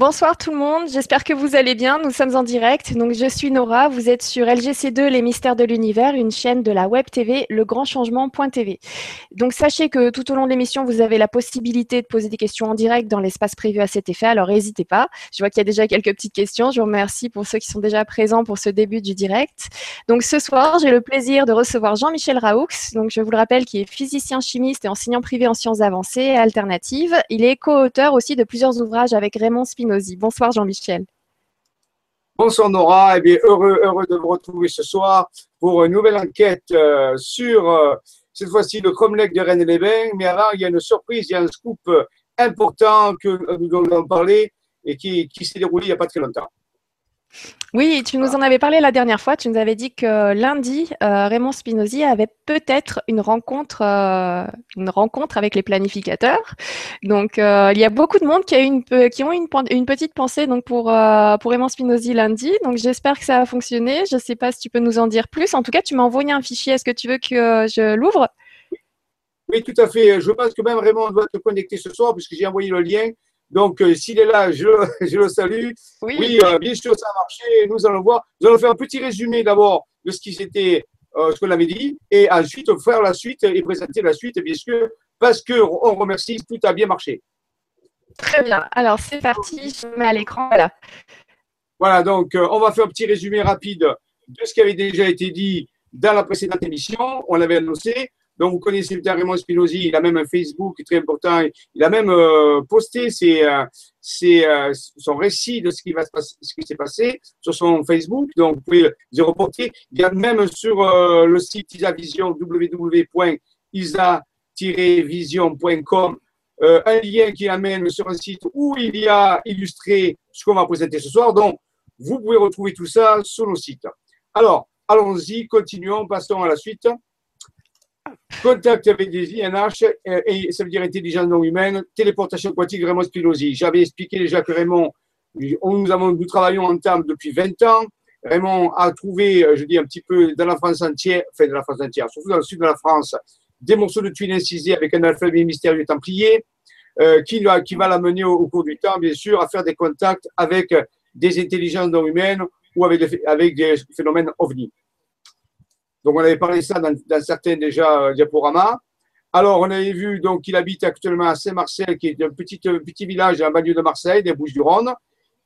Bonsoir tout le monde, j'espère que vous allez bien. Nous sommes en direct. Donc je suis Nora, vous êtes sur LGC2 Les Mystères de l'Univers, une chaîne de la web TV Le Grand Changement.tv. Donc sachez que tout au long de l'émission, vous avez la possibilité de poser des questions en direct dans l'espace prévu à cet effet. Alors n'hésitez pas. Je vois qu'il y a déjà quelques petites questions. Je vous remercie pour ceux qui sont déjà présents pour ce début du direct. Donc ce soir, j'ai le plaisir de recevoir Jean-Michel Raoux. Donc je vous le rappelle, qui est physicien chimiste et enseignant privé en sciences avancées et alternatives. Il est co-auteur aussi de plusieurs ouvrages avec Raymond Bonsoir Jean-Michel. Bonsoir Nora, eh bien, heureux, heureux de vous retrouver ce soir pour une nouvelle enquête euh, sur euh, cette fois-ci le Cromlech de Rennes-les-Bains. Mais avant, il y a une surprise, il y a un scoop important que nous allons parler et qui, qui s'est déroulé il n'y a pas très longtemps. Oui, tu nous en avais parlé la dernière fois. Tu nous avais dit que lundi, euh, Raymond Spinozzi avait peut-être une rencontre, euh, une rencontre avec les planificateurs. Donc, euh, il y a beaucoup de monde qui, a une, qui ont une, petite pensée donc pour, pour Raymond Spinozzi lundi. Donc, j'espère que ça a fonctionné. Je ne sais pas si tu peux nous en dire plus. En tout cas, tu m'as envoyé un fichier. Est-ce que tu veux que je l'ouvre? Oui, tout à fait. Je pense que même Raymond doit te connecter ce soir puisque j'ai envoyé le lien. Donc, euh, s'il est là, je, je, le salue. Oui, euh, bien sûr, ça a marché. Nous allons voir. Nous allons faire un petit résumé d'abord de ce qui s'était, euh, ce qu'on avait dit, et ensuite faire la suite et présenter la suite, bien sûr, parce que on remercie, tout a bien marché. Très bien. Alors, c'est parti. Je mets à l'écran. Voilà. Voilà. Donc, on va faire un petit résumé rapide de ce qui avait déjà été dit dans la précédente émission. On l'avait annoncé. Donc, vous connaissez Raymond Spinozzi, il a même un Facebook très important. Il a même euh, posté euh, euh, son récit de ce qui, s'est passé sur son Facebook. Donc, vous pouvez le reporter. Il y a même sur le site IsaVision, www.isa-vision.com, un lien qui amène sur un site où il y a illustré ce qu'on va présenter ce soir. Donc, vous pouvez retrouver tout ça sur nos sites. Alors, allons-y, continuons, passons à la suite. Contact avec des INH, et ça veut dire intelligence non humaine, téléportation quantique, Raymond Spinozzi. J'avais expliqué déjà que Raymond, nous, avons, nous travaillons en depuis 20 ans. Raymond a trouvé, euh, je dis un petit peu dans la France entière, enfin dans la France entière, surtout dans le sud de la France, des morceaux de tuiles incisés avec un alphabet mystérieux templier euh, qui, qui va l'amener au, cours du temps, bien sûr, à faire des contacts avec des intelligences non humaines ou avec des, avec des phénomènes ovnis. Donc, on avait parlé ça dans, certains déjà euh, diaporamas. Alors, on avait vu donc qu'il habite actuellement à Saint-Marcel, qui est un petit, petit village à la banlieue de Marseille, des Bouches-du-Rhône.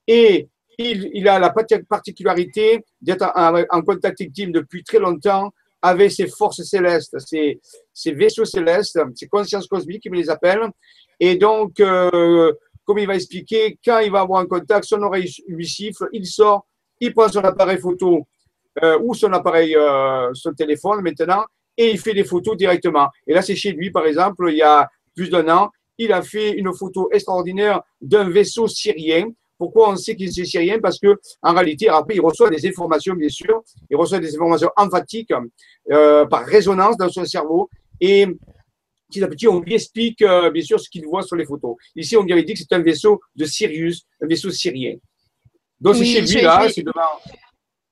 Et il, a la particularité d'être en, contact intime depuis très longtemps avec ses forces célestes, ses, vaisseaux célestes, ses consciences cosmiques, il les appelle. Et donc, euh, comme il va expliquer, quand il va avoir un contact, son oreille lui siffle, il sort, il prend son appareil photo euh, ou son appareil, euh, son téléphone maintenant, et il fait des photos directement. Et là, c'est chez lui, par exemple, il y a plus d'un an, il a fait une photo extraordinaire d'un vaisseau syrien. Pourquoi on sait qu'il est syrien? Parce que en réalité, après, il reçoit des informations, bien sûr, il reçoit des informations emphatiques euh, par résonance dans son cerveau, et petit à petit, on lui explique, euh, bien sûr, ce qu'il voit sur les photos. Ici, on lui avait dit que c'est un vaisseau de Sirius, un vaisseau syrien. Donc, c'est chez lui, là, c'est devant.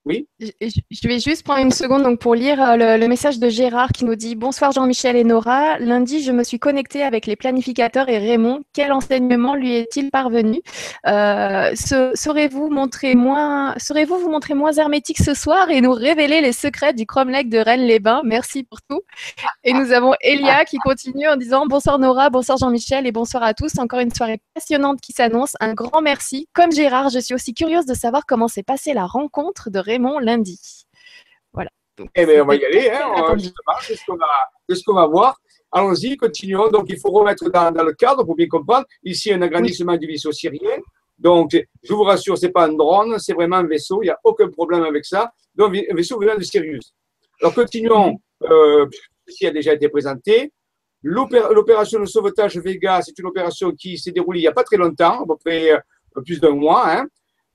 Oui. Je vais juste prendre une seconde donc, pour lire euh, le, message de Gérard qui nous dit Bonsoir Jean-Michel et Nora. Lundi, je me suis connecté avec les planificateurs et Raymond. Quel enseignement lui est-il parvenu? Euh, montrer moins, saurez-vous vous montrer moins hermétique ce soir et nous révéler les secrets du Cromlech de Rennes-les-Bains? Merci pour tout. Et nous avons Elia qui continue en disant Bonsoir Nora, bonsoir Jean-Michel et bonsoir à tous. Encore une soirée passionnante qui s'annonce. Un grand merci. Comme Gérard, je suis aussi curieuse de savoir comment s'est passée la rencontre de Raymond Raymond lundi. Voilà. eh bien, on va y aller, hein, c'est ce qu'on va, voir. Allons-y, continuons. Donc, il faut remettre dans, le cadre pour bien comprendre. Ici, un agrandissement du vaisseau syrien. Donc, je vous rassure, ce n'est pas un drone, c'est vraiment un vaisseau. Il n'y a aucun problème avec ça. Donc, un vaisseau venant de Sirius. Alors, continuons. Euh, ceci a déjà été présenté. L'opération de sauvetage Vega, c'est une opération qui s'est déroulée il n'y a pas très longtemps, à peu près euh, plus d'un mois. Hein.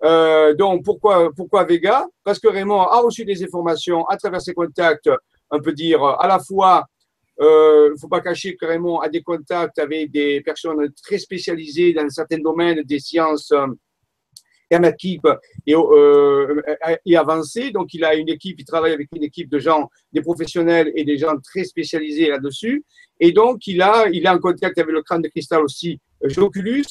Euh, donc, pourquoi, pourquoi Vega? Parce que Raymond a reçu des informations à travers ses contacts, on peut dire à la fois, il euh, ne faut pas cacher que Raymond a des contacts avec des personnes très spécialisées dans certains domaines des sciences euh, et, et avancée. Donc, il a une équipe, il travaille avec une équipe de gens, des professionnels et des gens très spécialisés là-dessus. Et donc, il, a, il est en contact avec le crâne de cristal aussi, Joculus.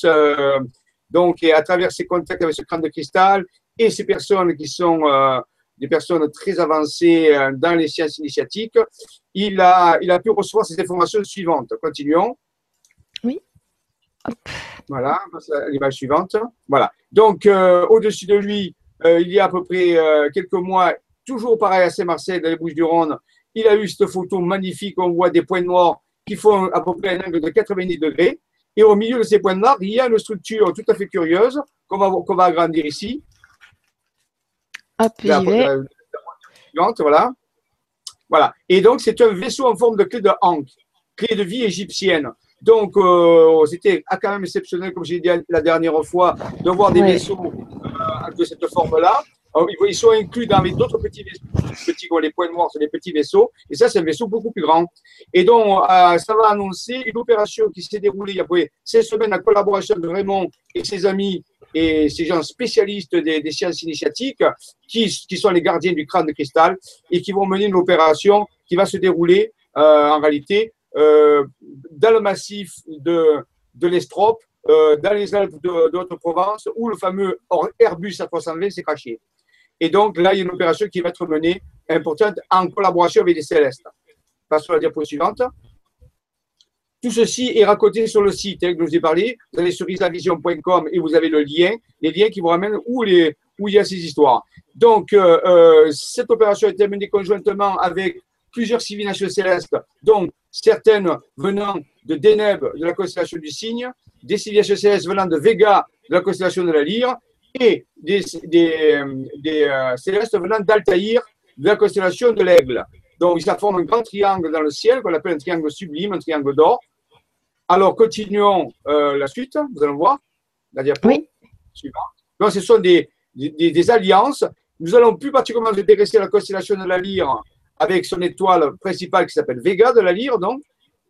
Donc, et à travers ses contacts avec ce crâne de cristal et ces personnes qui sont euh, des personnes très avancées euh, dans les sciences initiatiques, il a, il a pu recevoir ces informations suivantes. Continuons. Oui. Voilà, l'image suivante. Voilà. Donc, euh, au-dessus de lui, il y a à peu près quelques mois, toujours pareil à Saint-Marcel, dans les Bouches-du-Rhône, il a eu cette photo magnifique. On voit des points noirs qui font à peu près un angle de 90 degrés. Et au milieu de ces points noirs, il y a une structure tout à fait curieuse qu'on va, qu'on va agrandir ici. Hop, La- suivante, voilà. Voilà. Et donc, c'est un vaisseau en forme de clé de Ankh, clé de vie égyptienne. Donc, euh, c'était quand même exceptionnel, comme j'ai dit la dernière fois, de voir des vaisseaux euh, de cette forme-là. Alors, ils- sont inclus dans les- d'autres petits vaisseaux, les points noirs, c'est des petits vaisseaux. Et ça, c'est un vaisseau beaucoup plus grand. Et donc, euh, ça va annoncer une opération qui s'est déroulée il y a après 16 semaines en collaboration de Raymond et ses amis et ces gens spécialistes des, sciences initiatiques qui, sont les gardiens du crâne de cristal et qui vont mener une opération qui va se dérouler euh, en réalité euh, dans le massif de, de l'Estrope, dans les Alpes de, de Haute-Provence, où le fameux Airbus A320 s'est craché. Et donc là, il y a une opération qui va être menée importante en collaboration avec les Célestes. Passons à la diapo suivante. Tout ceci est raconté sur le site hein, que je vous ai parlé. Vous allez sur isavision.com et vous avez le lien, les liens qui vous ramènent où il y a ces histoires. Donc, euh, euh, cette opération a été menée conjointement avec plusieurs civilisations célestes, dont certaines venant de Deneb, de la constellation du Cygne, des civilisations célestes venant de Vega, de la constellation de la Lyre, et des, des, des, euh, célestes venant d'Altaïr, de la constellation de l'Aigle. Donc, ça forme un grand triangle dans le ciel qu'on appelle un triangle sublime, un triangle d'or. Alors, continuons euh, la suite, vous allez voir, la diapo Oui. suivante. Donc, ce sont des, des, des alliances. Nous allons plus particulièrement intéresser à la constellation de la Lyre avec son étoile principale qui s'appelle Vega de la Lyre. Donc,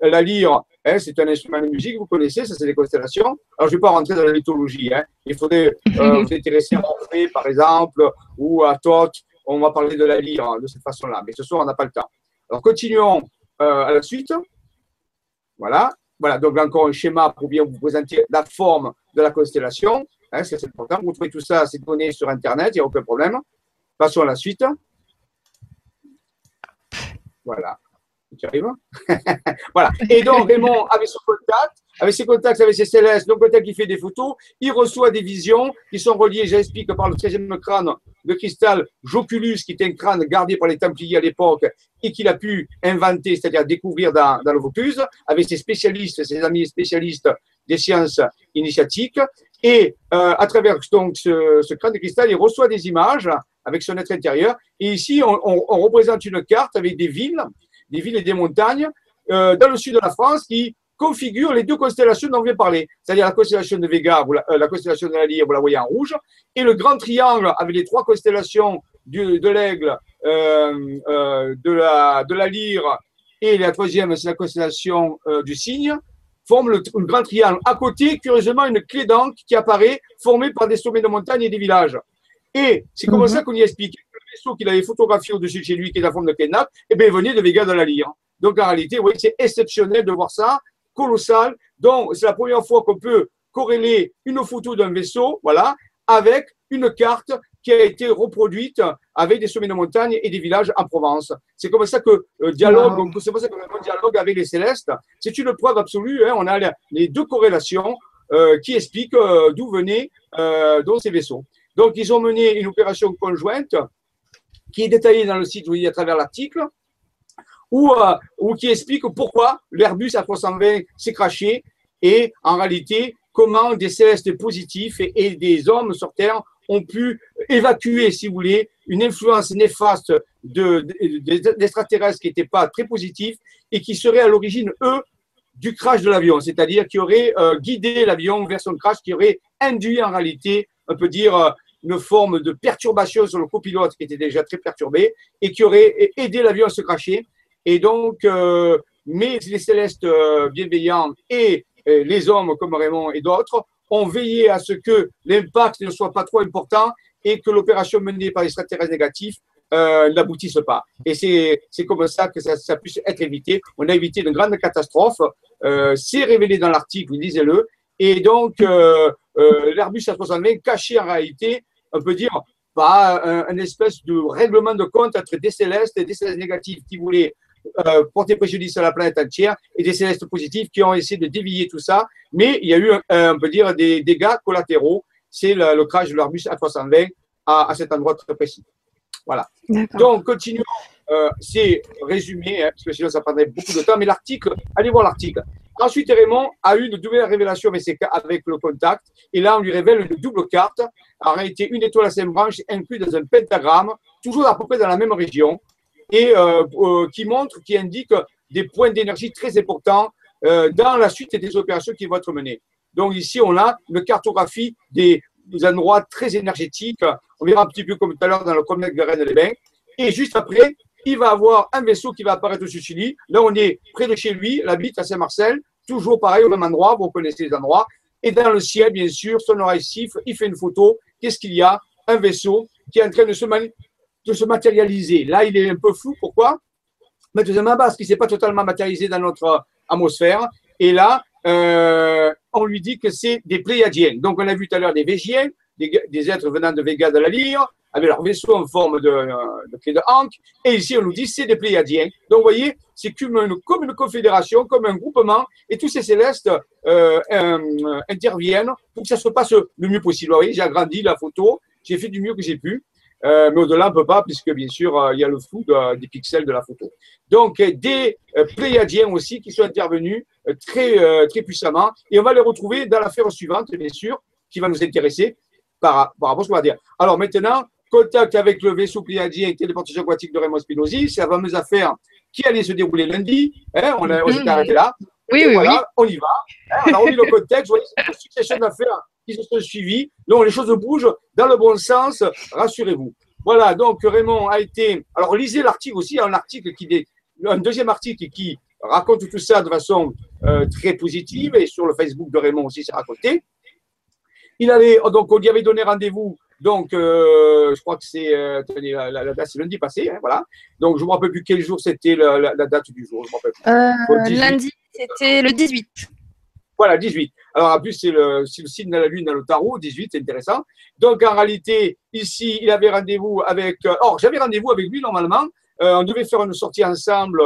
la Lyre, hein, c'est un instrument de musique, vous connaissez, ça c'est des constellations. Alors, je ne vais pas rentrer dans la mythologie. Hein. Il faudrait euh, vous intéresser à Orphée, par exemple, ou à Thoth. On va parler de la Lyre hein, de cette façon-là. Mais ce soir, on n'a pas le temps. Alors, continuons euh, à la suite. Voilà. Voilà, donc encore un schéma pour bien vous présenter la forme de la constellation. C'est important. Vous trouvez tout ça, ces données sur Internet, il n'y a aucun problème. Passons à la suite. Voilà. Tu arrives Voilà. Et donc, Raymond, avec son contact, avec ses contacts avec ses célestes, donc contact qui fait des photos, il reçoit des visions qui sont reliées, j'explique, par le 13e crâne de cristal Joculus, qui est un crâne gardé par les Templiers à l'époque et qu'il a pu inventer, c'est-à-dire découvrir dans, le Vaucluse, avec ses spécialistes, ses amis spécialistes des sciences initiatiques. Et euh, à travers donc, ce, crâne de cristal, il reçoit des images avec son être intérieur. Et ici, on représente une carte avec des villes, des villes et des montagnes euh, dans le sud de la France qui configurent les deux constellations dont on vient parler, c'est-à-dire la constellation de Vega, vous la, euh, la constellation de la Lyre, vous la voyez en rouge, et le grand triangle avec les trois constellations du, de l'aigle, euh, de, la, de la Lyre, et la troisième, c'est la constellation du Cygne, forment le, le, grand triangle. À côté, curieusement, une clé d'encre qui apparaît, formée par des sommets de montagne et des villages. Et c'est comme mm -hmm. ça qu'on y explique vaisseau qu'il avait photographié au-dessus de chez lui, qui est la forme de Kenak, eh bien, venait de Vega de la Lyre. Donc, en réalité, vous voyez, c'est exceptionnel de voir ça, colossal. Donc, c'est la première fois qu'on peut corréler une photo d'un vaisseau, voilà, avec une carte qui a été reproduite avec des sommets de montagne et des villages en Provence. C'est comme ça que euh, dialogue, wow. c'est pour ça que le dialogue avec les célestes, c'est une preuve absolue. Hein, on a les deux corrélations euh, qui expliquent euh, d'où venaient donc ces vaisseaux. Donc, ils ont mené une opération conjointe qui est détaillée dans le site, vous voyez, à travers l'article, ou, euh, qui explique pourquoi l'Airbus A320 s'est craché et en réalité comment des célestes positifs et, des hommes sur Terre ont pu évacuer, si vous voulez, une influence néfaste d'extraterrestres de, de, qui n'étaient pas très positifs et qui seraient à l'origine, eux, du crash de l'avion, c'est-à-dire qui auraient euh, guidé l'avion vers son crash, qui aurait induit en réalité, on peut dire, euh, une forme de perturbation sur le copilote qui était déjà très perturbé et qui aurait aidé l'avion à se cracher. Et donc, euh, mais les célestes euh, bienveillants et euh, les hommes comme Raymond et d'autres ont veillé à ce que l'impact ne soit pas trop important et que l'opération menée par les extraterrestres négatifs euh, n'aboutisse pas. Et c'est comme ça que ça, ça, puisse être évité. On a évité une grande catastrophe. C'est révélé dans l'article, lisez-le. Et donc, euh, euh, l'Airbus A320 cachait en réalité, on peut dire, pas un, espèce de règlement de compte entre des célestes et des célestes négatifs qui voulaient euh, porter préjudice à la planète entière et des célestes positifs qui ont essayé de dévier tout ça. Mais il y a eu, on peut dire, des dégâts collatéraux. C'est le, crash de l'Airbus A320 à, à cet endroit très précis. Voilà. Donc, continuons. Euh, c'est résumé, hein, parce que sinon ça prendrait beaucoup de temps, mais l'article, allez voir l'article. Ensuite, Raymond a eu une nouvelle révélation avec le contact, et là, on lui révèle une double carte, en réalité une étoile à cinq branches incluse dans un pentagramme, toujours à peu près dans la même région, et euh, euh, qui montre, qui indique des points d'énergie très importants dans la suite des opérations qui vont être menées. Donc ici, on a une cartographie des, endroits très énergétiques. On verra un petit peu comme tout à l'heure dans le commerce de Rennes-les-Bains. Et juste après, il va avoir un vaisseau qui va apparaître au Chili. Là, on est près de chez lui, il habite à Saint-Marcel, toujours pareil au même endroit, vous connaissez les endroits. Et dans le ciel, bien sûr, son oreille siffle, il fait une photo. Qu'est-ce qu'il y a? Un vaisseau qui est en train de se, matérialiser. Là, il est un peu flou. Pourquoi? Mais deuxièmement, parce qu'il ne s'est pas totalement matérialisé dans notre atmosphère. Et là, euh, on lui dit que c'est des Pléiadiens. Donc, on a vu tout à l'heure des Végiens, des, des, êtres venant de Vega de la Lyre, avec leur vaisseau en forme de, euh, de clé de Hank. Et ici, on nous dit c'est des Pléiadiens. Donc, vous voyez, c'est comme une, confédération, comme un groupement, et tous ces célestes euh, euh, interviennent pour que ça se passe le mieux possible. Vous voyez, j'ai agrandi la photo, j'ai fait du mieux que j'ai pu. Mais au-delà, on ne peut pas, puisque bien sûr, il y a le flou des pixels de la photo. Donc, des Pléiadiens aussi qui sont intervenus très, très puissamment, et on va les retrouver dans l'affaire suivante, bien sûr, qui va nous intéresser par, par rapport à ce qu'on va dire. Alors maintenant, contact avec le vaisseau pléiadien téléportation aquatique de Raymond Spinozzi, c'est la fameuse affaire qui allait se dérouler lundi. Hein, on, on s'est mhm. arrêté là. Oui, oui, voilà, oui. on y va. Hein, on a remis le contexte. Vous voyez, c'est une succession d'affaires qui se sont suivies. Donc, les choses bougent dans le bon sens, rassurez-vous. Voilà, donc Raymond a été. Alors, lisez l'article aussi, un article qui. Un deuxième article qui raconte tout ça de façon euh, très positive et sur le Facebook de Raymond aussi, c'est raconté. Il avait, donc, on lui avait donné rendez-vous donc, euh, je crois que c'est euh, la, date, c'est lundi passé, hein, voilà. Donc, je ne me rappelle plus quel jour c'était la, date du jour. Euh, lundi, c'était le 18. Voilà, 18. Alors, en plus, c'est le, le signe de la lune dans le tarot, 18, c'est intéressant. Donc, en réalité, ici, il avait rendez-vous avec. or, j'avais rendez-vous avec lui normalement. on devait faire une sortie ensemble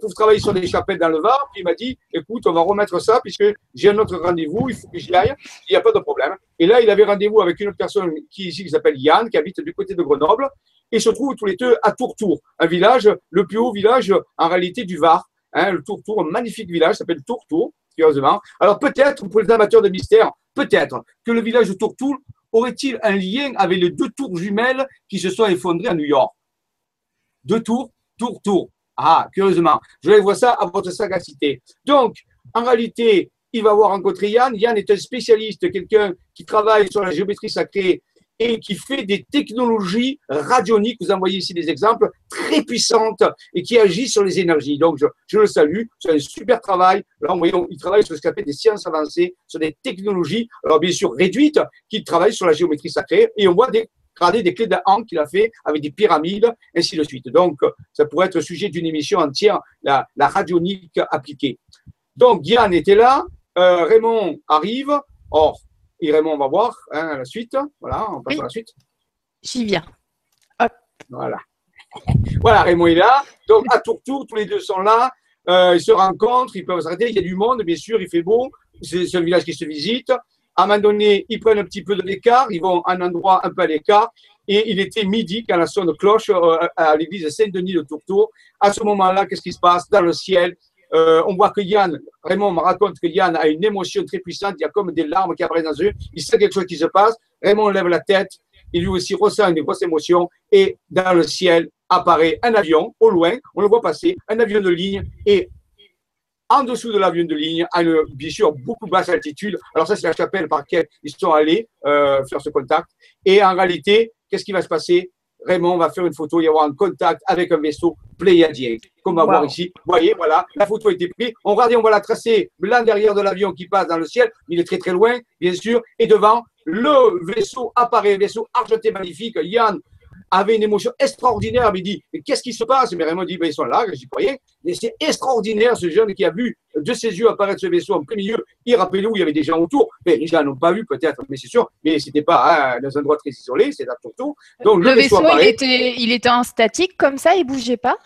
pour travailler sur des chapelles dans le Var. Puis il m'a dit, écoute, on va remettre ça puisque j'ai un autre rendez-vous, il faut que j'y aille. Il n'y a pas de problème. Et là, il avait rendez-vous avec une autre personne qui ici s'appelle Yann, qui habite du côté de Grenoble. Et se trouvent tous les deux à Tourtour, un village, le plus haut village en réalité du Var. Hein, le Tourtour, un magnifique village, s'appelle Tourtour, curieusement. Alors peut-être, pour les amateurs de mystère, peut-être que le village de Tourtour aurait-il un lien avec les deux tours jumelles qui se sont effondrées à New York? Deux tours, Tourtour. Ah, curieusement, je vais voir ça à votre sagacité. Donc, en réalité, il va avoir rencontré Yann. Yann est un spécialiste, quelqu'un qui travaille sur la géométrie sacrée et qui fait des technologies radioniques, vous en voyez ici des exemples, très puissantes et qui agissent sur les énergies. Donc, je, le salue, c'est un super travail. Là, on voit, il travaille sur ce qu'on appelle des sciences avancées, sur des technologies, alors bien sûr réduites, qui travaillent sur la géométrie sacrée. Et on voit des gradé des clés d'An qu'il a fait avec des pyramides, ainsi de suite. Donc, ça pourrait être le sujet d'une émission entière, la, radionique appliquée. Donc, Diane était là, euh, Raymond arrive. Or, et Raymond, on va voir hein, la suite. Voilà, on passe à la suite. J'y viens. Voilà. Voilà, Raymond est là. Donc, à tour-tour, tous les deux sont là. Euh, ils se rencontrent, ils peuvent s'arrêter. Il y a du monde, bien sûr, il fait beau. C'est un village qui se visite. À un moment donné, ils prennent un petit peu de l'écart, ils vont à un endroit un peu à l'écart. Et il était midi quand la sonne cloche euh, à l'église Saint-Denis de Tourtour. À ce moment-là, qu'est-ce qui se passe? Dans le ciel euh, On voit que Yann, Raymond me raconte que Yann a une émotion très puissante. Il y a comme des larmes qui apparaissent dans les yeux. Il sait quelque chose qui se passe. Raymond lève la tête. Il lui aussi ressent une grosse émotion. Et dans le ciel apparaît un avion au loin. On le voit passer, un avion de ligne. Et en dessous de l'avion de ligne, bien sûr, beaucoup basse altitude. Alors ça, c'est la chapelle par laquelle ils sont allés euh, faire ce contact. Et en réalité, qu'est-ce qui va se passer? Raymond va faire une photo, il y avoir un contact avec un vaisseau pléiadien, comme on va voir ici. Vous voyez, voilà, la photo a été prise. On regarde, on voit la tracer blanc derrière de l'avion qui passe dans le ciel. Il est très très loin, bien sûr. Et devant, le vaisseau apparaît, vaisseau argenté magnifique. Yann avait une émotion extraordinaire. Il dit, mais qu'est-ce qui se passe? Mais Raymond dit, ben, ils sont là, crois rien. Mais c'est extraordinaire, ce jeune qui a vu de ses yeux apparaître ce vaisseau en plein milieu. Il rappelait où? Il y avait des gens autour. Mais les gens n'ont pas vu peut-être, mais c'est sûr. Mais ce n'était pas hein, dans un endroit très isolé, c'est à Toronto. Donc le, vaisseau, il, était, il était en statique comme ça, il bougeait pas?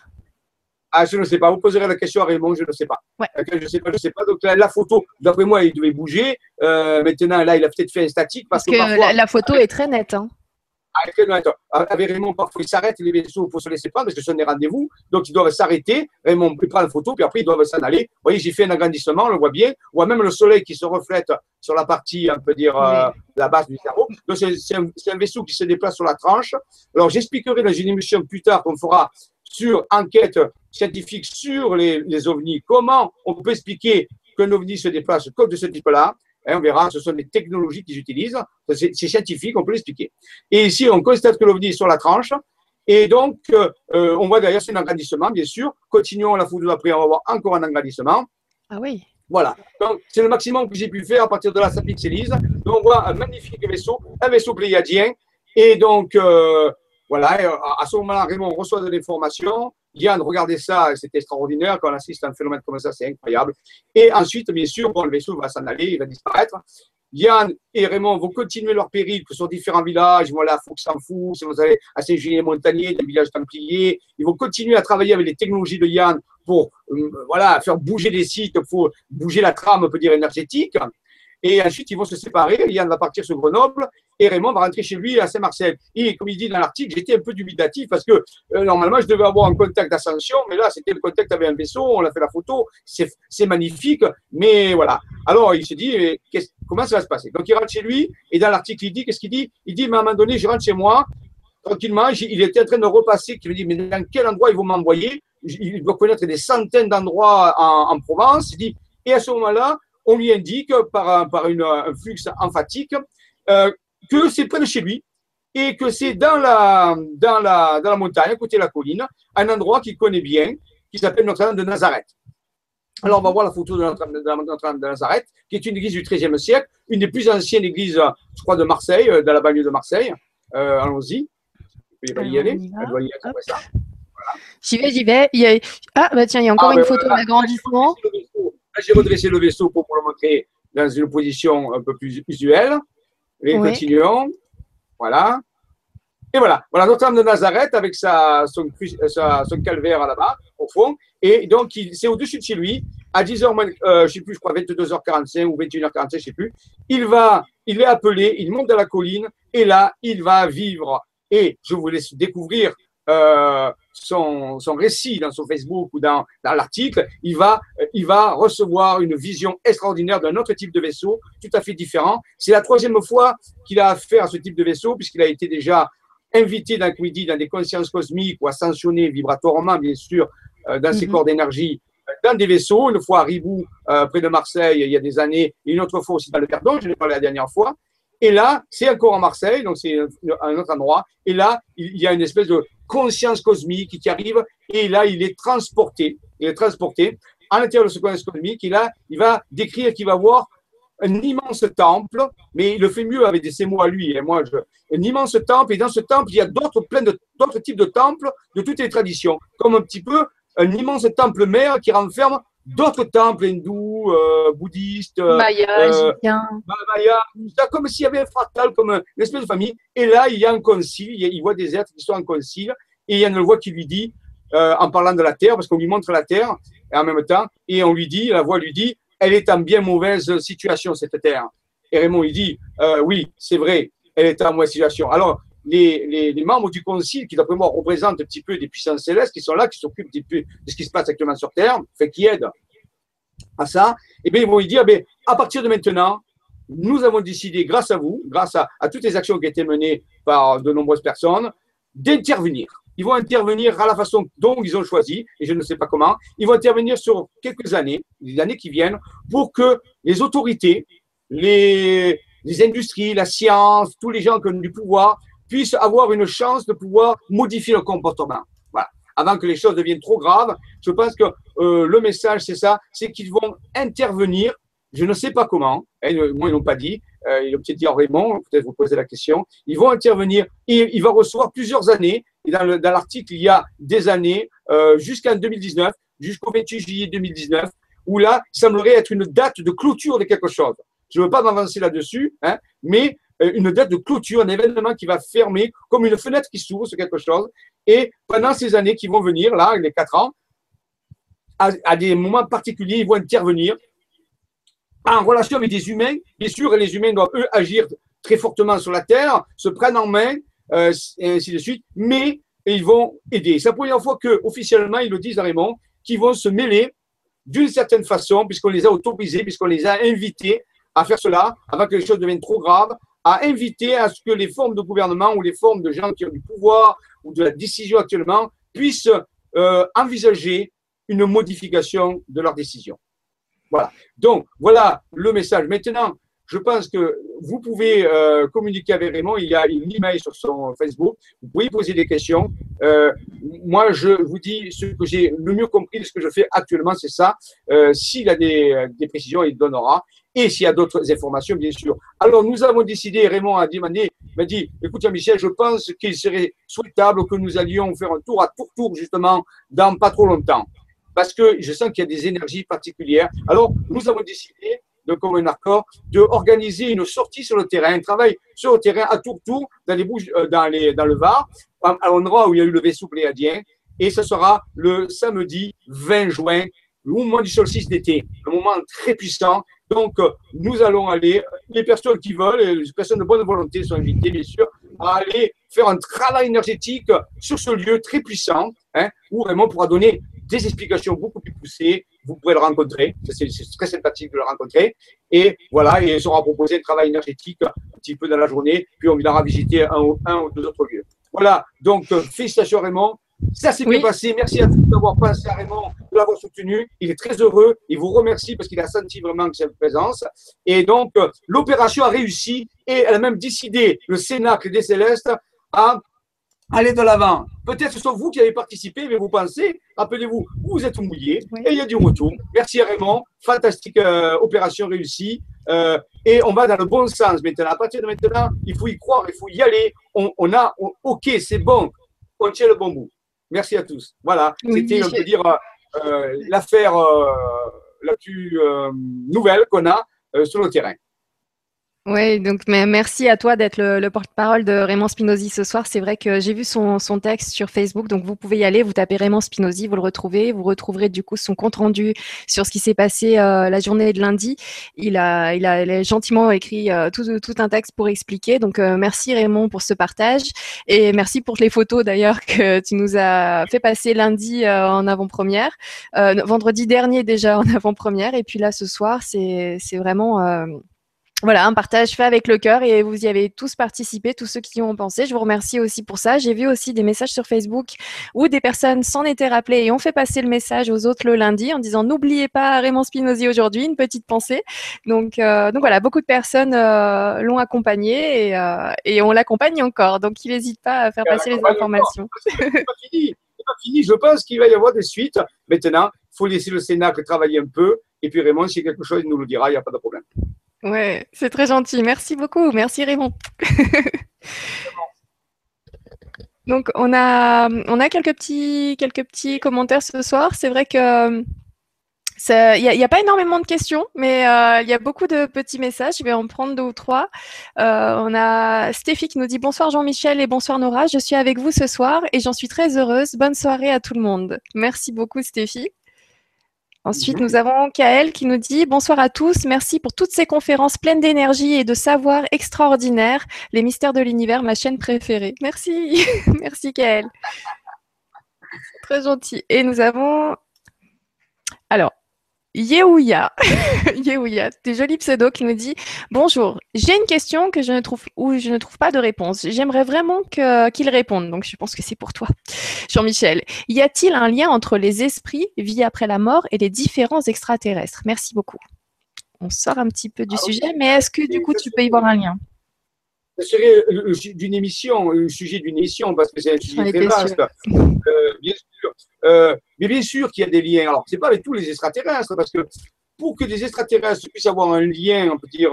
Ah, je ne sais pas. Vous poserez la question à Raymond, je ne sais pas. Je ne sais pas, je sais pas. Donc la, photo, d'après moi, il devait bouger. Euh, maintenant, là, il a peut-être fait un statique parce, que, la, photo est très nette. Hein. Ah, avec Raymond, parfois, il s'arrête, les vaisseaux, il faut se laisser prendre parce que ce sont des rendez-vous. Donc, ils doivent s'arrêter. Raymond prend la photo, puis après, ils doivent s'en aller. Vous voyez, j'ai fait un agrandissement, on le voit bien. On voit même le soleil qui se reflète sur la partie, on peut dire, euh, la base du cerveau. Donc, c'est un, vaisseau qui se déplace sur la tranche. Alors, j'expliquerai dans une émission plus tard qu'on fera sur enquête scientifique sur les, les ovnis, comment on peut expliquer qu'un ovni se déplace comme de ce type-là. Hein, on verra, ce sont des technologies qu'ils utilisent. C'est scientifique, on peut l'expliquer. Et ici, on constate que l'OVNI est sur la tranche. Et donc, euh, on voit derrière, c'est un agrandissement, bien sûr. Continuons la photo d'après, on va voir encore un agrandissement. Ah oui. Voilà. Donc, c'est le maximum que j'ai pu faire à partir de la pixelise. Donc, on voit un magnifique vaisseau, un vaisseau pléiadien. Et donc, euh, voilà, euh, à ce moment-là, Raymond reçoit de l'information. Yann, regardez ça, c'est extraordinaire. Quand on assiste à un phénomène comme ça, c'est incroyable. Et ensuite, bien sûr, bon, le vaisseau va s'en aller, il va disparaître. Yann et Raymond vont continuer leur périple sur différents villages. Voilà, à Fou, si vous allez à Saint-Julien-Montagnier, des villages templiers. Ils vont continuer à travailler avec les technologies de Yann pour euh, voilà, faire bouger les sites, pour bouger la trame, on peut dire, énergétique. Et ensuite, ils vont se séparer. Yann va partir sur Grenoble et Raymond va rentrer chez lui à Saint-Marcel. Et comme il dit dans l'article, j'étais un peu dubitatif parce que euh, normalement, je devais avoir un contact d'ascension, mais là, c'était le contact avec un vaisseau. On a fait la photo. C'est magnifique. Mais voilà. Alors, il se dit, comment ça va se passer? Donc, il rentre chez lui et dans l'article, il dit, qu'est-ce qu'il dit? Il dit, mais à un moment donné, je rentre chez moi tranquillement. Il était en train de repasser. Il me dit, mais dans quel endroit ils vont m'envoyer? Il doit connaître des centaines d'endroits en, en Provence. Il dit, et à ce moment-là, on lui indique par, par une, un flux emphatique euh, que c'est près de chez lui et que c'est dans la, dans, la, dans la montagne, à côté de la colline, un endroit qu'il connaît bien, qui s'appelle Notre-Dame de Nazareth. Alors, on va voir la photo de Notre-Dame de, Nazareth, qui est une église du XIIIe siècle, une des plus anciennes églises, je crois, de Marseille, euh, dans la banlieue de Marseille. Euh, allons-y. Il va y aller. J'y vais, j'y vais. Ah, bah tiens, il y a encore ah, une photo d'agrandissement. J'ai redressé le vaisseau pour vous le montrer dans une position un peu plus usuelle. Et continuons. Voilà. Et voilà, voilà Notre-Dame de Nazareth avec sa, son, son calvaire là-bas, au fond. Et donc, c'est au-dessus de chez lui, à 10h, euh, je sais plus, je crois 22h45 ou 21h45, je sais plus. Il va, il est appelé, il monte dans la colline, et là, il va vivre. Et je vous laisse découvrir euh, son, son, récit dans son Facebook ou dans, dans l'article, il va, il va recevoir une vision extraordinaire d'un autre type de vaisseau, tout à fait différent. C'est la troisième fois qu'il a affaire à ce type de vaisseau, puisqu'il a été déjà invité dans, dans des consciences cosmiques ou ascensionné vibratoirement, bien sûr, euh, dans ses mhm. corps d'énergie, dans des vaisseaux, une fois à Ribou, euh, près de Marseille, il y a des années, et une autre fois aussi dans le Verdon, je l'ai parlé la dernière fois. Et là, c'est encore à Marseille, donc c'est un autre endroit. Et là, il y a une espèce de conscience cosmique qui arrive. Et là, il est transporté. Il est transporté à l'intérieur de ce conscience cosmique. Et là, il va décrire qu'il va voir un immense temple, mais il le fait mieux avec ses mots à lui. Et moi, je, un immense temple. Et dans ce temple, il y a d'autres, plein d'autres types de temples de toutes les traditions. Comme un petit peu un immense temple mère qui renferme d'autres temples hindous, euh, bouddhistes, euh, Maya, euh, Maya, comme s'il y avait un fractal, comme une espèce de famille. Et là, il y a un concile, il voit des êtres qui sont en concile, et il y a une voix qui lui dit, en parlant de la terre, parce qu'on lui montre la terre et en même temps, et on lui dit, la voix lui dit, elle est en bien mauvaise situation, cette terre. Et Raymond, il dit, oui, c'est vrai, elle est en mauvaise situation. Alors, les, membres du Concile, qui d'après moi représentent un petit peu des puissances célestes, qui sont là, qui s'occupent de ce qui se passe actuellement sur Terre, fait qui aident à ça, et eh bien ils vont lui dire, eh à partir de maintenant, nous avons décidé, grâce à vous, grâce à, toutes les actions qui ont été menées par de nombreuses personnes, d'intervenir. Ils vont intervenir à la façon dont ils ont choisi, et je ne sais pas comment. Ils vont intervenir sur quelques années, les années qui viennent, pour que les autorités, les industries, la science, tous les gens qui ont du pouvoir puissent avoir une chance de pouvoir modifier le comportement. Voilà. Avant que les choses deviennent trop graves, je pense que euh, le message, c'est ça, c'est qu'ils vont intervenir, je ne sais pas comment, hein, moi ils n'ont pas dit, euh, il a peut-être dit à Raymond, peut-être vous posez la question, ils vont intervenir il va recevoir plusieurs années. Dans l'article, il y a des années, euh, jusqu'en 2019, jusqu'au 28 juillet 2019, où là, il semblerait être une date de clôture de quelque chose. Je ne veux pas m'avancer là-dessus, hein, mais euh, une date de clôture, un événement qui va fermer, comme une fenêtre qui s'ouvre sur quelque chose. Et pendant ces années qui vont venir, là, les quatre ans, à, des moments particuliers, ils vont intervenir en relation avec des humains. Bien sûr, les humains doivent, eux, agir très fortement sur la Terre, se prendre en main, euh, et ainsi de suite, mais ils vont aider. C'est la première fois que officiellement ils le disent à Raymond, qu'ils vont se mêler d'une certaine façon, puisqu'on les a autorisés, puisqu'on les a invités à faire cela, avant que les choses deviennent trop graves, à inviter à ce que les formes de gouvernement ou les formes de gens qui ont du pouvoir ou de la décision actuellement puissent euh, envisager une modification de leur décision. Voilà. Donc, voilà le message. Maintenant, je pense que vous pouvez euh, communiquer avec Raymond. Il y a une email sur son Facebook. Vous pouvez poser des questions. Euh, moi, je vous dis ce que j'ai le mieux compris de ce que je fais actuellement, c'est ça. S'il a des, précisions, il donnera. Et s'il y a d'autres informations, bien sûr. Alors, nous avons décidé, Raymond a demandé, m'a dit, écoute, Michel, je pense qu'il serait souhaitable que nous allions faire un tour à tour-tour, justement, dans pas trop longtemps. Parce que je sens qu'il y a des énergies particulières. Alors, nous avons décidé de commun accord, d'organiser une sortie sur le terrain, un travail sur le terrain à tour-tour dans, les bouges, euh, dans, les, dans le Var, à, l'endroit où il y a eu le vaisseau pléadien. Et ce sera le samedi 20 juin, le moment du solstice d'été, un moment très puissant. Donc, euh, nous allons aller, les personnes qui veulent, les personnes de bonne volonté sont invitées, bien sûr, à aller faire un travail énergétique sur ce lieu très puissant, hein, où vraiment on pourra donner des explications beaucoup plus poussées. Vous pourrez le rencontrer. C'est très sympathique de le rencontrer. Et voilà, et il sera proposé un travail énergétique un petit peu dans la journée. Puis on viendra visiter un, un ou deux autres lieux. Voilà. Donc, euh, félicitations Raymond. Ça s'est bien passé. Merci à tous d'avoir pensé à Raymond, de l'avoir soutenu. Il est très heureux. Il vous remercie parce qu'il a senti vraiment que cette présence. Et donc, euh, l'opération a réussi et elle a même décidé, le Cénacle des Célestes, à allez de l'avant. Peut-être ce sont vous qui avez participé, mais vous pensez, rappelez-vous, vous êtes mouillé et il y a du retour. Merci Raymond, fantastique euh, opération réussie. Euh, et on va dans le bon sens maintenant. À partir de maintenant, il faut y croire, il faut y aller. On, a, ok, c'est bon, on tient le bon bout. Merci à tous. Voilà, c'était, on peut dire, l'affaire la plus nouvelle qu'on a sur le terrain. Oui, donc merci à toi d'être le, porte-parole de Raymond Spinozzi ce soir. C'est vrai que j'ai vu son, texte sur Facebook, donc vous pouvez y aller, vous tapez Raymond Spinozzi, vous le retrouvez, vous retrouverez du coup son compte rendu sur ce qui s'est passé euh, la journée de lundi. Il a, il a, gentiment écrit euh, tout, un texte pour expliquer. Donc euh, merci Raymond pour ce partage et merci pour les photos d'ailleurs que tu nous as fait passer lundi en avant-première, vendredi dernier déjà en avant-première et puis là ce soir c'est vraiment voilà, un partage fait avec le cœur et vous y avez tous participé, tous ceux qui y ont pensé. Je vous remercie aussi pour ça. J'ai vu aussi des messages sur Facebook où des personnes s'en étaient rappelées et ont fait passer le message aux autres le lundi en disant n'oubliez pas Raymond Spinozzi aujourd'hui, une petite pensée. Donc, euh, donc voilà, beaucoup de personnes euh, l'ont accompagné et, euh, et on l'accompagne encore. Donc il n'hésite pas à faire passer les informations. C'est pas fini. Pas fini. Je pense qu'il va y avoir des suites. Maintenant, il faut laisser le Sénat travailler un peu. Et puis Raymond, s'il y a quelque chose, il nous le dira, il n'y a pas de problème. Ouais, c'est très gentil. Merci beaucoup. Merci Raymond. Donc on a, on a quelques petits, quelques petits commentaires ce soir. C'est vrai que il n'y a, pas énormément de questions, mais euh, il y a beaucoup de petits messages. Je vais en prendre deux ou trois. Euh, on a Stéphie qui nous dit bonsoir Jean-Michel et bonsoir Nora. Je suis avec vous ce soir et j'en suis très heureuse. Bonne soirée à tout le monde. Merci beaucoup Stéphie. Ensuite, nous avons Kael qui nous dit Bonsoir à tous, merci pour toutes ces conférences pleines d'énergie et de savoir extraordinaire. Les mystères de l'univers, ma chaîne préférée. Merci, merci Kael. Très gentil. Et nous avons. Alors, Yeouya, Yeouya, des jolis pseudos qui nous dit Bonjour, j'ai une question que je ne trouve où je ne trouve pas de réponse. J'aimerais vraiment qu'il réponde. Donc je pense que c'est pour toi, Jean-Michel. Y a-t-il un lien entre les esprits, vie après la mort et les différents extraterrestres? Merci beaucoup. On sort un petit peu du ah sujet, mais est-ce que du coup tu peux y voir un lien? Ce serait d'une émission, le sujet d'une émission, parce que c'est un sujet très vaste. Euh, bien sûr. Euh, mais bien sûr qu'il y a des liens. Alors, c'est pas avec tous les extraterrestres, parce que pour que des extraterrestres puissent avoir un lien, on peut dire,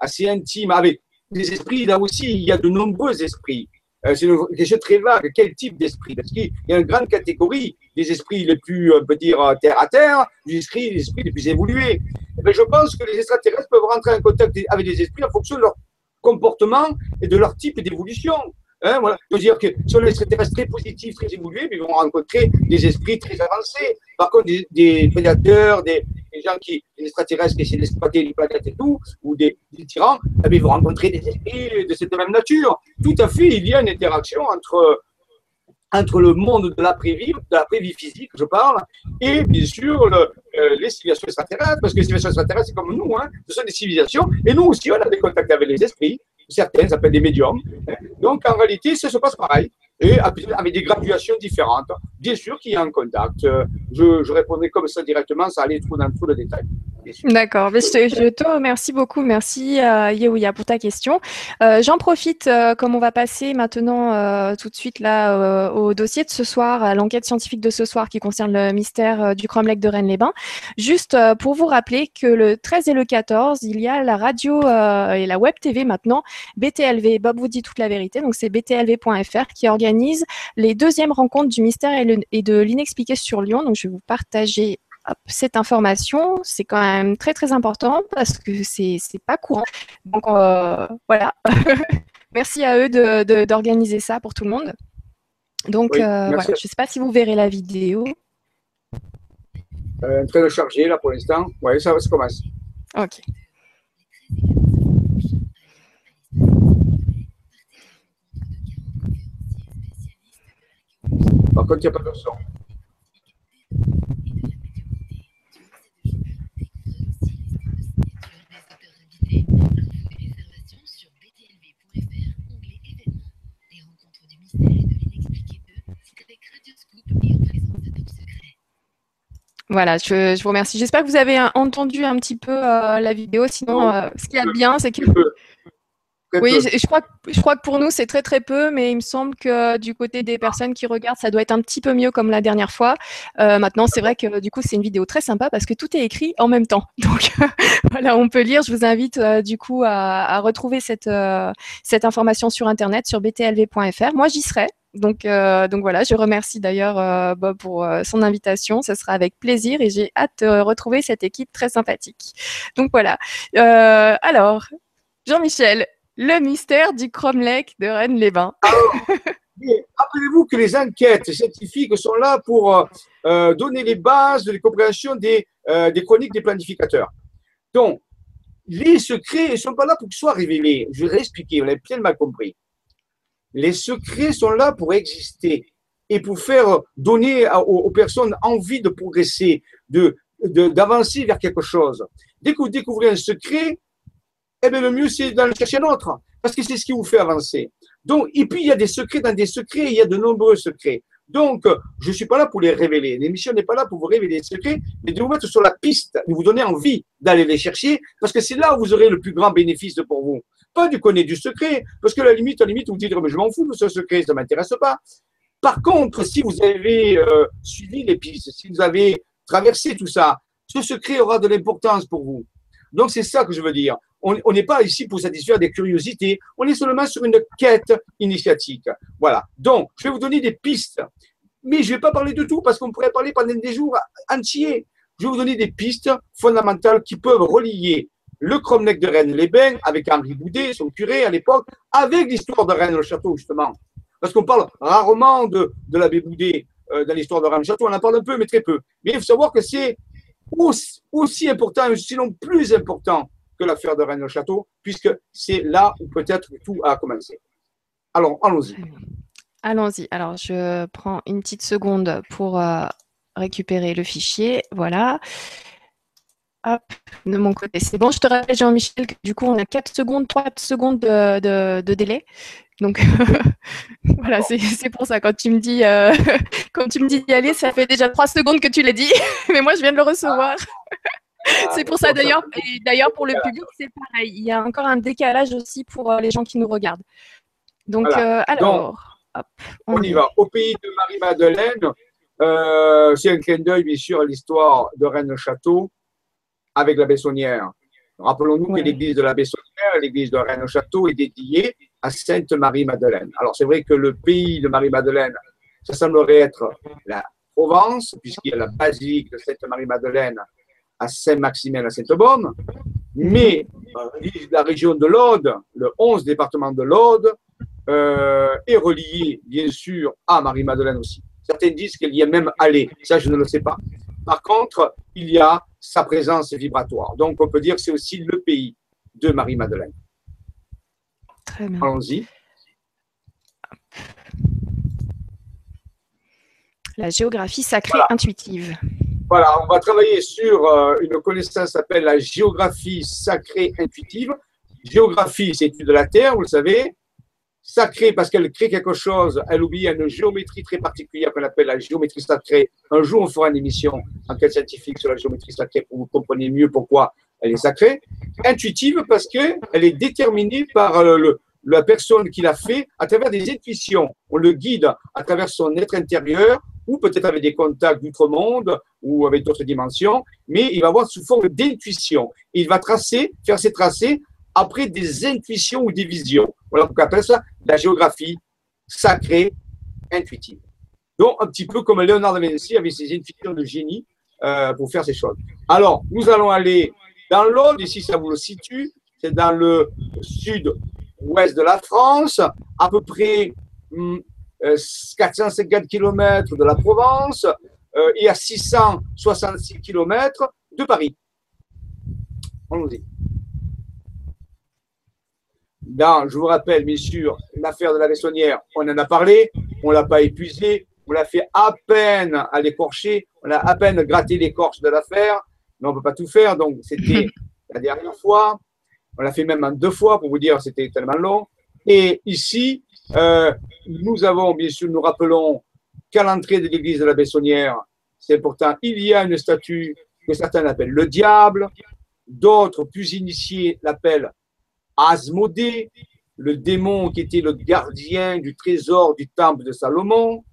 assez intime avec des esprits. Là aussi, il y a de nombreux esprits. Euh, c'est une question très vague. Quel type d'esprit? Parce qu'il y a une grande catégorie des esprits les plus, on peut dire, terre à terre, des esprits, des esprits les plus évolués. Mais je pense que les extraterrestres peuvent rentrer en contact avec des esprits en fonction de leur comportement et de leur type d'évolution. Hein, voilà. Je veux dire que sur les extraterrestres très positifs, très évolués, ils vont rencontrer des esprits très avancés. Par contre, des, prédateurs, des, gens qui, des extraterrestres qui essaient d'exploiter les planètes et tout, ou des, tyrans, eh ils vont rencontrer des esprits de cette même nature. Tout à fait, il y a une interaction entre, entre le monde de l'après-vie, de l'après-vie physique, je parle, et bien sûr le, euh, les civilisations extraterrestres, parce que les civilisations extraterrestres, c'est comme nous, hein, ce sont des civilisations, et nous aussi, on a des contacts avec les esprits, certains s'appellent des médiums. Donc, en réalité, ça se passe pareil, et avec des graduations différentes. Bien sûr qu'il y a un contact. Je, je répondrai comme ça directement, ça allait trop dans trop de détails. D'accord, je, te remercie beaucoup. Merci euh, pour ta question. Euh, j'en profite, euh, comme on va passer maintenant euh, tout de suite là au dossier de ce soir, à l'enquête scientifique de ce soir qui concerne le mystère du cromlech de Rennes-les-Bains. Juste pour vous rappeler que le 13 et le 14, il y a la radio et la web TV maintenant, BTLV, Bob vous dit toute la vérité, donc c'est btlv.fr qui organise les deuxièmes rencontres du mystère et, et de l'inexpliqué sur Lyon. Donc je vais vous partager cette information, c'est quand même très très important parce que c'est n'est pas courant. Donc euh, voilà, merci à eux d'organiser de, ça pour tout le monde. Donc euh, voilà, je ne sais pas si vous verrez la vidéo. Euh, en train de charger là pour l'instant. Oui, ça, ça commence. Ok. Par contre, il n'y a pas de son. Voilà, je, vous remercie. J'espère que vous avez entendu un petit peu euh, la vidéo. Sinon, euh, ce qu'il y a de bien, c'est que. Oui, je, crois, je crois que pour nous, c'est très très peu, mais il me semble que du côté des personnes qui regardent, ça doit être un petit peu mieux comme la dernière fois. Euh, maintenant, c'est vrai que du coup, c'est une vidéo très sympa parce que tout est écrit en même temps. Donc voilà, on peut lire. Je vous invite du coup à, à retrouver cette, cette information sur Internet, sur btlv.fr. Moi, j'y serai. Donc, euh, donc voilà, je remercie d'ailleurs euh, Bob pour euh, son invitation. Ce sera avec plaisir et j'ai hâte de retrouver cette équipe très sympathique. Donc voilà. alors, Jean-Michel, le mystère du cromlech de Rennes-les-Bains. Rappelez-vous que les enquêtes scientifiques sont là pour donner les bases de la compréhension des, chroniques des planificateurs. Donc, les secrets ne sont pas là pour qu'ils soient révélés. Je vais réexpliquer, vous l'avez bien mal compris. Les secrets sont là pour exister et pour faire donner aux, personnes envie de progresser, de, d'avancer vers quelque chose. Dès que vous découvrez un secret, eh bien, le mieux, c'est d'en chercher un autre, parce que c'est ce qui vous fait avancer. Donc, et puis, il y a des secrets dans des secrets, il y a de nombreux secrets. Donc, je ne suis pas là pour les révéler. L'émission n'est pas là pour vous révéler les secrets, mais de vous mettre sur la piste, de vous donner envie d'aller les chercher, parce que c'est là où vous aurez le plus grand bénéfice pour vous pas du connaître du secret, parce que la limite, à la limite, vous dites, mais je m'en fous de ce secret, ça ne m'intéresse pas. Par contre, si vous avez euh, suivi les pistes, si vous avez traversé tout ça, ce secret aura de l'importance pour vous. Donc, c'est ça que je veux dire. On n'est pas ici pour satisfaire des curiosités, on est seulement sur une quête initiatique. Voilà. Donc, je vais vous donner des pistes. Mais je ne vais pas parler de tout parce qu'on pourrait parler pendant des jours entiers. Je vais vous donner des pistes fondamentales qui peuvent relier le Cromlech de Rennes-les-Bains, avec Henri Boudet, son curé à l'époque, avec l'histoire de Rennes-le-Château, justement. Parce qu'on parle rarement de, l'abbé Boudet euh, dans l'histoire de Rennes-le-Château, on en parle un peu, mais très peu. Mais il faut savoir que c'est aussi, important, sinon plus important que l'affaire de Rennes-le-Château, puisque c'est là où peut-être tout a commencé. Alors, allons-y. Allons-y. Alors, je prends une petite seconde pour euh, récupérer le fichier. Voilà. Hop, de mon côté. C'est bon, je te rappelle, Jean-Michel, que du coup, on a 4 secondes, 3 secondes de, délai. Donc, voilà, c'est pour ça. Quand tu me dis, euh, quand tu me dis d'y aller, ça fait déjà 3 secondes que tu l'as dit. Mais moi, je viens de le recevoir. Ah, c'est pour ça, d'ailleurs. D'ailleurs, pour le public, c'est pareil. Il y a encore un décalage aussi pour euh, les gens qui nous regardent. Donc, euh, alors, on, y va. Au pays de Marie-Madeleine, c'est un clin d'œil, bien sûr, à l'histoire de Rennes-le-Château avec la Bessonnière. Rappelons-nous que l'église de la Bessonnière l'église de Rennes-Château est dédiée à Sainte-Marie-Madeleine. Alors, c'est vrai que le pays de Marie-Madeleine, ça semblerait être la Provence, puisqu'il y a la basilique de Sainte-Marie-Madeleine à Saint-Maximin à Sainte-Baume, mais la région de l'Aude, le 11 département de l'Aude, euh, est relié, bien sûr, à Marie-Madeleine aussi. Certains disent qu'elle y est même allée. Ça, je ne le sais pas. Par contre, il y a sa présence vibratoire. Donc, on peut dire que c'est aussi le pays de Marie-Madeleine. Très bien. Allons-y. La géographie sacrée Voilà. intuitive. Voilà, on va travailler sur euh, une connaissance qui s'appelle la géographie sacrée intuitive. Géographie, c'est étude de la Terre, vous le savez. Sacrée, parce qu'elle crée quelque chose, elle oublie une géométrie très particulière qu'on appelle la géométrie sacrée. Un jour, on fera une émission enquête scientifique sur la géométrie sacrée pour que vous compreniez mieux pourquoi elle est sacrée. Intuitive, parce qu'elle est déterminée par la personne qui l'a fait à travers des intuitions. On le guide à travers son être intérieur ou peut-être avec des contacts d'outre-monde ou avec d'autres dimensions, mais il va voir sous forme d'intuition. Il va tracer, faire ses tracés après des intuitions ou des visions. Voilà pourquoi on appelle ça la géographie sacrée intuitive. Donc, un petit peu comme Léonard de Vinci avec ses intuitions de génie euh, pour faire ces choses. Alors, nous allons aller dans l'Aude, ici ça vous le situe, c'est dans le sud-ouest de la France, à peu près hum, euh, 450 km de la Provence euh, et à 666 km de Paris. Allons-y. Dans, je vous rappelle, bien sûr, l'affaire de la Bessonnière, on en a parlé, on ne l'a pas épuisé, on l'a fait à peine à l'écorcher, on a à peine gratté l'écorche de l'affaire, mais on ne peut pas tout faire, donc c'était la dernière fois. On l'a fait même en deux fois pour vous dire c'était tellement long. Et ici, euh, nous avons, bien sûr, nous rappelons qu'à l'entrée de l'église de la Bessonnière, c'est important, il y a une statue que certains appellent le diable, d'autres plus initiés l'appellent Asmodée, le démon qui était le gardien du trésor du temple de Salomon.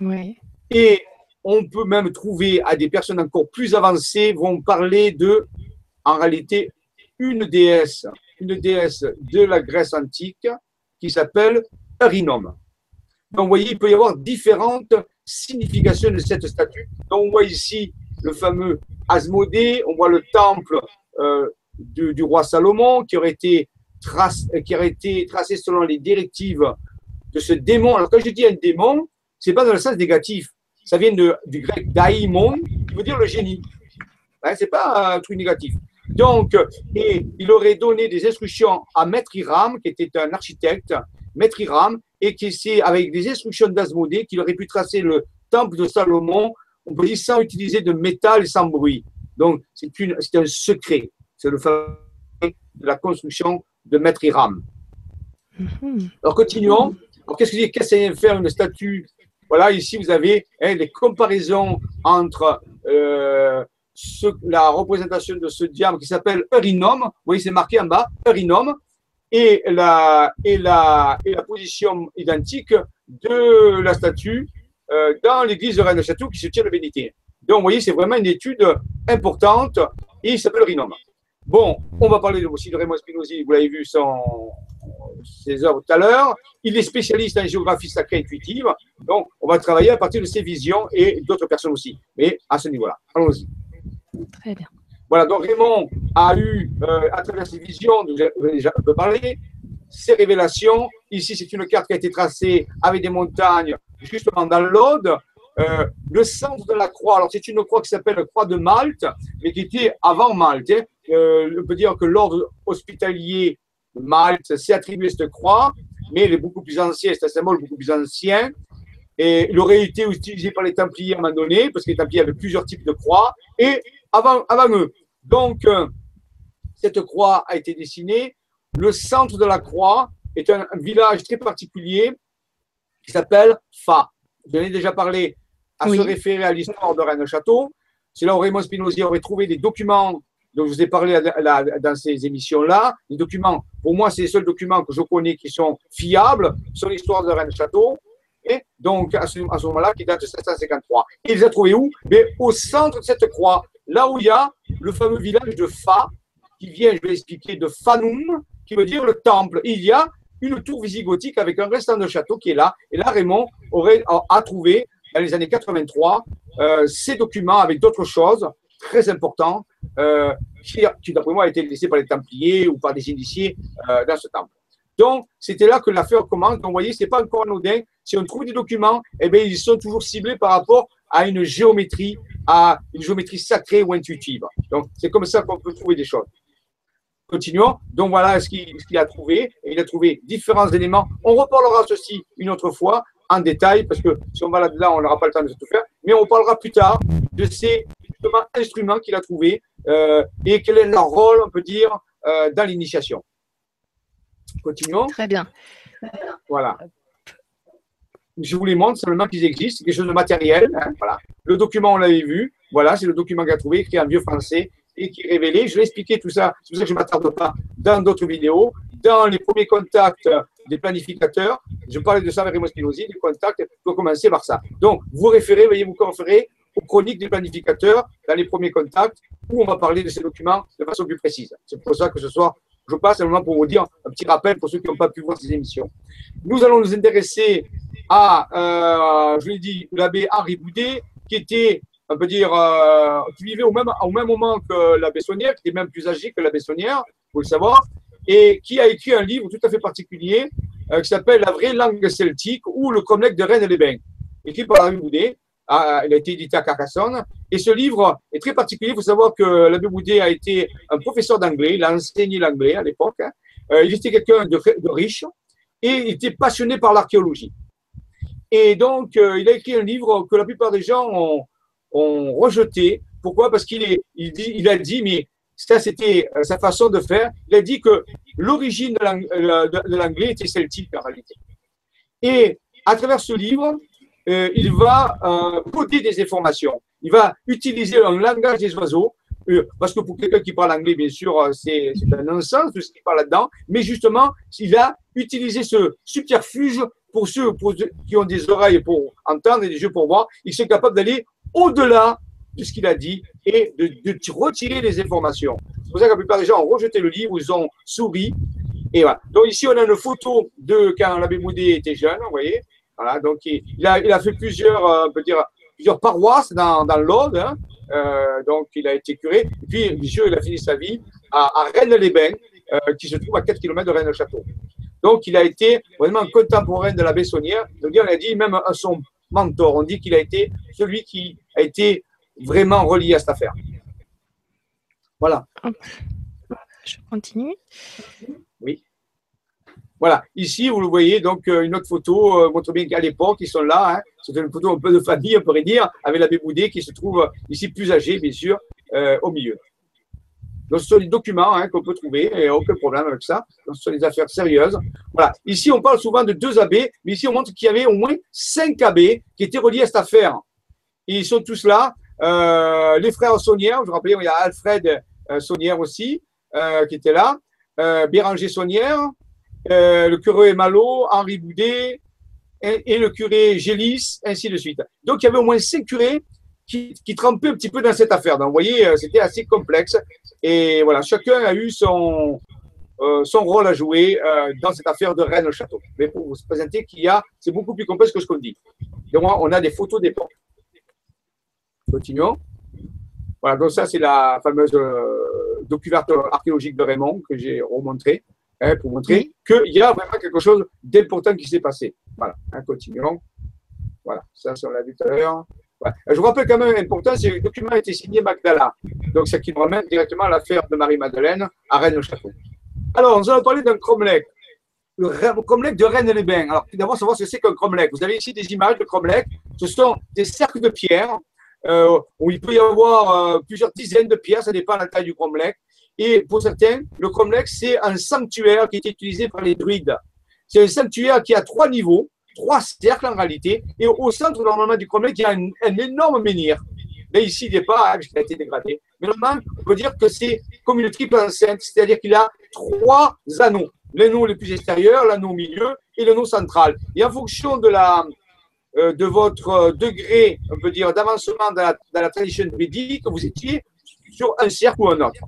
Oui. Et on peut même trouver à des personnes encore plus avancées vont parler de, en réalité, une déesse, une déesse de la Grèce antique qui s'appelle Eurinome. Donc, vous voyez, il peut y avoir différentes significations de cette statue. Donc, on voit ici le fameux Asmodée, on voit le temple euh, du, roi Salomon qui aurait, été qui aurait été tracé selon les directives de ce démon. Alors, quand je dis un démon, c'est pas dans le sens négatif. Ça vient de, du grec daimon, qui veut dire le génie. Hein, c'est pas un truc négatif. Donc, et il aurait donné des instructions à Maître Hiram, qui était un architecte, Maître Hiram, et qui c'est avec des instructions d'Asmodée qu'il aurait pu tracer le temple de Salomon, on peut dire sans utiliser de métal et sans bruit. Donc, c'est un secret. C'est le fameux de la construction de Maître Hiram. Mhm. Alors, continuons. Alors, qu'est-ce que c'est Qu'est-ce faire une statue? Voilà, ici, vous avez hein, les comparaisons entre euh, ce- la représentation de ce diable qui s'appelle Eurinome. Vous voyez, c'est marqué en bas, Eurinome, et la, et la, et la position identique de la statue euh, dans l'église de Rennes-Château qui se tient le Bénédictin. Donc, vous voyez, c'est vraiment une étude importante et il s'appelle Eurinome. Bon, on va parler aussi de Raymond Spinozzi, vous l'avez vu son, ses œuvres tout à l'heure. Il est spécialiste en géographie sacrée intuitive. Donc, on va travailler à partir de ses visions et d'autres personnes aussi. Mais à ce niveau-là. Allons-y. Très bien. Voilà, donc Raymond a eu, euh, à travers ses visions, dont j'ai déjà un peu parlé, ses révélations. Ici, c'est une carte qui a été tracée avec des montagnes, justement dans l'Aude. Euh, le centre de la croix, alors c'est une croix qui s'appelle la croix de Malte, mais qui était avant Malte. hein. Euh, on peut dire que l'ordre hospitalier de Malte s'est attribué cette croix, mais elle est beaucoup plus ancienne, c'est un symbole beaucoup plus ancien. Et il aurait été utilisé par les Templiers à un moment donné, parce que les Templiers avaient plusieurs types de croix, et avant, eux. Donc, euh, cette croix a été dessinée. Le centre de la croix est un, un village très particulier qui s'appelle Fa. J'en ai déjà parlé à Oui. se référer à l'histoire de Rennes-Château. C'est là où Raymond Spinozzi aurait trouvé des documents dont je vous ai parlé dans ces émissions-là. Les documents, pour moi, c'est les seuls documents que je connais qui sont fiables sur l'histoire de Rennes-Château. Et donc, à ce, moment-là, qui date de 753. Et il les a trouvés où? Mais Au centre de cette croix, là où il y a le fameux village de Fa, qui vient, je vais expliquer, de Fanum, qui veut dire le temple. Il y a une tour visigothique avec un restant de château qui est là. Et là, Raymond aurait, a, trouvé, dans les années 83, euh, ces documents avec d'autres choses très importantes euh, qui, d'après moi, a été laissées par les Templiers ou par des initiés euh, dans ce temple. Donc, c'était là que l'affaire commence. Donc, vous voyez, ce n'est pas encore anodin. Si on trouve des documents, eh bien, ils sont toujours ciblés par rapport à une géométrie, à une géométrie sacrée ou intuitive. Donc, c'est comme ça qu'on peut trouver des choses. Continuons. Donc, voilà ce qu'il a trouvé. il a trouvé différents éléments. On reparlera ceci une autre fois en détail, parce que si on va là-dedans, on n'aura pas le temps de tout faire. Mais on parlera plus tard de ces instruments qu'il a trouvés euh, et quel est leur rôle, on peut dire, euh, dans l'initiation. Continuons. Très bien. Voilà. Je vous les montre seulement qu'ils existent, c'est quelque chose de matériel. Hein, voilà. Le document, on l'avait vu. Voilà, c'est le document qu'il a trouvé, écrit en vieux français et qui est révélé. Je vais expliquer tout ça, c'est pour ça que je ne m'attarde pas dans d'autres vidéos. Dans les premiers contacts des planificateurs, je parlais de ça avec Raymond Spinozzi, les contacts, il faut commencer par ça. Donc, vous référez, veuillez vous référer aux chroniques des planificateurs dans les premiers contacts où on va parler de ces documents de façon plus précise. C'est pour ça que ce soir, je passe un moment pour vous dire un petit rappel pour ceux qui n'ont pas pu voir ces émissions. Nous allons nous intéresser à, euh, je l'ai dit, l'abbé Henri Boudet, qui était, on peut dire, euh, qui vivait au même, au même moment que l'abbé Saunière, qui était même plus âgé que l'abbé Saunière, vous le savoir, et qui a écrit un livre tout à fait particulier euh, qui s'appelle La vraie langue celtique ou le Cromlech de Rennes-les-Bains, écrit par Henri Boudet. Ah, il a été édité à Carcassonne. Et ce livre est très particulier. Il faut savoir que l'abbé Boudet a été un professeur d'anglais. Il a enseigné l'anglais à l'époque. Euh, il était quelqu'un de, riche et il était passionné par l'archéologie. Et donc, euh, il a écrit un livre que la plupart des gens ont, rejeté. Pourquoi? Parce qu'il il, il a dit, mais ça c'était euh, sa façon de faire, il a dit que l'origine de l'anglais était celtique en réalité. Et à travers ce livre, euh, il va euh, coder des informations. Il va utiliser un langage des oiseaux, euh, parce que pour quelqu'un qui parle anglais, bien sûr, c'est un non-sens de ce qu'il parle là-dedans, mais justement, il a utilisé ce subterfuge pour ceux, qui ont des oreilles pour entendre et des yeux pour voir. Ils sont capables d'aller au-delà de ce qu'il a dit et de, retirer les informations. C'est pour ça que la plupart des gens ont rejeté le livre, ils ont souri. Et voilà. Donc ici, on a une photo de quand l'abbé Moudé était jeune, vous voyez. Voilà, donc il, a, fait plusieurs, euh, on peut dire, plusieurs paroisses dans, l'Aude. Hein. Euh, donc il a été curé. Et puis, bien sûr, il a fini sa vie à, à Rennes-les-Bains, euh, qui se trouve à 4 km de Rennes-le-Château. Donc il a été vraiment contemporain de la Bessonnière. Donc on a dit même à son mentor, on dit qu'il a été celui qui a été vraiment relié à cette affaire. Voilà. Je continue. Oui. Voilà, ici, vous le voyez, donc euh, une autre photo euh, montre bien qu'à l'époque, ils sont là. Hein. C'est une photo un peu de famille, on pourrait dire, avec l'abbé Boudet qui se trouve euh, ici plus âgé, bien sûr, au milieu. Donc, ce sont des documents hein, qu'on peut trouver, il n'y a aucun problème avec ça. Donc, ce sont des affaires sérieuses. Voilà. Ici, on parle souvent de deux abbés, mais ici, on montre qu'il y avait au moins cinq abbés qui étaient reliés à cette affaire. Et ils sont tous là. Les frères Saunière, je vous rappelle, il y a Alfred Saunière aussi, qui était là. Béranger Saunière, euh, le curé Malo, Henri Boudet et, le curé Gélis, ainsi de suite. Donc il y avait au moins cinq curés qui, trempaient un petit peu dans cette affaire. Donc vous voyez, euh, c'était assez complexe. Et voilà, chacun a eu son, euh, son rôle à jouer dans cette affaire de Rennes-le-Château. Mais pour vous présenter qu'il y a, c'est beaucoup plus complexe que ce qu'on dit. Donc on a des photos d'époque. Continuons. Voilà, donc ça c'est la fameuse documentaire archéologique de Raymond que j'ai remontré. Hein, pour montrer qu'il y a vraiment quelque chose d'important qui s'est passé. Voilà, hein, continuons. Voilà, ça, on l'a vu tout à l'heure. Je vous rappelle quand même important, c'est que le document a été signé Magdala. Donc, c'est qui nous ramène directement à l'affaire de Marie-Madeleine à Rennes-le-Château. Alors, nous allons parler d'un cromlech. Le cromlech de Rennes-les-Bains. Alors, d'abord, savoir ce que c'est qu'un cromlech. Vous avez ici des images de cromlech. Ce sont des cercles de pierre euh, où il peut y avoir euh, plusieurs dizaines de pierres, ça dépend de la taille du cromlech. Et pour certains, le Cromlech, c'est un sanctuaire qui est utilisé par les druides. C'est un sanctuaire qui a trois niveaux, trois cercles en réalité. Et au centre, normalement, du Cromlech, il y a un, énorme menhir. Là, ici, il n'est pas, puisqu'il a été dégradé. Mais normalement, on peut dire que c'est comme une triple enceinte, c'est-à-dire qu'il a trois anneaux. L'anneau le plus extérieur, l'anneau au milieu et l'anneau central. Et en fonction de, la, euh, de votre degré, on peut dire, d'avancement dans la, tradition druidique, vous étiez sur un cercle ou un autre.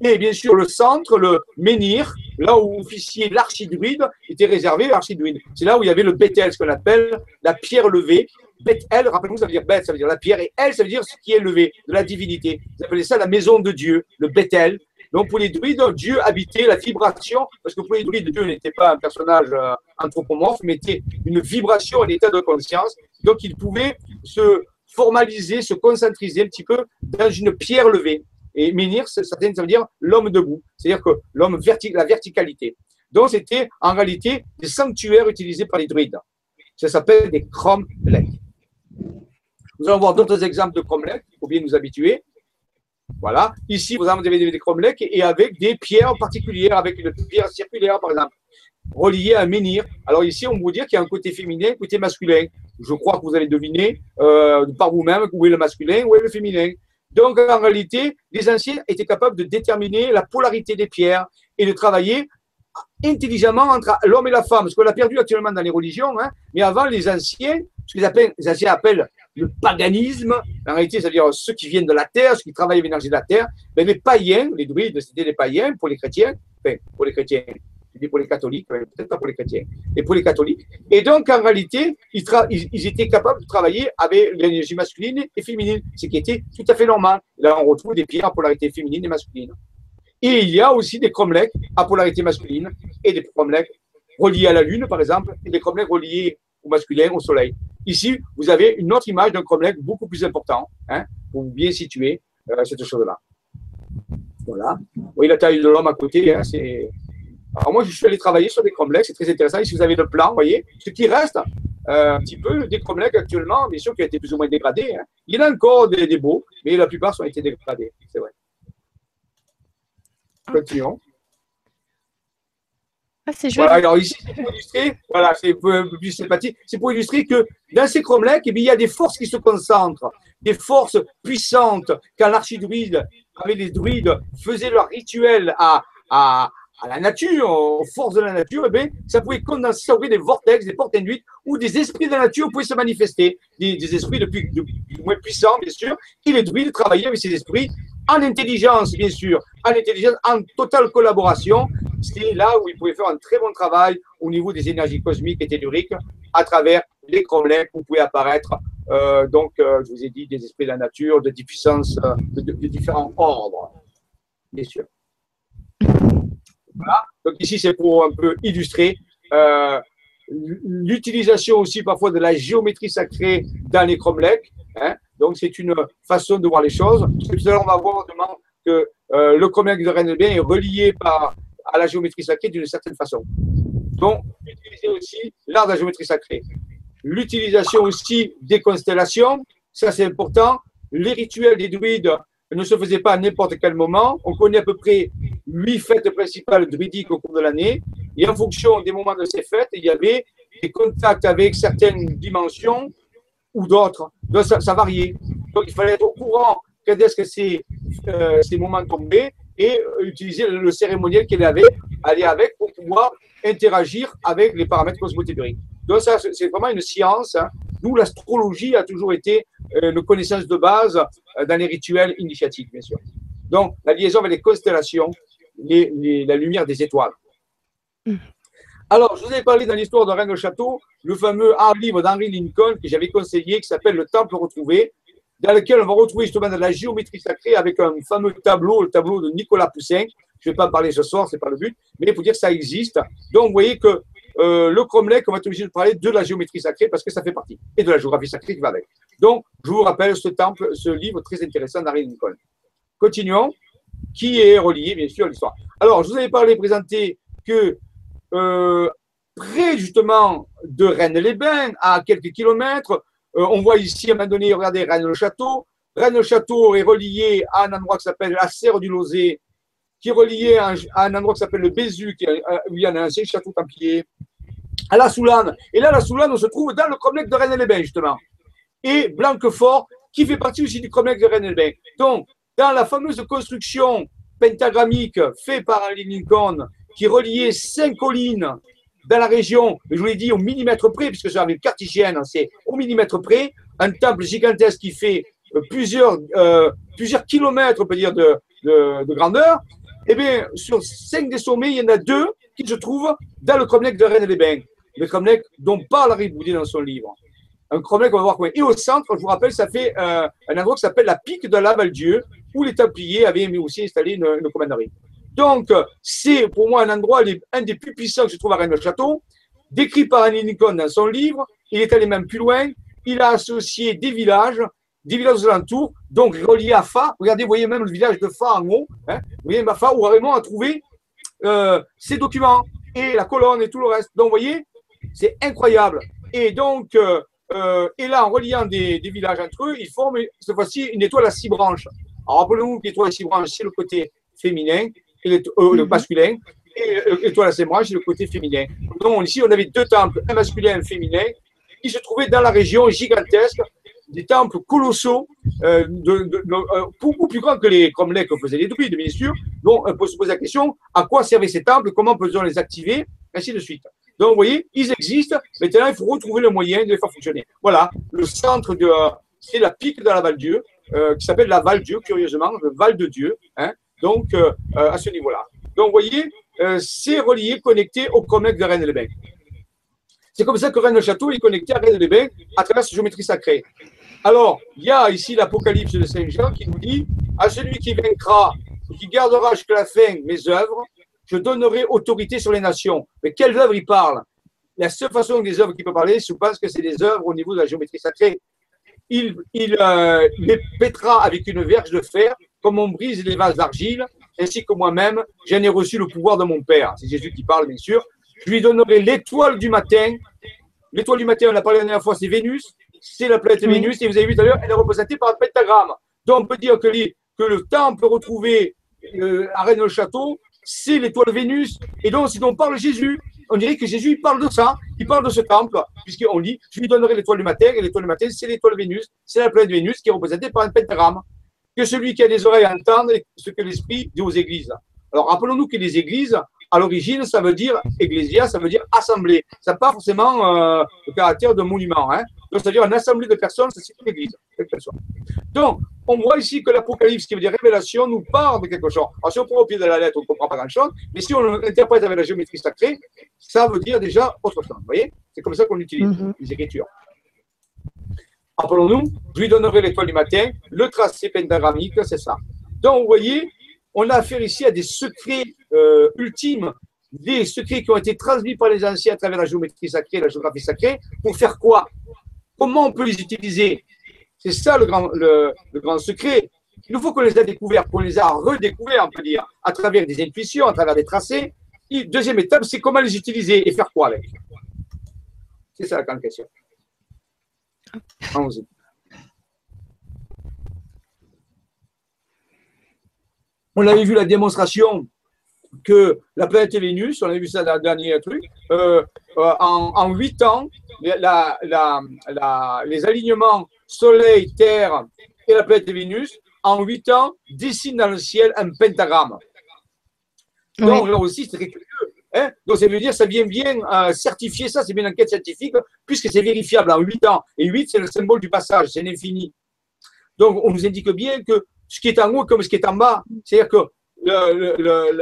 Et bien sûr, le centre, le menhir, là où officier l'archidruide, était réservé à l'archidruide. C'est là où il y avait le Bethel, ce qu'on appelle la pierre levée. Bethel, rappelez-vous, ça veut dire Beth, ça veut dire la pierre, et elle, ça veut dire ce qui est levé, de la divinité. Vous appelez ça la maison de Dieu, le Bethel. Donc pour les druides, Dieu habitait la vibration, parce que pour les druides, Dieu n'était pas un personnage euh, anthropomorphe, mais était une vibration, un état de conscience. Donc il pouvait se formaliser, se concentriser un petit peu dans une pierre levée. Et menhir, ça veut dire l'homme debout, c'est-à-dire que l'homme la verticalité. Donc c'était en réalité des sanctuaires utilisés par les druides. Ça s'appelle des cromlech. Nous allons voir d'autres exemples de cromlech, il faut bien nous habituer. Voilà. Ici, vous avez des cromlech et avec des pierres particulières, avec une pierre circulaire, par exemple, reliée à un menhir. Alors ici, on vous dire qu'il y a un côté féminin, un côté masculin. Je crois que vous allez deviner euh, par vous-même où est le masculin, où est le féminin. Donc, en réalité, les anciens étaient capables de déterminer la polarité des pierres et de travailler intelligemment entre l'homme et la femme, ce qu'on a perdu actuellement dans les religions. Hein. Mais avant, les anciens, ce que les, anciens appellent le paganisme, en réalité, c'est-à-dire ceux qui viennent de la terre, ceux qui travaillent avec l'énergie de la terre, mais les païens, les druides, c'était les païens pour les chrétiens, enfin, pour les chrétiens, je dis pour les catholiques, peut-être pas pour les chrétiens, et pour les catholiques. Et donc, en réalité, ils, ils étaient capables de travailler avec l'énergie masculine et féminine, ce qui était tout à fait normal. Là, on retrouve des pierres à polarité féminine et masculine. Et il y a aussi des cromlechs à polarité masculine et des cromlechs reliés à la Lune, par exemple, et des cromlechs reliés au masculin, au Soleil. Ici, vous avez une autre image d'un cromlech beaucoup plus important, hein, pour bien situer euh, cette chose-là. Voilà. Voyez la taille de l'homme à côté, hein. Alors moi, je suis allé travailler sur des cromlechs, c'est très intéressant. Ici, vous avez le plan, vous voyez. Ce qui reste, euh, un petit peu des cromlechs actuellement, bien sûr, qui a été plus ou moins dégradé. Hein. Il y en a encore des, des beaux, mais la plupart ont été dégradés, c'est vrai. Continuons. Ah, c'est Voilà, alors ici, c'est pour illustrer, voilà, c'est plus sympathique, c'est pour illustrer que dans ces cromlechs, eh il y a des forces qui se concentrent, des forces puissantes. Quand l'archidruide, avec les druides, faisaient leur rituel à, à, à la nature, aux forces de la nature, eh bien, ça pouvait condenser, ça des vortex, des portes induites, où des esprits de la nature pouvaient se manifester, des, esprits de plus, moins puissants, bien sûr, et les druides travaillaient avec ces esprits en intelligence, bien sûr, en intelligence, en totale collaboration. C'est là où ils pouvaient faire un très bon travail au niveau des énergies cosmiques et telluriques à travers les cromlechs où pouvaient apparaître, euh, donc, euh, je vous ai dit, des esprits de la nature, de, euh, de, différents ordres, bien sûr. Voilà. Donc ici, c'est pour un peu illustrer l'utilisation aussi parfois de la géométrie sacrée dans les cromlechs. Hein. Donc, c'est une façon de voir les choses. Tout à l'heure, on va voir que euh, le commerce de Rennes est relié à la géométrie sacrée d'une certaine façon. Donc, utiliser aussi l'art de la géométrie sacrée. L'utilisation aussi des constellations, ça c'est important. Les rituels des druides ne se faisaient pas à n'importe quel moment. On connaît à peu près huit fêtes principales druidiques au cours de l'année. Et en fonction des moments de ces fêtes, il y avait des contacts avec certaines dimensions ou d'autres. Donc, ça, variait. Donc, il fallait être au courant quand est-ce que ces, euh, ces moments tombaient et utiliser le cérémoniel qu'il avait, aller avec pour pouvoir interagir avec les paramètres cosmotelluriques. Donc, ça, c'est vraiment une science. Hein. Nous, l'astrologie a toujours été euh, une connaissance de base euh, dans les rituels initiatiques, bien sûr. Donc, la liaison avec les constellations, les, la lumière des étoiles. Mmh. Alors, je vous ai parlé dans l'histoire de Rennes le Château, le fameux livre d'Henry Lincoln que j'avais conseillé, qui s'appelle Le Temple retrouvé, dans lequel on va retrouver justement de la géométrie sacrée avec un fameux tableau, le tableau de Nicolas Poussin. Je ne vais pas en parler ce soir, ce n'est pas le but, mais il faut dire que ça existe. Donc, vous voyez que euh, le cromlech, on va être obligé de parler de la géométrie sacrée parce que ça fait partie, et de la géographie sacrée qui va avec. Donc, je vous rappelle ce temple, ce livre très intéressant d'Henry Lincoln. Continuons, qui est relié, bien sûr, à l'histoire. Alors, je vous avais parlé, présenté que euh, près justement de Rennes-les-Bains, à quelques kilomètres. Euh, on voit ici à un moment donné, regardez, Rennes-le-Château. Rennes-le-Château est relié à un endroit qui s'appelle la Serre du Lozé, qui est relié à un, endroit qui s'appelle le Bézu, où il y a un ancien château templier, à la Soulane. Et là, la Soulane, on se trouve dans le cromlech de Rennes-les-Bains, justement. Et Blanquefort, qui fait partie aussi du cromlech de Rennes-les-Bains. Donc, dans la fameuse construction pentagrammique faite par Lincoln, qui reliait cinq collines dans la région, je vous l'ai dit, au millimètre près, puisque c'est une cartésienne, c'est au millimètre près, un temple gigantesque qui fait euh, plusieurs, euh, plusieurs kilomètres, on peut dire, de, de, grandeur. eh bien, sur cinq des sommets, il y en a deux qui se trouvent dans le cromlech de Rennes-les-Bains. Le cromlech dont parle Harry Boudier dans son livre. Un cromlech, on va voir quoi. Et au centre, je vous rappelle, ça fait euh, un endroit qui s'appelle la pique de la Val-Dieu, où les Templiers avaient aussi installé une, une commanderie. Donc, c'est pour moi un endroit, un des plus puissants que je trouve à Rennes-le-Château, décrit par Annie Lincoln dans son livre. Il est allé même plus loin. Il a associé des villages, des villages aux alentours, donc reliés à Fa. Regardez, vous voyez même le village de Fa en haut. Hein. vous voyez Fa, où Raymond a trouvé euh, ces documents et la colonne et tout le reste. Donc, vous voyez, c'est incroyable. Et donc, euh, euh, et là, en reliant des, des, villages entre eux, ils forment cette fois-ci une étoile à six branches. Alors, rappelez-vous que l'étoile à six branches, c'est le côté féminin, et le mhm. masculin, et l'étoile à six branches, c'est le côté féminin. Donc, ici, on avait deux temples, un masculin et un féminin, qui se trouvaient dans la région gigantesque, des temples colossaux, euh, de, de, euh, beaucoup plus grands que les cromlechs que faisaient les druides, bien sûr. Donc, on peut se poser la question à quoi servaient ces temples, comment peut-on les activer, ainsi de suite. Donc, vous voyez, ils existent. Maintenant, il faut retrouver le moyen de les faire fonctionner. Voilà, le centre de, c'est la pique de la Val-Dieu, euh, qui s'appelle la Val-Dieu, curieusement, le Val de Dieu. Hein, donc, euh, à ce niveau-là. Donc, vous voyez, c'est relié, connecté au cromlech de Rennes-les-Bains. C'est comme ça que Rennes-le-Château est connecté à Rennes-les-Bains à travers sa géométrie sacrée. Alors, il y a ici l'Apocalypse de Saint Jean qui nous dit À celui qui vaincra qui gardera jusqu'à la fin mes œuvres, je donnerai autorité sur les nations. Mais quelles œuvres il parle La seule façon des œuvres qu'il peut parler, je pense que c'est des œuvres au niveau de la géométrie sacrée. Il, il euh, les pètera avec une verge de fer, comme on brise les vases d'argile, ainsi que moi-même, j'en ai reçu le pouvoir de mon Père. C'est Jésus qui parle, bien sûr. Je lui donnerai l'étoile du matin. L'étoile du matin, on l'a parlé la dernière fois, c'est Vénus c'est la planète Vénus, et vous avez vu tout à l'heure, elle est représentée par un pentagramme. Donc on peut dire que, que le temple retrouvé euh, à Rennes-le-Château, c'est l'étoile Vénus. Et donc, si on parle Jésus, on dirait que Jésus il parle de ça, il parle de ce temple, puisqu'on dit Je lui donnerai l'étoile du matin, et l'étoile du matin, c'est l'étoile Vénus, c'est la planète Vénus qui est représentée par un pentagramme. Que celui qui a des oreilles entende ce que l'Esprit dit aux églises. Alors, rappelons-nous que les églises, à l'origine, ça veut dire ecclésia, ça veut dire assemblée. Ça n'a pas forcément euh, le caractère de monument. Hein. Donc, c'est-à-dire une assemblée de personnes, c'est une église, Donc, on voit ici que l'Apocalypse, qui veut dire révélation, nous parle de quelque chose. Alors, si on prend au pied de la lettre, on ne comprend pas grand-chose, mais si on l'interprète avec la géométrie sacrée, ça veut dire déjà autre chose. Vous voyez? C'est comme ça qu'on utilise mhm. les écritures. Rappelons-nous, je lui donnerai l'étoile du matin, le tracé pentagrammique, c'est ça. Donc, vous voyez, on a affaire ici à des secrets euh, ultimes, des secrets qui ont été transmis par les anciens à travers la géométrie sacrée, la géographie sacrée, pour faire quoi? Comment on peut les utiliser? C'est ça le grand, le, grand secret. Il faut qu'on les ait découverts, qu'on les a redécouverts, on peut dire, à travers des intuitions, à travers des tracés. Et deuxième étape, c'est comment les utiliser et faire quoi avec? C'est ça la grande question. On avait vu la démonstration que la planète Vénus, on a vu ça dans le dernier truc, euh, euh, en huit ans, la, la, les alignements Soleil, Terre et la planète Vénus, en huit ans, dessinent dans le ciel un pentagramme. Donc là aussi, c'est très curieux. Hein. Donc ça veut dire ça vient bien euh, certifier ça, c'est bien une enquête scientifique, puisque c'est vérifiable en huit ans. Et huit, c'est le symbole du passage, c'est l'infini. Donc on nous indique bien que ce qui est en haut comme ce qui est en bas, c'est-à-dire que le, le,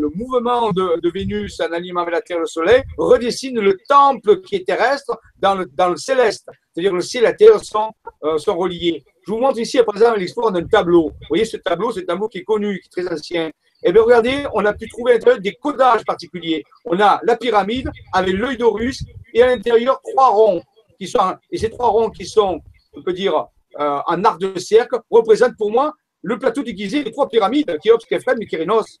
le, mouvement de, de, Vénus en alignement avec la Terre et le Soleil redessine le temple qui est terrestre dans le, dans le céleste. C'est-à-dire que le ciel et la Terre sont, euh, sont reliés. Je vous montre ici à présent l'histoire d'un tableau. Vous voyez ce tableau, c'est un tableau qui est connu, qui est très ancien. Eh bien regardez, on a pu trouver des codages particuliers. On a la pyramide avec l'œil d'Horus et à l'intérieur trois ronds. Qui sont, et ces trois ronds qui sont, on peut dire, euh, en arc de cercle, représentent pour moi le plateau déguisé des trois pyramides, Khéops, Képhren et Kyrinos.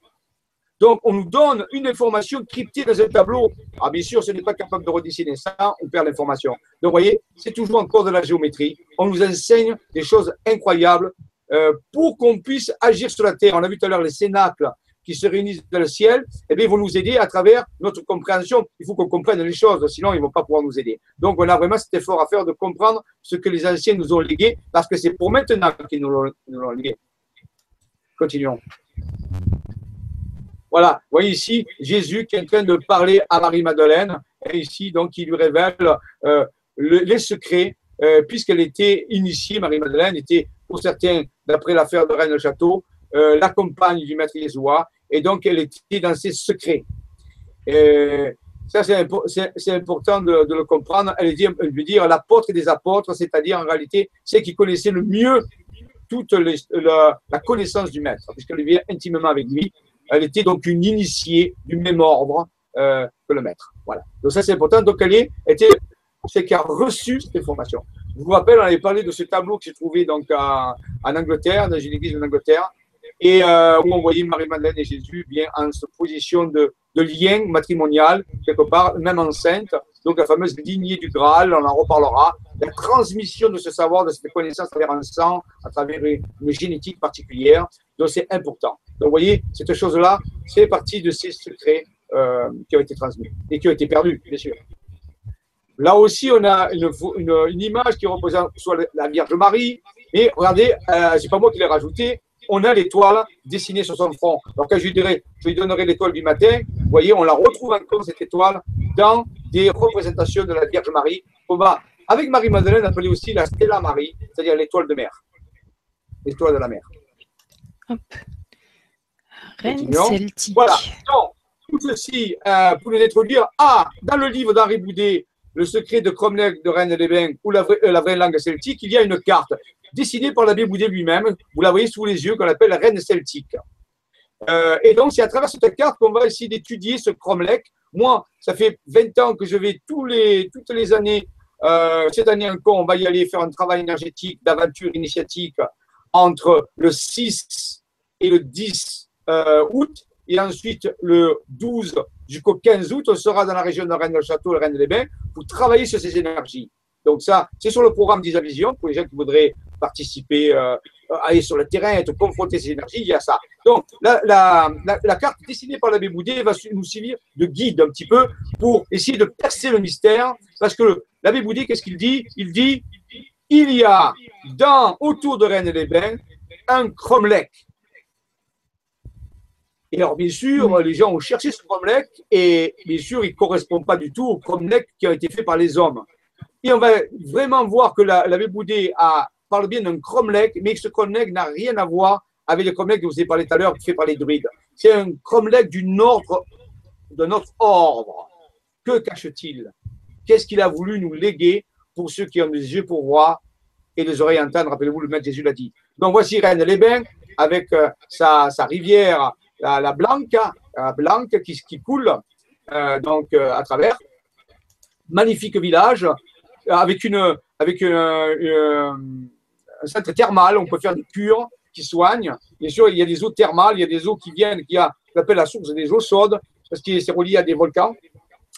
Donc, on nous donne une information cryptée dans un tableau. Ah, bien sûr, ce n'est pas capable de redessiner ça, on perd l'information. Donc, vous voyez, c'est toujours encore de la géométrie. On nous enseigne des choses incroyables euh, pour qu'on puisse agir sur la Terre. On a vu tout à l'heure les cénacles qui se réunissent dans le ciel, eh bien, ils vont nous aider à travers notre compréhension. Il faut qu'on comprenne les choses, sinon ils ne vont pas pouvoir nous aider. Donc, on a vraiment cet effort à faire de comprendre ce que les anciens nous ont légué, parce que c'est pour maintenant qu'ils nous l'ont légué. Continuons. Voilà, vous voyez ici Jésus qui est en train de parler à Marie-Madeleine, et ici, donc, il lui révèle euh, les secrets, euh, puisqu'elle était initiée, Marie-Madeleine était, pour certains, d'après l'affaire de Rennes-le-Château, euh, la compagne du maître Yeshua, et donc elle était dans ses secrets. Et ça, c'est important de, le comprendre. Elle, elle veut dire l'apôtre des apôtres, c'est-à-dire en réalité, c'est qui connaissait le mieux toute la, connaissance du maître, puisqu'elle vivait intimement avec lui. Elle était donc une initiée du même ordre euh, que le maître. Voilà. Donc ça, c'est important. Donc elle était, c'est qui a reçu cette information. Je vous rappelle, on avait parlé de ce tableau que j'ai trouvé donc en Angleterre, dans une église en Angleterre, et euh, où on voyait Marie-Madeleine et Jésus bien en position de lien matrimonial, quelque part, même enceinte. Donc la fameuse lignée du Graal, on en reparlera. La transmission de ce savoir, de cette connaissance à travers un sang, à travers une, génétique particulière. Donc c'est important. Donc vous voyez, cette chose-là, c'est partie de ces secrets euh, qui ont été transmis et qui ont été perdus, bien sûr. Là aussi, on a une, image qui représente soit la Vierge Marie, mais regardez, euh, c'est pas moi qui l'ai rajouté, on a l'étoile dessinée sur son front. Donc, quand je lui, dirai, je lui donnerai l'étoile du matin, vous voyez, on la retrouve encore, cette étoile, dans des représentations de la Vierge Marie, On va, avec Marie-Madeleine, appeler aussi la Stella Marie, c'est-à-dire l'étoile de mer. L'étoile de la mer. Hop. Reine celtique. Voilà. Donc, tout ceci euh, pour nous introduire à, dans le livre d'Henri Boudet, Le secret de Cromlech de Reine des Bains ou la vraie, euh, la vraie langue celtique, il y a une carte dessinée par l'abbé Boudet lui-même. Vous la voyez sous les yeux, qu'on appelle la Reine celtique. Euh, et donc, c'est à travers cette carte qu'on va essayer d'étudier ce Cromlech. Moi, ça fait 20 ans que je vais tous les, toutes les années, cette année encore, on va y aller faire un travail énergétique, d'aventure initiatique entre le 6 et le 10 août et ensuite, le 12 jusqu'au 15 août, on sera dans la région de Rennes-le-Château, le Rennes-les-Bains, pour travailler sur ces énergies. Donc ça, c'est sur le programme d'Isavision, pour les gens qui voudraient participer, euh, aller sur le terrain, être confrontés à ces énergies, il y a ça. Donc la, la, la, carte dessinée par l'abbé Boudet va nous servir de guide un petit peu pour essayer de percer le mystère, parce que l'abbé Boudet, qu'est-ce qu'il dit? Il dit, il y a dans, autour de Rennes-les-Bains un cromlech et alors, bien sûr, les gens ont cherché ce cromlech et bien sûr, il ne correspond pas du tout au cromlech qui a été fait par les hommes. Et on va vraiment voir que l'abbé Boudet a, parle bien d'un cromlech, mais ce cromlech n'a rien à voir avec le cromlech que vous avez parlé tout à l'heure, fait par les druides. C'est un cromlech d'un autre, ordre. Que cache-t-il? Qu'est-ce qu'il a voulu nous léguer pour ceux qui ont des yeux pour voir et des oreilles entendre? Rappelez-vous, le maître Jésus l'a dit. Donc voici Reine les Bains avec euh, sa, sa rivière la, la Blanca, la qui, qui coule euh, donc euh, à travers. Magnifique village avec une avec un centre thermal. On peut faire des cures qui soignent. Bien sûr, il y a des eaux thermales, il y a des eaux qui viennent, qui a, appelle la source des eaux chaudes parce que c'est relié à des volcans.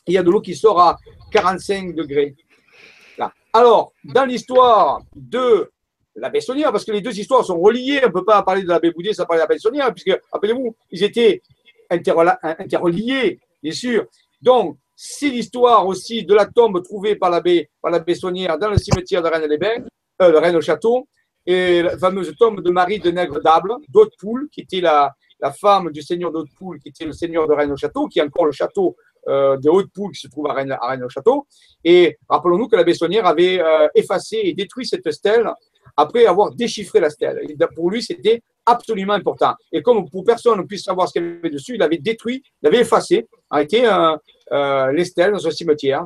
Il y a de l'eau qui sort à 45 degrés. Là. Alors, dans l'histoire de la Bessonnière, parce que les deux histoires sont reliées. On ne peut pas parler de la Boudet sans parler de la Bessonnière, puisque, rappelez-vous, ils étaient interreliés, bien sûr. Donc, c'est l'histoire aussi de la tombe trouvée par l'abbé par la Bessonnière dans le cimetière de Rennes-les-Bains, euh, de Rennes-au-Château, et la fameuse tombe de Marie de Nègre d'Able, d'Haute-Poule, qui était la, la femme du seigneur d'Haute-Poule, qui était le seigneur de Rennes-au-Château, qui est encore le château euh, de Haute-Poule qui se trouve à Rennes-au-Château. Et rappelons-nous que la Bessonnière avait euh, effacé et détruit cette stèle après avoir déchiffré la stèle. pour lui, c'était absolument important. Et comme pour personne ne puisse savoir ce qu'il avait dessus, il avait détruit, il avait effacé, été euh, euh, les stèles dans ce cimetière.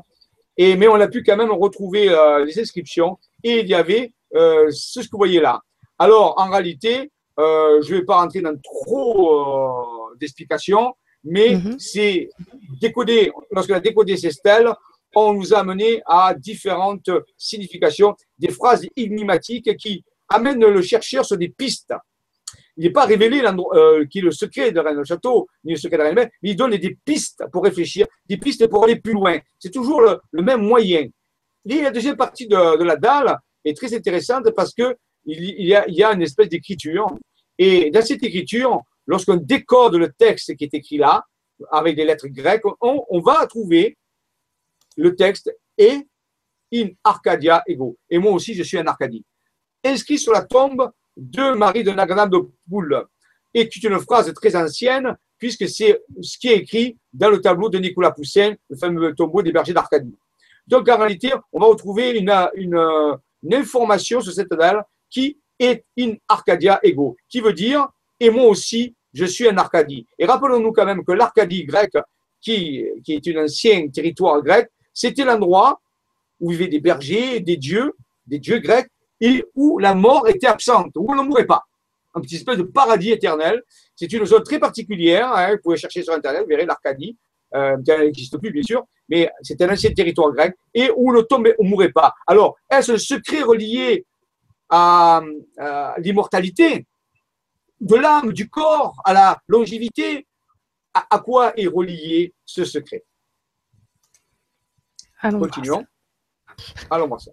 Et, mais on a pu quand même retrouver euh, les inscriptions et il y avait ce que vous voyez là. Alors, en réalité, je ne vais pas rentrer dans trop d'explications, mais mhm. c'est décodé, lorsqu'on a décodé ces stèles, on nous a amené à différentes significations, des phrases énigmatiques qui amènent le chercheur sur des pistes. Il n'est pas révélé euh, qui est le secret de Rennes Château, ni le secret de Rennes, mais il donne des pistes pour réfléchir, des pistes pour aller plus loin. C'est toujours le, même moyen. Et la deuxième partie de, la dalle est très intéressante parce que il y a, il y a une espèce d'écriture. Et dans cette écriture, lorsqu'on décode le texte qui est écrit là, avec des lettres grecques, on, va trouver le texte est in Arcadia ego. Et moi aussi, je suis en Arcadie. Inscrit sur la tombe de Marie de Nagana de Poule. Et c'est une phrase très ancienne, puisque c'est ce qui est écrit dans le tableau de Nicolas Poussin, le fameux tombeau des bergers d'Arcadie. Donc, en réalité, on va retrouver une, information sur cette dalle qui est in Arcadia ego, qui veut dire, et moi aussi, je suis un Arcadie. Et rappelons-nous quand même que l'Arcadie grecque, qui, qui est un ancien territoire grec, c'était l'endroit où vivaient des bergers, des dieux, des dieux grecs, et où la mort était absente, où on ne mourait pas. Un petit espèce de paradis éternel. C'est une zone très particulière. Hein, vous pouvez chercher sur Internet, vous verrez l'Arcadie. Euh, elle n'existe plus, bien sûr, mais c'est un ancien territoire grec et où le tombait, on ne mourait pas. Alors, est-ce le secret relié à, l'immortalité de l'âme, du corps, à la longévité? À, quoi est relié ce secret? Continuons. Allons voir ça.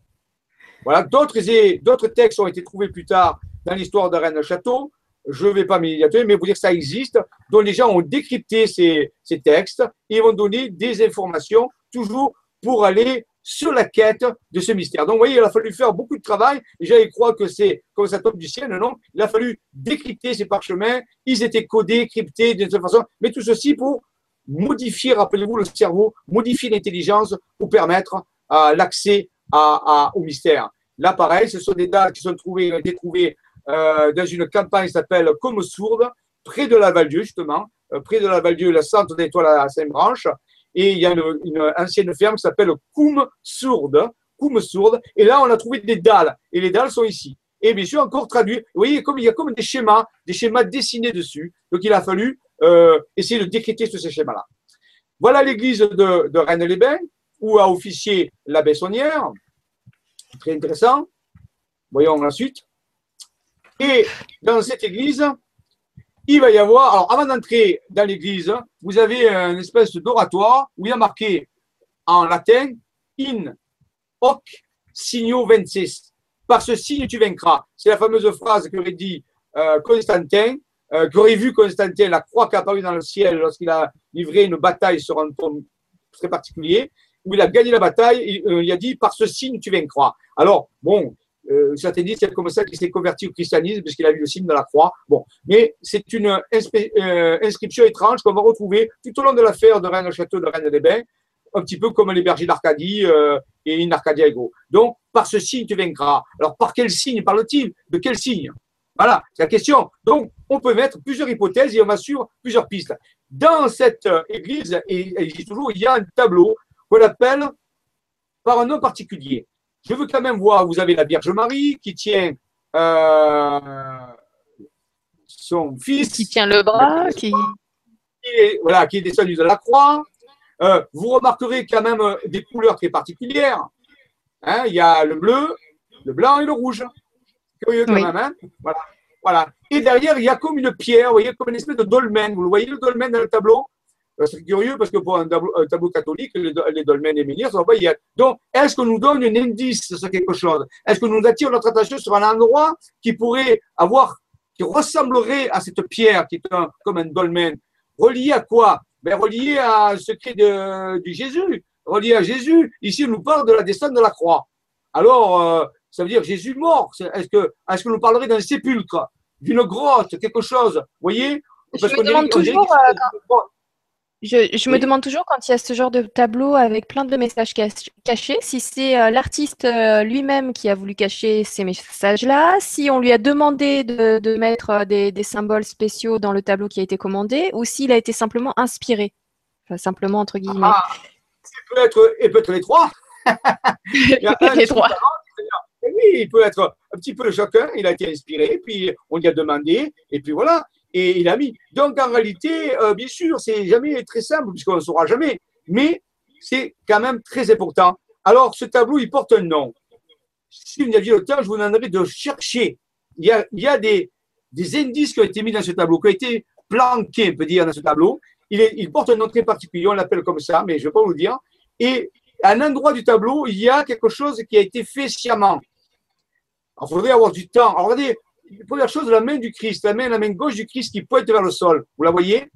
Voilà, d'autres textes ont été trouvés plus tard dans l'histoire de Rennes-le-Château. Je ne vais pas m'y mais vous dire que ça existe, dont les gens ont décrypté ces, textes et vont donner des informations toujours pour aller sur la quête de ce mystère. Donc, vous voyez, il a fallu faire beaucoup de travail. Déjà, ils croient que c'est comme ça tombe du ciel, non Il a fallu décrypter ces parchemins. Ils étaient codés, cryptés d'une certaine façon, mais tout ceci pour modifier, rappelez-vous, le cerveau, modifier l'intelligence pour permettre euh, l'accès à, au mystère. Là, pareil, ce sont des dates qui sont trouvées, ont trouvées euh, dans une campagne qui s'appelle Comme Sourde, près de la Val-Dieu, justement, euh, près de la Val-Dieu, le centre d'étoile à Saint-Branche. Et il y a une, ancienne ferme qui s'appelle Coum Sourde, Sourde. Et là, on a trouvé des dalles. Et les dalles sont ici. Et bien sûr, encore traduit. Vous voyez, il y a comme des schémas, des schémas dessinés dessus. Donc, il a fallu euh, essayer de décrypter tous ces schémas-là. Voilà l'église de, Rennes-les-Bains où a officié l'abbé Saunière. Très intéressant. Voyons la suite. Et dans cette église, il va y avoir, alors avant d'entrer dans l'église, vous avez une espèce d'oratoire où il y a marqué en latin In hoc signo 26. Par ce signe, tu vaincras. C'est la fameuse phrase qu'aurait dit euh, Constantin, euh, qu'aurait vu Constantin, la croix qui a apparu dans le ciel lorsqu'il a livré une bataille sur un ton très particulier où il a gagné la bataille, euh, il, a dit par ce signe tu vaincras. Alors, bon, euh, certains disent c'est comme ça qu'il s'est converti au christianisme puisqu'il a vu le signe de la croix. Bon, mais c'est une euh, inscription étrange qu'on va retrouver tout au long de l'affaire de Rennes-le-Château de Rennes-les-Bains, un petit peu comme les bergers d'Arcadie et in Arcadia Ego. Donc, par ce signe tu vaincras. Alors, par quel signe parle-t-il? De quel signe? Voilà, c'est la question. Donc, on peut mettre plusieurs hypothèses et on va sur plusieurs pistes. Dans cette église, et, il toujours, il y a un tableau qu'on appelle par un nom particulier. Je veux quand même voir, vous avez la Vierge Marie qui tient euh, son fils. Qui tient le bras, qui... est, voilà, qui est descendu de la croix. Euh, vous remarquerez quand même euh, des couleurs très particulières. Hein, il y a le bleu, le blanc et le rouge. Curieux quand même. Hein voilà. voilà. Et derrière, il y a comme une pierre, vous voyez, comme une espèce de dolmen. Vous le voyez le dolmen dans le tableau? C'est curieux parce que pour un tableau, catholique, les, les dolmens et menhirs sont pas y Donc, est-ce qu'on nous donne un indice sur quelque chose? Est-ce que nous attire notre attention sur un endroit qui pourrait avoir, qui ressemblerait à cette pierre qui est comme un dolmen? Relié à quoi? Ben, Relié à un secret de, Jésus, relié à Jésus. Ici, on nous parle de la descente de la croix. Alors, euh, ça veut dire Jésus mort. Est-ce que, est-ce que nous parlerait d'un sépulcre, d'une grotte, quelque chose? Vous voyez? Parce Je me demande toujours, je, me demande toujours quand il y a ce genre de tableau avec plein de messages cachés, si c'est euh, l'artiste euh, lui-même qui a voulu cacher ces messages-là, si on lui a demandé de, mettre euh, des, symboles spéciaux dans le tableau qui a été commandé, ou s'il a été simplement inspiré. Enfin, simplement entre guillemets. Ah, peut être, et peut être les trois. les trois. Oui, il peut être un petit peu chacun, il a été inspiré, puis on lui a demandé, et puis voilà et il a mis. Donc en réalité, euh, bien sûr, c'est jamais très simple puisqu'on ne saura jamais, mais c'est quand même très important. Alors ce tableau, il porte un nom. Si vous aviez le temps, je vous demanderai de chercher. Il y a, des, indices qui ont été mis dans ce tableau, qui ont été planqués, on peut dire, dans ce tableau. Il, il porte un nom très particulier, on l'appelle comme ça, mais je ne vais pas vous le dire. Et à un endroit du tableau, il y a quelque chose qui a été fait sciemment. Il faudrait avoir du temps. Alors, regardez, première chose, la main du Christ, la main, la main gauche du Christ qui pointe vers le sol. Vous la voyez?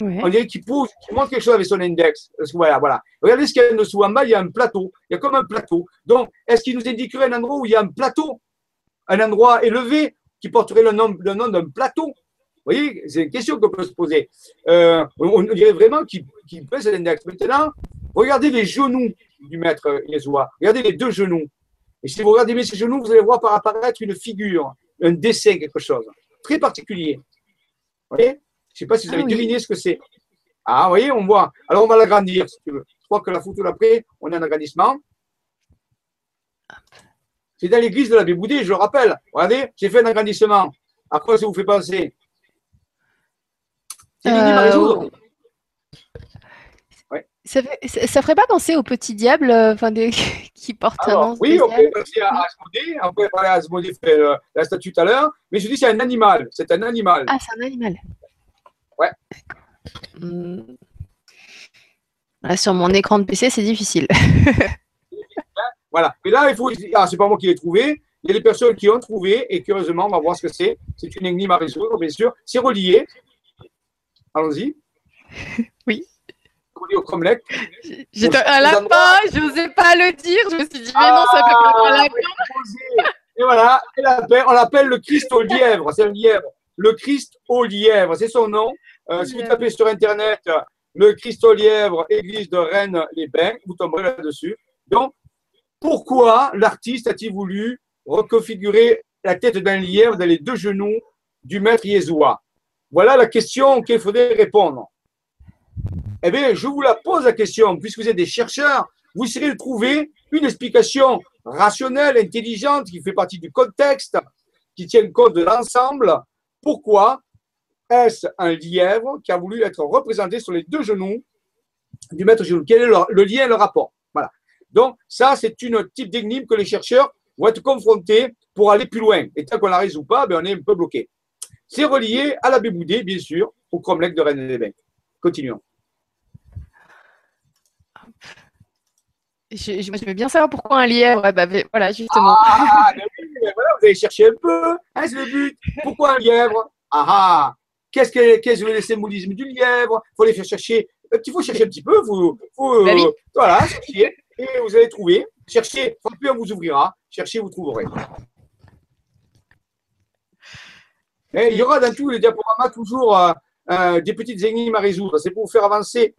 On dirait qu'il pousse, qu'il montre quelque chose avec son index. Voilà, voilà. Regardez ce qu'il y a en dessous. En bas, il y a un plateau. Il y a comme un plateau. Donc, est-ce qu'il nous indiquerait un endroit où il y a un plateau? Un endroit élevé qui porterait le nom, le nom d'un plateau? Vous voyez, c'est une question qu'on peut se poser. Euh, on, dirait vraiment qu'il qu pèse l'index. Maintenant, regardez les genoux du maître Yeshua. Regardez les deux genoux. Et si vous regardez bien ces genoux, vous allez voir apparaître une figure un dessin, quelque chose. Très particulier. Vous voyez? Je ne sais pas si vous avez ah deviné ce que c'est. Ah, vous voyez, on voit. Alors, on va l'agrandir, si tu veux. Je crois que la photo d'après, on a un agrandissement. C'est dans l'église de la Béboudée, je le rappelle. Regardez, j'ai fait un agrandissement. À quoi ça vous fait penser? C'est euh, Ça, ne ferait pas penser au petit diable euh, enfin, qui porte un nom Oui, on peut penser à Asmodée. On peut parler à Asmodée, fait euh, la statue tout à l'heure. Mais je dis, c'est un animal. C'est un animal. Ah, c'est un animal. Ouais. Hmm. sur mon écran de PC, c'est difficile. voilà. Mais là, il faut. Ah, c'est pas moi qui l'ai trouvé. Il y a des personnes qui ont trouvé et curieusement, on va voir ce que c'est. C'est une énigme à résoudre, bien sûr. C'est relié. Allons-y. oui au. J'étais un lapin, je n'osais pas le dire. Je me suis dit, mais non, ça peut pas être un lapin. Et voilà, on l'appelle le Christ au lièvre. C'est un lièvre. Le Christ au lièvre, c'est son nom. Euh, si vous tapez sur Internet le Christ au lièvre, église de Rennes-les-Bains, vous tomberez là-dessus. Donc, pourquoi l'artiste a-t-il voulu reconfigurer la tête d'un lièvre dans les deux genoux du maître Yeshua Voilà la question qu'il faudrait répondre. Eh bien, je vous la pose la question, puisque vous êtes des chercheurs, vous essayerez de trouver une explication rationnelle, intelligente, qui fait partie du contexte, qui tient compte de l'ensemble. Pourquoi est-ce un lièvre qui a voulu être représenté sur les deux genoux du maître genou Quel est le, lien et le rapport? Voilà. Donc, ça, c'est une type d'énigme que les chercheurs vont être confrontés pour aller plus loin. Et tant qu'on la résout pas, ben, on est un peu bloqué. C'est relié à la Béboudée, bien sûr, au cromlech de Rennes-les-Bains. Continuons. Je, je, veux bien savoir pourquoi un lièvre. bah, voilà, justement. Ah, voilà, vous allez chercher un peu. Hein, c'est le but. Pourquoi un lièvre? Ah ah Qu'est-ce que, qu'est-ce que le symbolisme du lièvre? Il faut aller faire chercher. Il faut chercher un petit peu. Vous, vous bah voilà, cherchez et vous allez trouver. Cherchez, plus on vous ouvrira. Cherchez, vous trouverez. Et il y aura dans tous les diaporamas toujours euh, euh, des petites énigmes à résoudre. C'est pour vous faire avancer.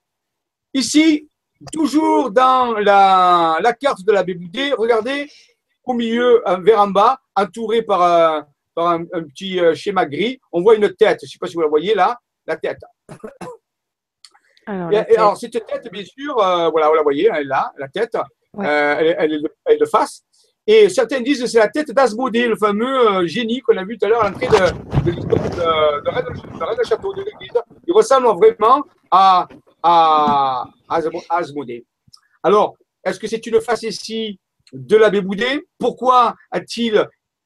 Ici, Toujours dans la, carte de la Béboudée, regardez au milieu, vers en bas, entouré par, un, un, petit euh, schéma gris, on voit une tête. Je ne sais pas si vous la voyez là, la tête. Alors, cette tête, bien sûr, euh, voilà, vous la voyez, elle est là, la tête, euh, elle, est de, face. Et certains disent que c'est la tête d'Asmodée, le fameux génie qu'on a vu tout à l'heure à l'entrée de, de, de, de, Château de l'église. Il ressemble vraiment à, à Asmodée. Alors, est-ce que c'est une face ici de l'abbé Boudet Pourquoi a-t-il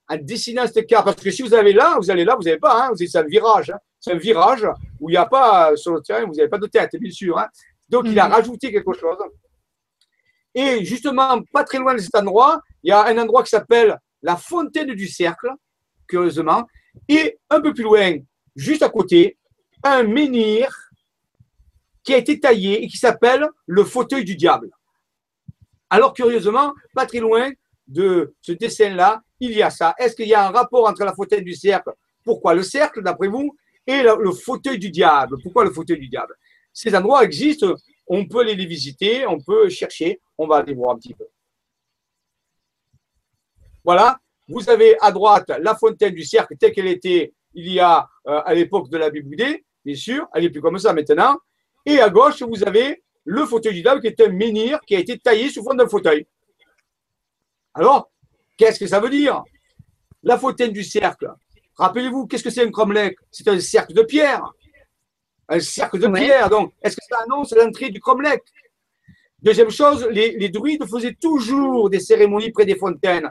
en dessinant cette carte? Parce que si vous avez là, vous allez là, vous n'avez pas. Hein, c'est un virage. Hein. c'est un virage où il n'y a pas, sur le terrain, vous n'avez pas de tête, bien sûr. Hein. Donc, il a mhm. rajouté quelque chose. Et justement, pas très loin de cet endroit, il y a un endroit qui s'appelle la fontaine du cercle, curieusement. Et un peu plus loin, juste à côté, un menhir qui a été taillé et qui s'appelle le fauteuil du diable. Alors, curieusement, pas très loin de ce dessin-là, il y a ça. Est-ce qu'il y a un rapport entre la fauteuil du cercle? Pourquoi le cercle, d'après vous, et le, fauteuil du diable? Pourquoi le fauteuil du diable? Ces endroits existent, on peut les visiter, on peut chercher, on va aller voir un petit peu. Voilà, vous avez à droite la fontaine du cercle telle qu'elle était il y a euh, à l'époque de la Bible, bien sûr, elle n'est plus comme ça maintenant. Et à gauche, vous avez le fauteuil du diable qui est un menhir qui a été taillé sous forme d'un fauteuil. Alors, qu'est-ce que ça veut dire? La fontaine du cercle. Rappelez-vous, qu'est-ce que c'est un cromlech? C'est un cercle de pierre. Un cercle de pierre. Donc, est-ce que ça annonce l'entrée du cromlech? Deuxième chose, les, druides faisaient toujours des cérémonies près des fontaines.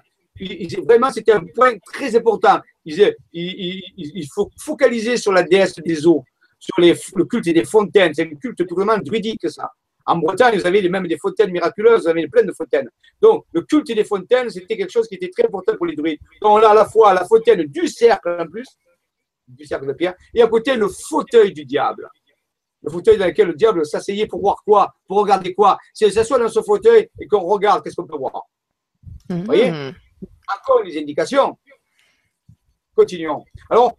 vraiment, c'était un point très important. il faut focaliser sur la déesse des eaux sur le culte des fontaines. C'est un culte purement druidique, ça. En Bretagne, vous avez même des fontaines miraculeuses, vous avez plein de fontaines. Donc, le culte des fontaines, c'était quelque chose qui était très important pour les druides. Donc, on a à la fois la fontaine du cercle en plus, du cercle de pierre, et à côté le fauteuil du diable. Le fauteuil dans lequel le diable s'asseyait pour voir quoi? Pour regarder quoi? Si on s'assoit dans ce fauteuil et qu'on regarde, qu'est-ce qu'on peut voir? Vous voyez? Mmh. Encore des indications. Continuons. Alors,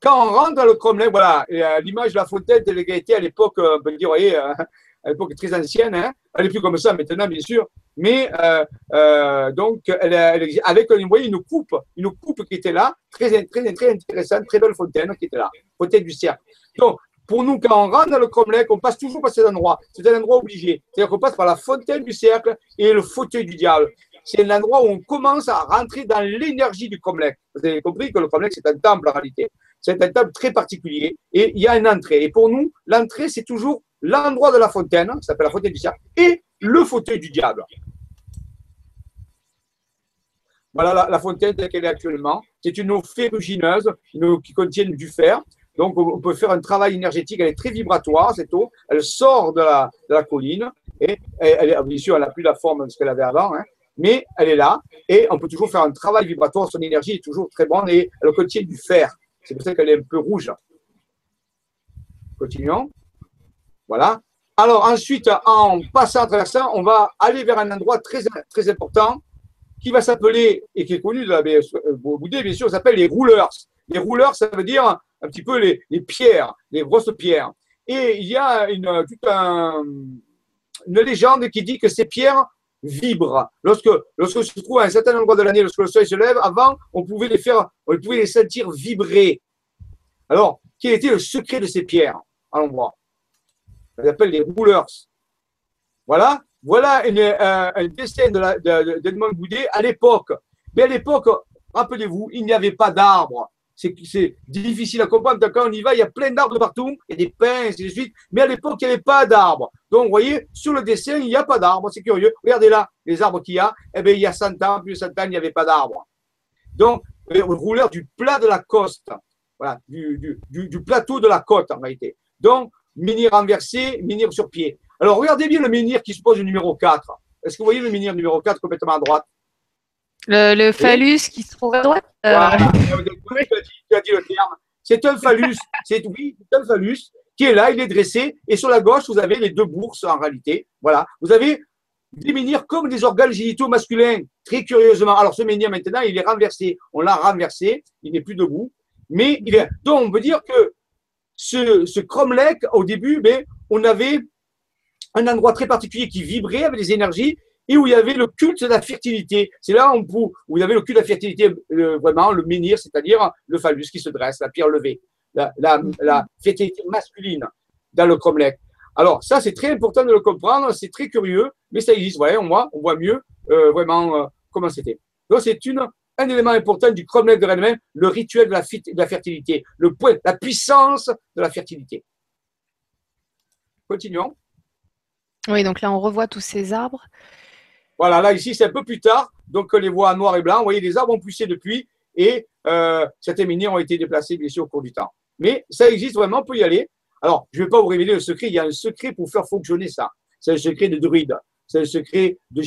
quand on rentre dans le Kremlin, voilà, l'image de la fontaine de l'égalité à l'époque, euh, on peut dire, voyez, euh, à l'époque très ancienne. Hein. Elle n'est plus comme ça maintenant, bien sûr. Mais euh, euh, donc, elle, elle, avec vous voyez, une coupe, une coupe qui était là, très, très, très intéressante, très belle fontaine qui était là, fontaine du cercle. Donc, pour nous, quand on rentre dans le Cromlech, on passe toujours par cet endroit. C'est un endroit obligé. C'est-à-dire qu'on passe par la fontaine du cercle et le fauteuil du diable. C'est un endroit où on commence à rentrer dans l'énergie du Cromlech. Vous avez compris que le Cromlech, c'est un temple en réalité. C'est un temple très particulier et il y a une entrée. Et pour nous, l'entrée, c'est toujours l'endroit de la fontaine, ça s'appelle la fontaine du cercle, et le fauteuil du diable. Voilà la, fontaine telle qu'elle est actuellement. C'est une eau ferrugineuse, une eau qui contient du fer. Donc, on peut faire un travail énergétique. Elle est très vibratoire, cette eau. Elle sort de la, colline. Et bien sûr, elle n'a plus la forme de ce qu'elle avait avant. Hein, mais elle est là. Et on peut toujours faire un travail vibratoire. Son énergie est toujours très bonne et elle contient du fer. C'est pour ça qu'elle est un peu rouge. Continuons. Voilà. Alors ensuite, en passant à travers ça, on va aller vers un endroit très, très important qui va s'appeler, et qui est connu de la Bouddha, bien sûr, s'appelle les rouleurs. Les rouleurs, ça veut dire un petit peu les, pierres, les grosses pierres. Et il y a une, une légende qui dit que ces pierres vibrent. Lorsque, lorsque se trouve à un certain endroit de l'année, lorsque le soleil se lève, avant, on pouvait les faire, on pouvait les sentir vibrer. Alors, quel était le secret de ces pierres Allons voir. On les appelle les rouleurs. Voilà, voilà euh, un dessin d'Edmond de, Goudet à l'époque. Mais à l'époque, rappelez-vous, il n'y avait pas d'arbres. C'est difficile à comprendre. Quand on y va, il y a plein d'arbres partout, il y a des pins, et ainsi de suite. Mais à l'époque, il n'y avait pas d'arbres. Donc, vous voyez, sur le dessin, il n'y a pas d'arbres. C'est curieux. Regardez là, les arbres qu'il y a. Eh bien, il y a 100 ans, plus de 100 ans, il n'y avait pas d'arbres. Donc, le rouleur du plat de la côte. Voilà, du, du plateau de la côte, en réalité. Donc, menhir renversé, menhir sur pied. Alors, regardez bien le menhir qui se pose au numéro 4. Est-ce que vous voyez le menhir numéro 4 complètement à droite? Le, phallus qui se trouve à droite? Euh... tu, as dit, le terme. C'est un phallus. C'est oui, c'est un phallus qui est là, il est dressé. Et sur la gauche, vous avez les deux bourses en réalité. Voilà. Vous avez des menhirs comme des organes génitaux masculins, très curieusement. Alors, ce menhir maintenant, il est renversé. On l'a renversé. Il n'est plus debout. Mais il est. Donc, on peut dire que ce, ce cromlech, au début, mais on avait un endroit très particulier qui vibrait avec des énergies et où il y avait le culte de la fertilité. C'est là où, il y avait le culte de la fertilité, vraiment le menhir, c'est-à-dire le phallus qui se dresse, la pierre levée, la, fertilité masculine dans le cromlech. Alors ça, c'est très important de le comprendre, c'est très curieux, mais ça existe. Voyez, on voit, on voit mieux euh, vraiment euh, comment c'était. Donc c'est un élément important du cromlech de Rennes, le rituel de la, de la fertilité, le point, la puissance de la fertilité. Continuons. Oui, donc là, on revoit tous ces arbres. Voilà, là, ici, c'est un peu plus tard. Donc, on les voit en noir et blanc. Vous voyez, les arbres ont poussé depuis et euh, certains menhirs ont été déplacés, bien sûr, au cours du temps. Mais ça existe vraiment, on peut y aller. Alors, je ne vais pas vous révéler le secret. Il y a un secret pour faire fonctionner ça. C'est un secret de druide. C'est un secret de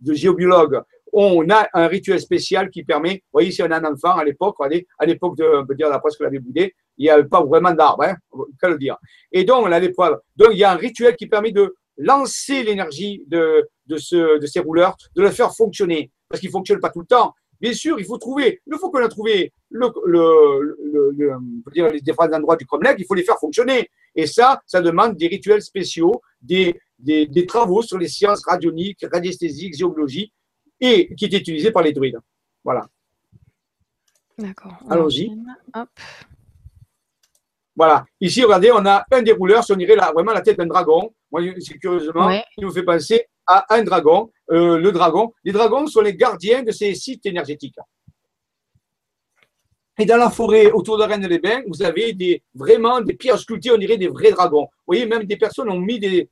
de géobiologue. On a un rituel spécial qui permet, vous voyez, si on a un enfant à l'époque, à l'époque de, on peut dire, d'après ce l'avait boudé, il n'y avait pas vraiment d'arbre, hein, qu'à le dire. Et donc, on a l'épreuve. Donc, il y a un rituel qui permet de lancer l'énergie de, de, ce, de ces rouleurs, de le faire fonctionner, parce qu'il ne fonctionne pas tout le temps. Bien sûr, il faut trouver, une fois qu'on a trouvé le, le, le, dire, les différents endroits du Cromlech, il faut les faire fonctionner. Et ça, ça demande des rituels spéciaux, des, des, des travaux sur les sciences radioniques, radiesthésiques, géologie, et qui étaient utilisés par les druides. Voilà. D'accord. Allons-y. Voilà. Ici, regardez, on a un des rouleurs, on dirait là, vraiment la tête d'un dragon. Moi, c'est curieusement, il nous fait penser à un dragon. Euh, le dragon. Les dragons sont les gardiens de ces sites énergétiques. Et dans la forêt autour de Rennes-les-Bains, vous avez des, vraiment des pierres sculptées, on dirait des vrais dragons. Vous voyez, même des personnes ont mis des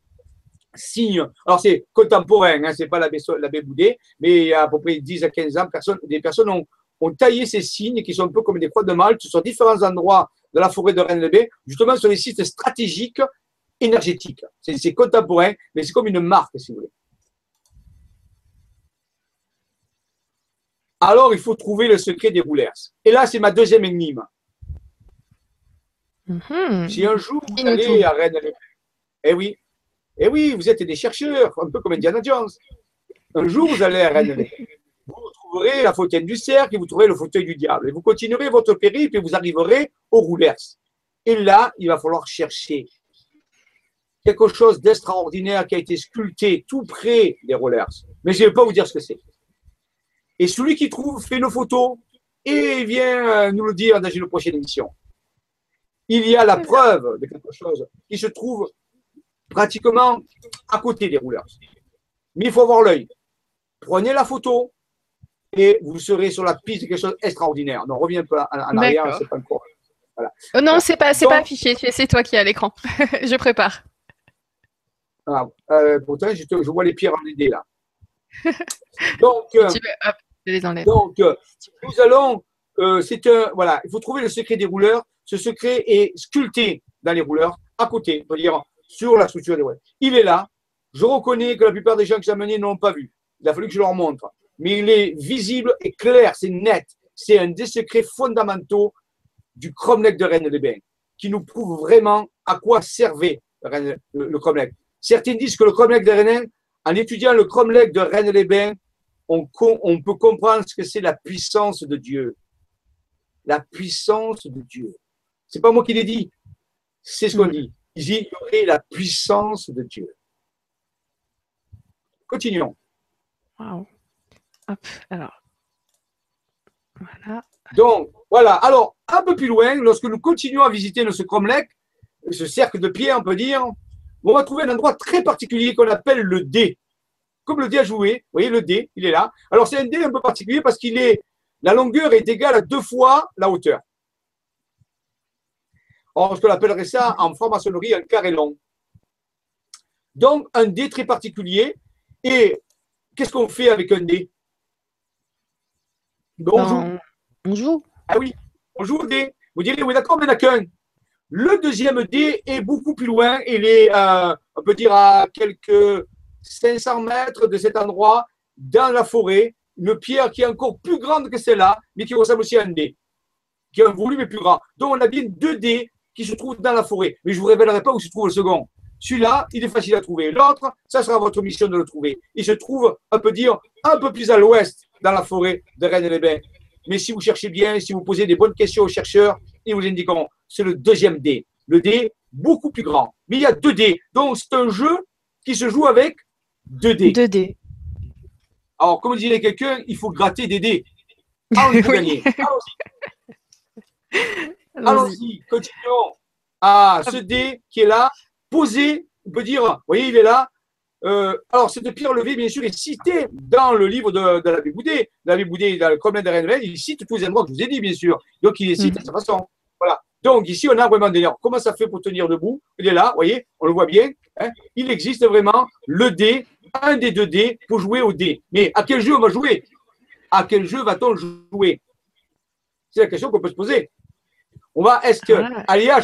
signes. Alors, c'est contemporain, hein, c'est pas l'abbé Boudet, mais il y a à peu près 10 à 15 ans, personne, des personnes ont, ont taillé ces signes qui sont un peu comme des croix de Malte sur différents endroits de la forêt de Rennes-les-Bains, justement sur les sites stratégiques énergétiques. C'est contemporain, mais c'est comme une marque, si vous voulez. Alors, il faut trouver le secret des rouleurs. Et là, c'est ma deuxième énigme. Mm-hmm. Si un jour vous allez à Rennes, eh oui, eh oui, vous êtes des chercheurs, un peu comme Indiana Jones. Un jour, vous allez à Rennes, vous trouverez la fauteuil du cercle et vous trouverez le fauteuil du diable. Et vous continuerez votre périple et vous arriverez au roulers. Et là, il va falloir chercher. Quelque chose d'extraordinaire qui a été sculpté tout près des rollers. Mais je ne vais pas vous dire ce que c'est. Et celui qui trouve fait une photo et vient euh, nous le dire dans une prochaine émission. Il y a la preuve de quelque chose qui se trouve pratiquement à côté des rouleurs. Mais il faut avoir l'œil. Prenez la photo et vous serez sur la piste de quelque chose d'extraordinaire. Non, reviens un peu en arrière, c'est pas encore. Voilà. Oh non, c'est pas, c'est pas affiché, c'est toi qui à l'écran. je prépare. Ah, euh, pourtant, je, je, vois les pierres en idée là. Donc, euh, donc euh, nous allons, c'est un, voilà, il faut trouver le secret des rouleurs. Ce secret est sculpté dans les rouleurs, à côté, c'est-à-dire sur la structure des rouleurs. Il est là. Je reconnais que la plupart des gens que j'ai amenés n'ont pas vu. Il a fallu que je leur montre. Mais il est visible et clair, c'est net. C'est un des secrets fondamentaux du cromlech de Rennes-les-Bains, qui nous prouve vraiment à quoi servait le, le cromlech. Certains disent que le cromlech de Rennes, en étudiant le cromlech de Rennes-les-Bains, on, on, peut comprendre ce que c'est la puissance de Dieu. La puissance de Dieu. C'est pas moi qui l'ai dit. C'est ce qu'on dit. Ils ignoraient la puissance de Dieu. Continuons. Wow. Hop, alors. Voilà. Donc, voilà. Alors, un peu plus loin, lorsque nous continuons à visiter notre cromlech, ce cercle de pierre, on peut dire, on va trouver un endroit très particulier qu'on appelle le D. Comme le dé à jouer, vous voyez le dé, il est là. Alors c'est un dé un peu particulier parce qu'il est, la longueur est égale à deux fois la hauteur. Alors, je l'appellerait ça en franc-maçonnerie un carré long. Donc, un dé très particulier. Et qu'est-ce qu'on fait avec un dé ben, on, joue. on joue. Ah oui, on joue au dé. Vous direz, oui, d'accord, mais il n'y en a qu'un. Le deuxième dé est beaucoup plus loin. Il est, euh, on peut dire, à quelques 500 mètres de cet endroit, dans la forêt, une pierre qui est encore plus grande que celle-là, mais qui ressemble aussi à un dé, qui a un volume plus grand. Donc, on a bien deux dés qui se trouvent dans la forêt. Mais je ne vous révélerai pas où se trouve le second. Celui-là, il est facile à trouver. L'autre, ça sera votre mission de le trouver. Il se trouve, on peut dire, un peu plus à l'ouest, dans la forêt de Rennes-les-Bains. Mais si vous cherchez bien, si vous posez des bonnes questions aux chercheurs, ils vous indiqueront c'est le deuxième dé. Le dé beaucoup plus grand. Mais il y a deux dés. Donc, c'est un jeu qui se joue avec deux dés. Deux dés. Alors, comme dirait quelqu'un, il faut gratter des dés. Ah, on peut gagner. Allons-y. continuons. Ah, ce dé qui est là, posé, on peut dire, vous voyez, il est là. Euh, alors, cette pierre levée, bien sûr, est citée dans le livre de, de l'abbé Boudet. L'abbé Boudet, dans le Cromlech de Rennes, il cite tous les endroits que je vous ai dit, bien sûr. Donc, il les cite de cette façon. Voilà. Donc ici, on a vraiment des Comment ça fait pour tenir debout? Il est là, vous voyez, on le voit bien. Hein. Il existe vraiment le dé, un des deux dés pour jouer au dé. Mais à quel jeu on va jouer? À quel jeu va-t-on jouer? C'est la question qu'on peut se poser. On va, est-ce que, ah. à l'IA,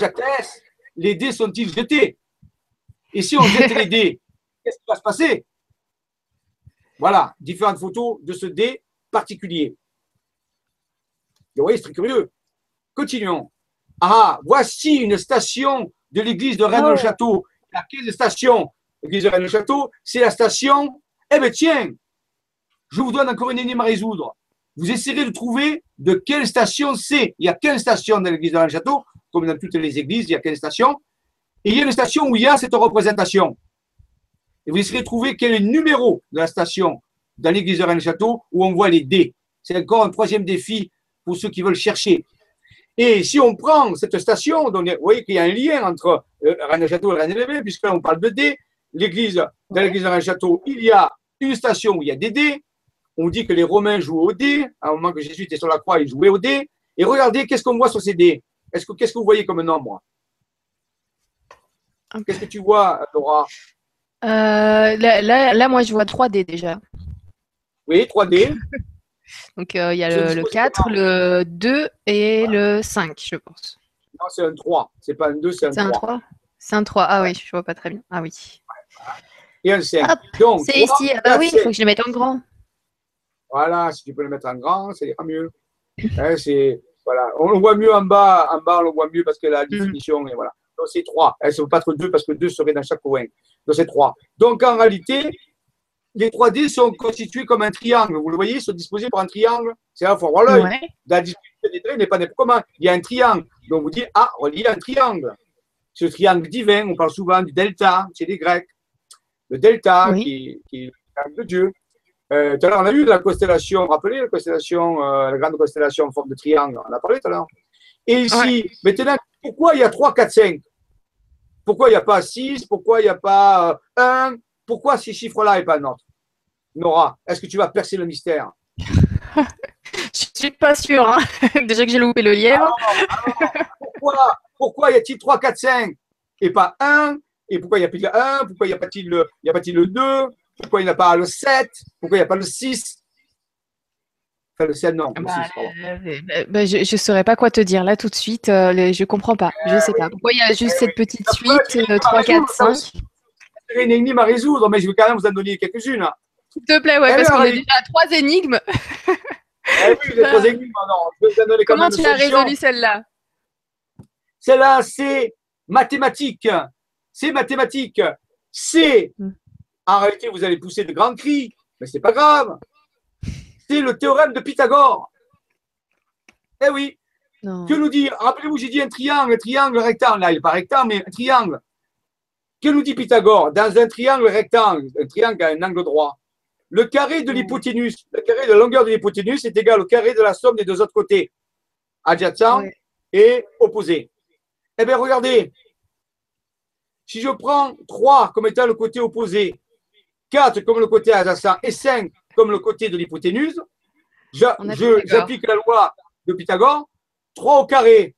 les dés sont-ils jetés? Et si on jette les dés, qu'est-ce qui va se passer? Voilà, différentes photos de ce dé particulier. Vous voyez, c'est très curieux. Continuons. Ah, voici une station de l'église de Rennes-le-Château. Laquelle station L'église de Rennes-le-Château, c'est la station. Eh bien, tiens, je vous donne encore une énigme à résoudre. Vous essayerez de trouver de quelle station c'est. Il y a 15 stations dans l'église de Rennes-le-Château, comme dans toutes les églises, il y a 15 stations. Et il y a une station où il y a cette représentation. Et vous essayerez de trouver quel est le numéro de la station dans l'église de Rennes-le-Château où on voit les dés. C'est encore un troisième défi pour ceux qui veulent chercher. Et si on prend cette station, donc, vous voyez qu'il y a un lien entre euh, Rennes-Château et Rennes-les-Bains, puisque là on parle de dés. L'église, dans l'église de Rennes-Château, il y a une station où il y a des dés. On dit que les Romains jouent au dés. À un moment que Jésus était sur la croix, ils jouaient au dés. Et regardez, qu'est-ce qu'on voit sur ces dés? Qu'est-ce que, qu'est-ce que vous voyez comme nombre? Qu'est-ce que tu vois, Laura? Euh, là, là, moi, je vois 3 dés déjà. Oui, 3 dés. Donc, euh, il y a le, 4, le 2 et le 5, je pense. Non, c'est un 3. C'est pas un 2, c'est un 3. C'est un 3 C'est un 3. Ah oui, je vois pas très bien. Ah oui. Et un 5. c'est ici. Ah bah oui, il faut que je le mette en grand. Voilà, si tu peux le mettre en grand, ça ira mieux. Hein, c'est, voilà. On le voit mieux en bas. En bas, on le voit mieux parce que la mm. définition, est voilà. Donc, c'est 3. Hein, ça ne peut pas être 2 parce que 2 serait dans chaque coin. Donc, c'est 3. Donc, en réalité, les 3D sont constitués comme un triangle. Vous le voyez, ils sont disposés par un triangle. C'est à faut avoir l'œil. Dans la distribution des traits n'est pas n'importe comment. Il y a un triangle. Donc vous dites, ah, il y a un triangle. ce triangle divin, on parle souvent du delta chez les Grecs. Le delta, qui, qui, est le triangle de Dieu. Euh, tout à l'heure, on a vu la constellation, rappelez la constellation, euh, la grande constellation en forme de triangle, on a parlé tout à l'heure. Et ici, maintenant, pourquoi il y a 3, 4, 5 Pourquoi il n'y a pas 6 Pourquoi il n'y a pas 1 Pourquoi ces chiffres-là et pas notre Nora, est-ce que tu vas percer le mystère? Je ne suis pas sûre. Hein. Déjà que j'ai loupé le lièvre. pourquoi, pourquoi y a-t-il 3, 4, 5 et pas 1 Et pourquoi il n'y a pas le 1 Pourquoi il n'y a pas-t-il le, y a pas le 2 Pourquoi il n'y a pas le 7 Pourquoi il n'y a pas le 6 Enfin, le 7, non. Bah, euh, bah, je ne saurais pas quoi te dire là tout de suite. Euh, je ne comprends pas. Je ne sais pas. Pourquoi il y a juste cette petite suite 3, 4, 5 C'est une énigme à résoudre, mais je vais quand même vous en donner quelques-unes. Hein. S'il te plaît, ouais, parce qu'on est déjà à trois énigmes. Eh oui, vous trois énigmes. Non, je vais Comment tu as résolu celle-là? Celle-là, c'est mathématique. C'est mathématique. C'est. Hmm. En réalité, vous allez pousser de grands cris, mais c'est pas grave. C'est le théorème de Pythagore. Eh oui. Que nous dire Rappelez-vous, j'ai dit un triangle, un triangle rectangle. Là, il n'est pas rectangle, mais un triangle. Que nous dit Pythagore Dans un triangle rectangle, un triangle a un angle droit, le carré de l'hypoténuse, le carré de la longueur de l'hypoténuse est égal au carré de la somme des deux autres côtés, adjacent et opposé. Eh bien, regardez, si je prends 3 comme étant le côté opposé, 4 comme le côté adjacent et 5 comme le côté de l'hypoténuse, j'applique la loi de Pythagore. 3 au carré,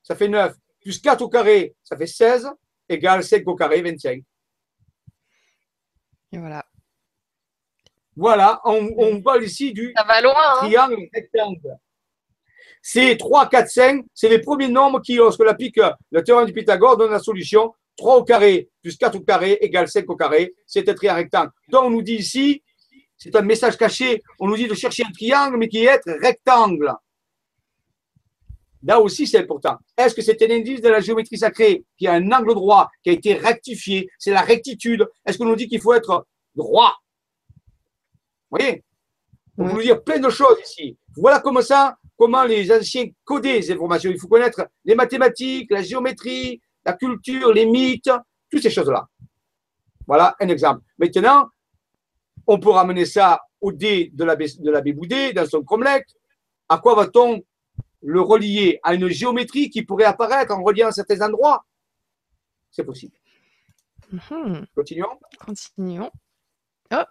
ça fait 9, plus 4 au carré, ça fait 16, égale 5 au carré, 25. Et voilà. Voilà, on, parle ici du hein. triangle rectangle. C'est 3, 4, 5, c'est les premiers nombres qui, lorsque l'applique le théorème du Pythagore, donne la solution 3 au carré plus 4 au carré égale 5 au carré, c'est un triangle rectangle. Donc on nous dit ici, c'est un message caché, on nous dit de chercher un triangle, mais qui est rectangle. Là aussi, c'est important. Est-ce que c'est un indice de la géométrie sacrée qui a un angle droit, qui a été rectifié? C'est la rectitude. Est-ce qu'on nous dit qu'il faut être droit? Vous voyez? On peut vous dire plein de choses ici. Voilà comment ça, comment les anciens codaient ces informations. Il faut connaître les mathématiques, la géométrie, la culture, les mythes, toutes ces choses-là. Voilà un exemple. Maintenant, on peut ramener ça au dé de l'abbé de Boudet dans son cromlech. À quoi va-t-on le relier à une géométrie qui pourrait apparaître en reliant certains endroits? C'est possible. Mhm. Continuons. Continuons. Oh,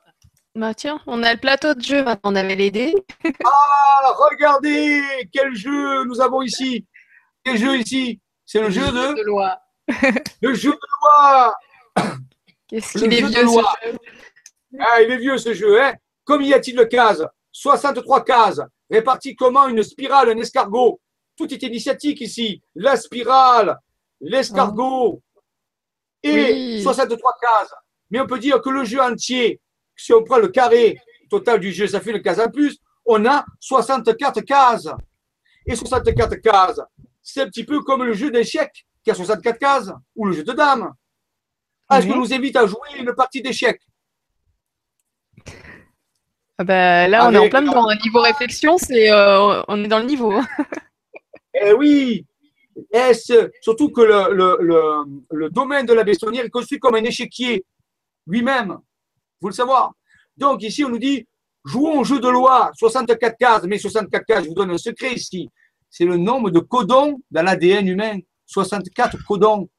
bah tiens, on a le plateau de jeu on avait les dés. ah, regardez quel jeu nous avons ici. Quel jeu ici? C'est le, jeu, de... loi. le jeu de loi. Qu'est-ce qu'il est vieux ce jeu? Ah, il est vieux ce jeu. Hein Comme y a-t-il de cases? 63 cases, réparties comment? Une spirale, un escargot. Tout est initiatique ici. La spirale, l'escargot et 63 cases. Mais on peut dire que le jeu entier si on prend le carré total du jeu, ça fait une case en plus, on a 64 cases. Et 64 cases, c'est un petit peu comme le jeu d'échecs qui a 64 cases, ou le jeu de dames. Est-ce que nous invite à jouer une partie d'échecs? Ah ben, Là, on est en plein dedans. Niveau réflexion, c'est, euh, on est dans le niveau. eh oui Surtout que le, le, le, domaine de la bestonnière est construit comme un échiquier lui-même faut le savoir. Donc ici, on nous dit, jouons au jeu de loi, 64 cases, mais 64 cases, je vous donne un secret ici. C'est le nombre de codons dans l'ADN humain. 64 codons.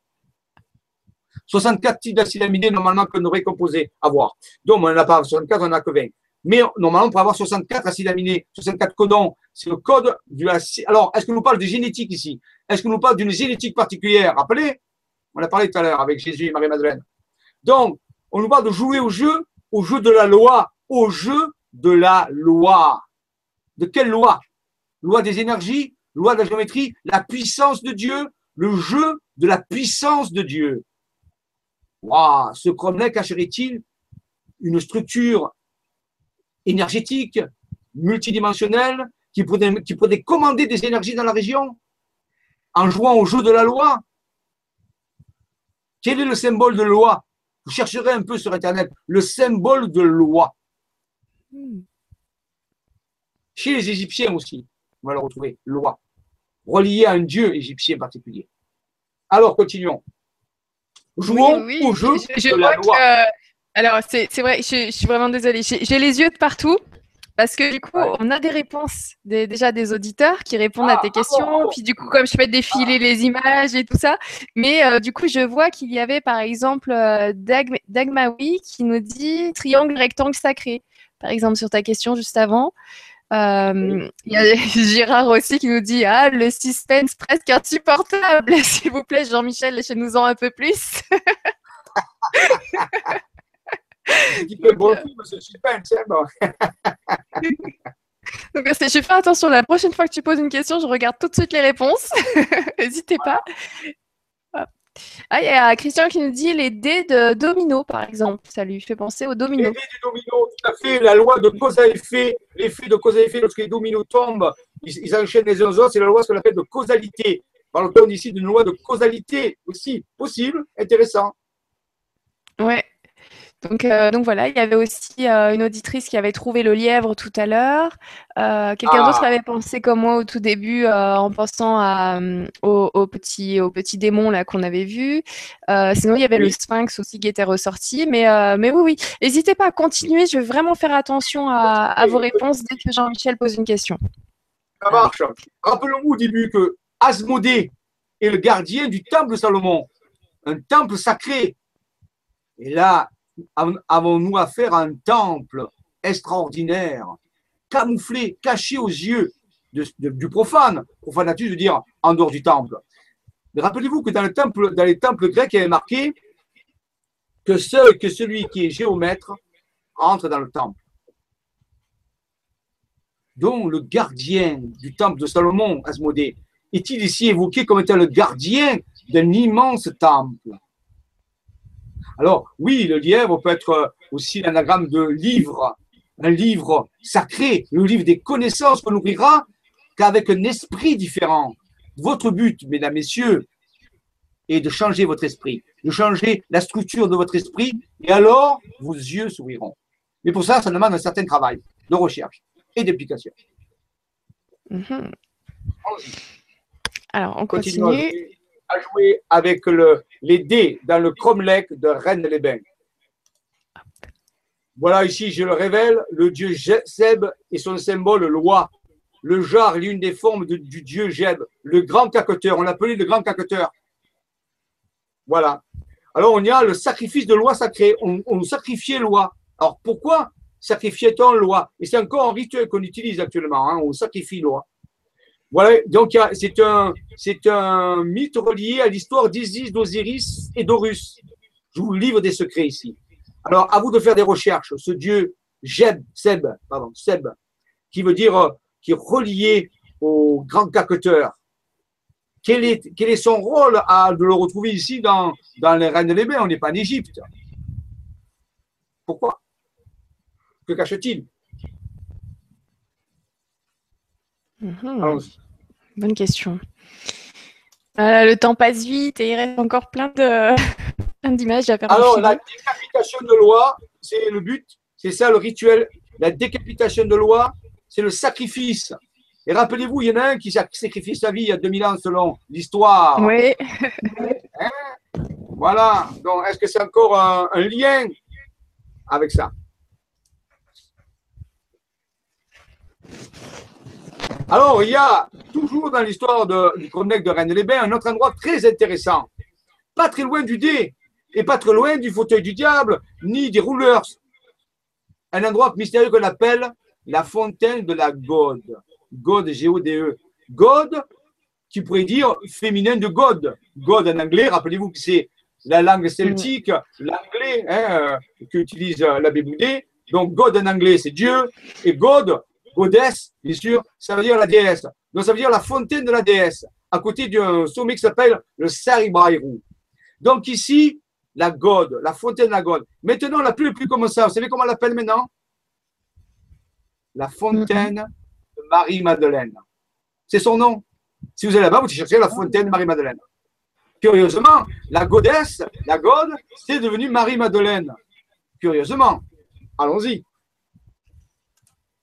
64 types d'acide aminé normalement qu'on aurait composé avoir. Donc, on n'en a pas 64, on n'en a que 20. Mais normalement, peut avoir 64 acides aminés, 64 codons. C'est le code du acide. Alors, est-ce que nous parle de génétique ici? Est-ce que nous parle d'une génétique particulière? Rappelez On a parlé tout à l'heure avec Jésus et Marie-Madeleine. Donc, on nous parle de jouer au jeu, au jeu de la loi, au jeu de la loi. De quelle loi? Loi des énergies, loi de la géométrie, la puissance de Dieu, le jeu de la puissance de Dieu. Waouh, ce Cromlech cacherait-il une structure énergétique, multidimensionnelle, qui pourrait, qui pourrait commander des énergies dans la région en jouant au jeu de la loi Quel est le symbole de loi? Vous chercherez un peu sur Internet le symbole de loi. Chez les Égyptiens aussi, on va le retrouver, loi, relié à un dieu égyptien particulier. Alors, continuons. Jouons au jeu de la loi. Alors, c'est vrai, je, suis vraiment désolée. J'ai les yeux de partout. Parce que du coup, on a des réponses déjà des auditeurs qui répondent à tes ah, questions. Puis du coup, comme je fais défiler les images et tout ça, mais euh, du coup, je vois qu'il y avait par exemple euh, Dagmawi qui nous dit triangle rectangle sacré. Par exemple, sur ta question juste avant. Euh, il y a Gérard aussi qui nous dit Ah, le suspense presque insupportable. S'il vous plaît, Jean-Michel, laissez-nous-en un peu plus. Donc, je fais attention. La prochaine fois que tu poses une question, je regarde tout de suite les réponses. N'hésitez pas. Ah, il y a Christian qui nous dit les dés de domino, par exemple. Ça lui fait penser aux dominos. Les dés de domino, tout à fait. La loi de cause à effet, l'effet de cause à effet, lorsque les dominos tombent, ils, enchaînent les uns aux autres. C'est la loi ce qu'on appelle de causalité. Parle-t-on ici d'une loi de causalité aussi possible, intéressant. Ouais, donc, euh, donc voilà, il y avait aussi euh, une auditrice qui avait trouvé le lièvre tout à l'heure. Euh, quelqu'un d'autre ah. avait pensé comme moi au tout début en pensant à, au, petit, au petit démon là qu'on avait vu. sinon, il y avait le sphinx aussi qui était ressorti. Mais, mais oui, oui. N'hésitez pas à continuer. Je vais vraiment faire attention à, à vos réponses dès que Jean-Michel pose une question. Ça marche. Rappelons-nous au début que Asmodée est le gardien du temple de Salomon, un temple sacré. Et là, avons-nous affaire à un temple extraordinaire, camouflé, caché aux yeux du profane Profanatus veut dire en dehors du temple? Rappelez-vous que dans, le temple, dans les temples grecs, il y avait marqué que celui qui est géomètre entre dans le temple. Donc, le gardien du temple de Salomon, Asmodée, est-il ici évoqué comme étant le gardien d'un immense temple? Alors, oui, le lièvre peut être aussi l'anagramme de livre, un livre sacré, le livre des connaissances qu'on n'ouvrira qu'avec un esprit différent. Votre but, mesdames, messieurs, est de changer votre esprit, de changer la structure de votre esprit, et alors vos yeux s'ouvriront. Mais pour ça, ça demande un certain travail de recherche et d'application. Mhm. Alors, on continue à jouer avec le, les dés dans le cromlech de Rennes-les-Bains. Voilà ici, je le révèle, le dieu Zeb et son symbole loi. Le jar, l'une des formes du dieu Jeb, le grand caqueteur. On l'appelait le grand caqueteur. Voilà. Alors, on y a le sacrifice de loi sacrée. On, on sacrifiait loi. Alors, pourquoi sacrifiait-on loi? Et c'est encore un rituel qu'on utilise actuellement. Hein. on sacrifie loi. Voilà, donc c'est un, mythe relié à l'histoire d'Isis, d'Osiris et d'Horus. Je vous livre des secrets ici. Alors, à vous de faire des recherches. Ce dieu Jeb, Seb, pardon, Seb, qui veut dire, euh, qui est relié au grand caqueteur. Quel est, quel est son rôle à de le retrouver ici dans, dans les Reines des Bains On n'est pas en Égypte. Pourquoi? Que cache-t-il? Mhm. Bonne question. Euh, le temps passe vite et il reste encore plein de d'images à faire. Alors, la décapitation de loi, c'est le but, c'est ça le rituel. La décapitation de loi, c'est le sacrifice. Et rappelez-vous, il y en a un qui sacrifie sa vie il y a 2000 ans selon l'histoire. Oui. Hein? voilà. Donc, est-ce que c'est encore un lien avec ça? Alors, il y a toujours dans l'histoire du Chronique de Rennes-les-Bains un autre endroit très intéressant. Pas très loin du dé et pas très loin du fauteuil du diable ni des rouleurs. Un endroit mystérieux qu'on appelle la fontaine de la God. God, G-O-D-E. God, qui pourrait dire féminin de God. God en anglais, rappelez-vous que c'est la langue celtique, l'anglais hein, euh, qu'utilise l'abbé Boudet. Donc, God en anglais, c'est Dieu. Et God, Goddess, bien sûr, ça veut dire la déesse. Donc, ça veut dire la fontaine de la déesse, à côté d'un sommet qui s'appelle le Saribairou. Donc, ici, la God, la fontaine de la God. Maintenant, la plus, plus comme ça. Vous savez comment on l'appelle maintenant? La fontaine de Marie-Madeleine. C'est son nom. Si vous allez là-bas, vous cherchez la fontaine de Marie-Madeleine. Curieusement, la godesse, la God, c'est devenu Marie-Madeleine. Curieusement. Allons-y.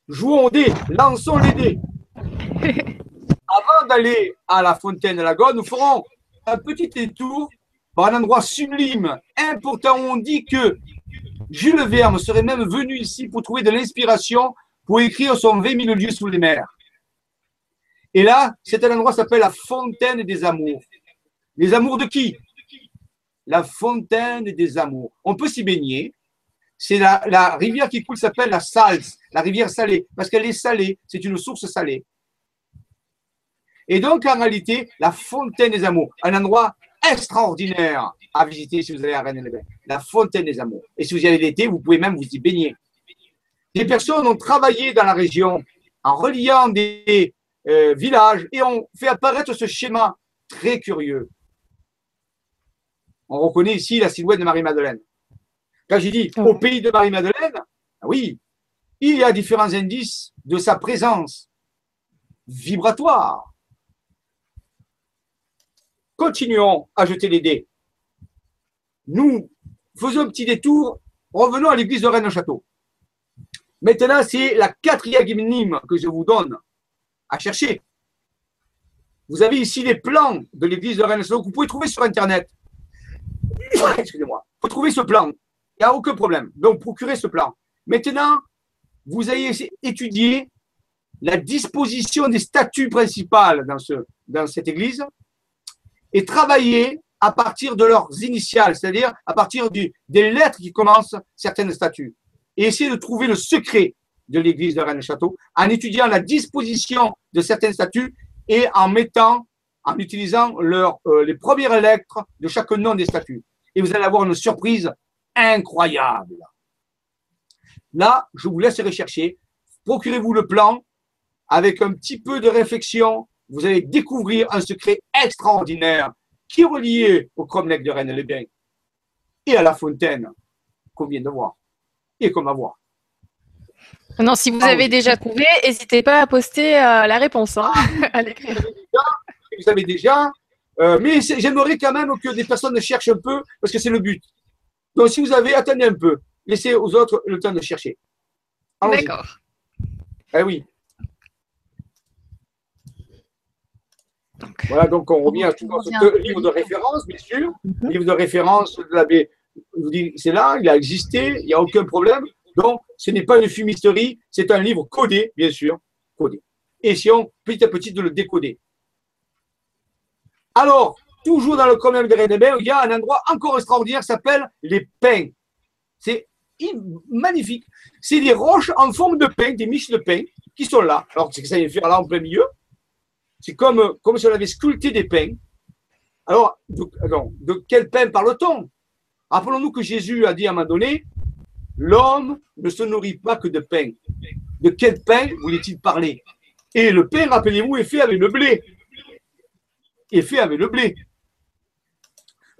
Jouons aux dés, lançons les dés. Avant d'aller à la fontaine de la Gode, nous ferons un petit détour par un endroit sublime, important, on dit que Jules Verne serait même venu ici pour trouver de l'inspiration pour écrire son 20 000 lieux sous les mers. Et là, c'est un endroit qui s'appelle la fontaine des amours. Les amours de qui? La fontaine des amours. On peut s'y baigner. C'est la, rivière qui coule s'appelle la Salse, la rivière salée, parce qu'elle est salée, c'est une source salée. Et donc, en réalité, la fontaine des amours, un endroit extraordinaire à visiter si vous allez à Rennes-les-Bains. La fontaine des amours. Et si vous y allez l'été, vous pouvez même vous y baigner. Des personnes ont travaillé dans la région en reliant des euh, villages et ont fait apparaître ce schéma très curieux. On reconnaît ici la silhouette de Marie-Madeleine. Quand j'ai dit au pays de Marie-Madeleine, ah oui, il y a différents indices de sa présence vibratoire. Continuons à jeter les dés. Nous faisons un petit détour. Revenons à l'église de Rennes-Château. Maintenant, c'est la quatrième énigme que je vous donne à chercher. Vous avez ici les plans de l'église de Rennes-Château que vous pouvez trouver sur Internet. Excusez-moi. Vous trouvez ce plan. Il n'y a aucun problème. Donc, procurez ce plan. Maintenant, vous allez étudier la disposition des statues principales dans, ce, dans cette église et travailler à partir de leurs initiales, c'est-à-dire à partir du, des lettres qui commencent certaines statues. Et essayer de trouver le secret de l'église de Rennes-Château en étudiant la disposition de certaines statues et en mettant, en utilisant leur, euh, les premières lettres de chaque nom des statues. Et vous allez avoir une surprise incroyable. Là, je vous laisse rechercher. Procurez-vous le plan avec un petit peu de réflexion vous allez découvrir un secret extraordinaire qui est relié au cromlech de Rennes-les-Bains et à la fontaine qu'on vient de voir et qu'on va voir. Non, si vous ah avez déjà trouvé, n'hésitez pas à poster euh, la réponse hein, à l'écrire. Vous savez déjà, euh, mais j'aimerais quand même que des personnes cherchent un peu parce que c'est le but. Donc, si vous avez, attendez un peu. Laissez aux autres le temps de chercher. D'accord. Eh oui. voilà, donc on revient à ce livre de référence, bien sûr. Mhm. Livre de référence de la c'est là, il a existé, il n'y a aucun problème. Donc, ce n'est pas une fumisterie, c'est un livre codé, bien sûr, codé. Essayons petit à petit de le décoder. Alors, toujours dans le problème de Rennes il y a un endroit encore extraordinaire qui s'appelle les pins. C'est magnifique. C'est des roches en forme de pain, des miches de pain, qui sont là. Alors, c'est que ça vient faire là en plein milieu. C'est comme, si on avait sculpté des pains. Alors, de, quel pain parle-t-on? Rappelons-nous que Jésus a dit à un moment donné, l'homme ne se nourrit pas que de pain. De quel pain voulait-il parler? Et le pain, rappelez-vous, est fait avec le blé. Est fait avec le blé.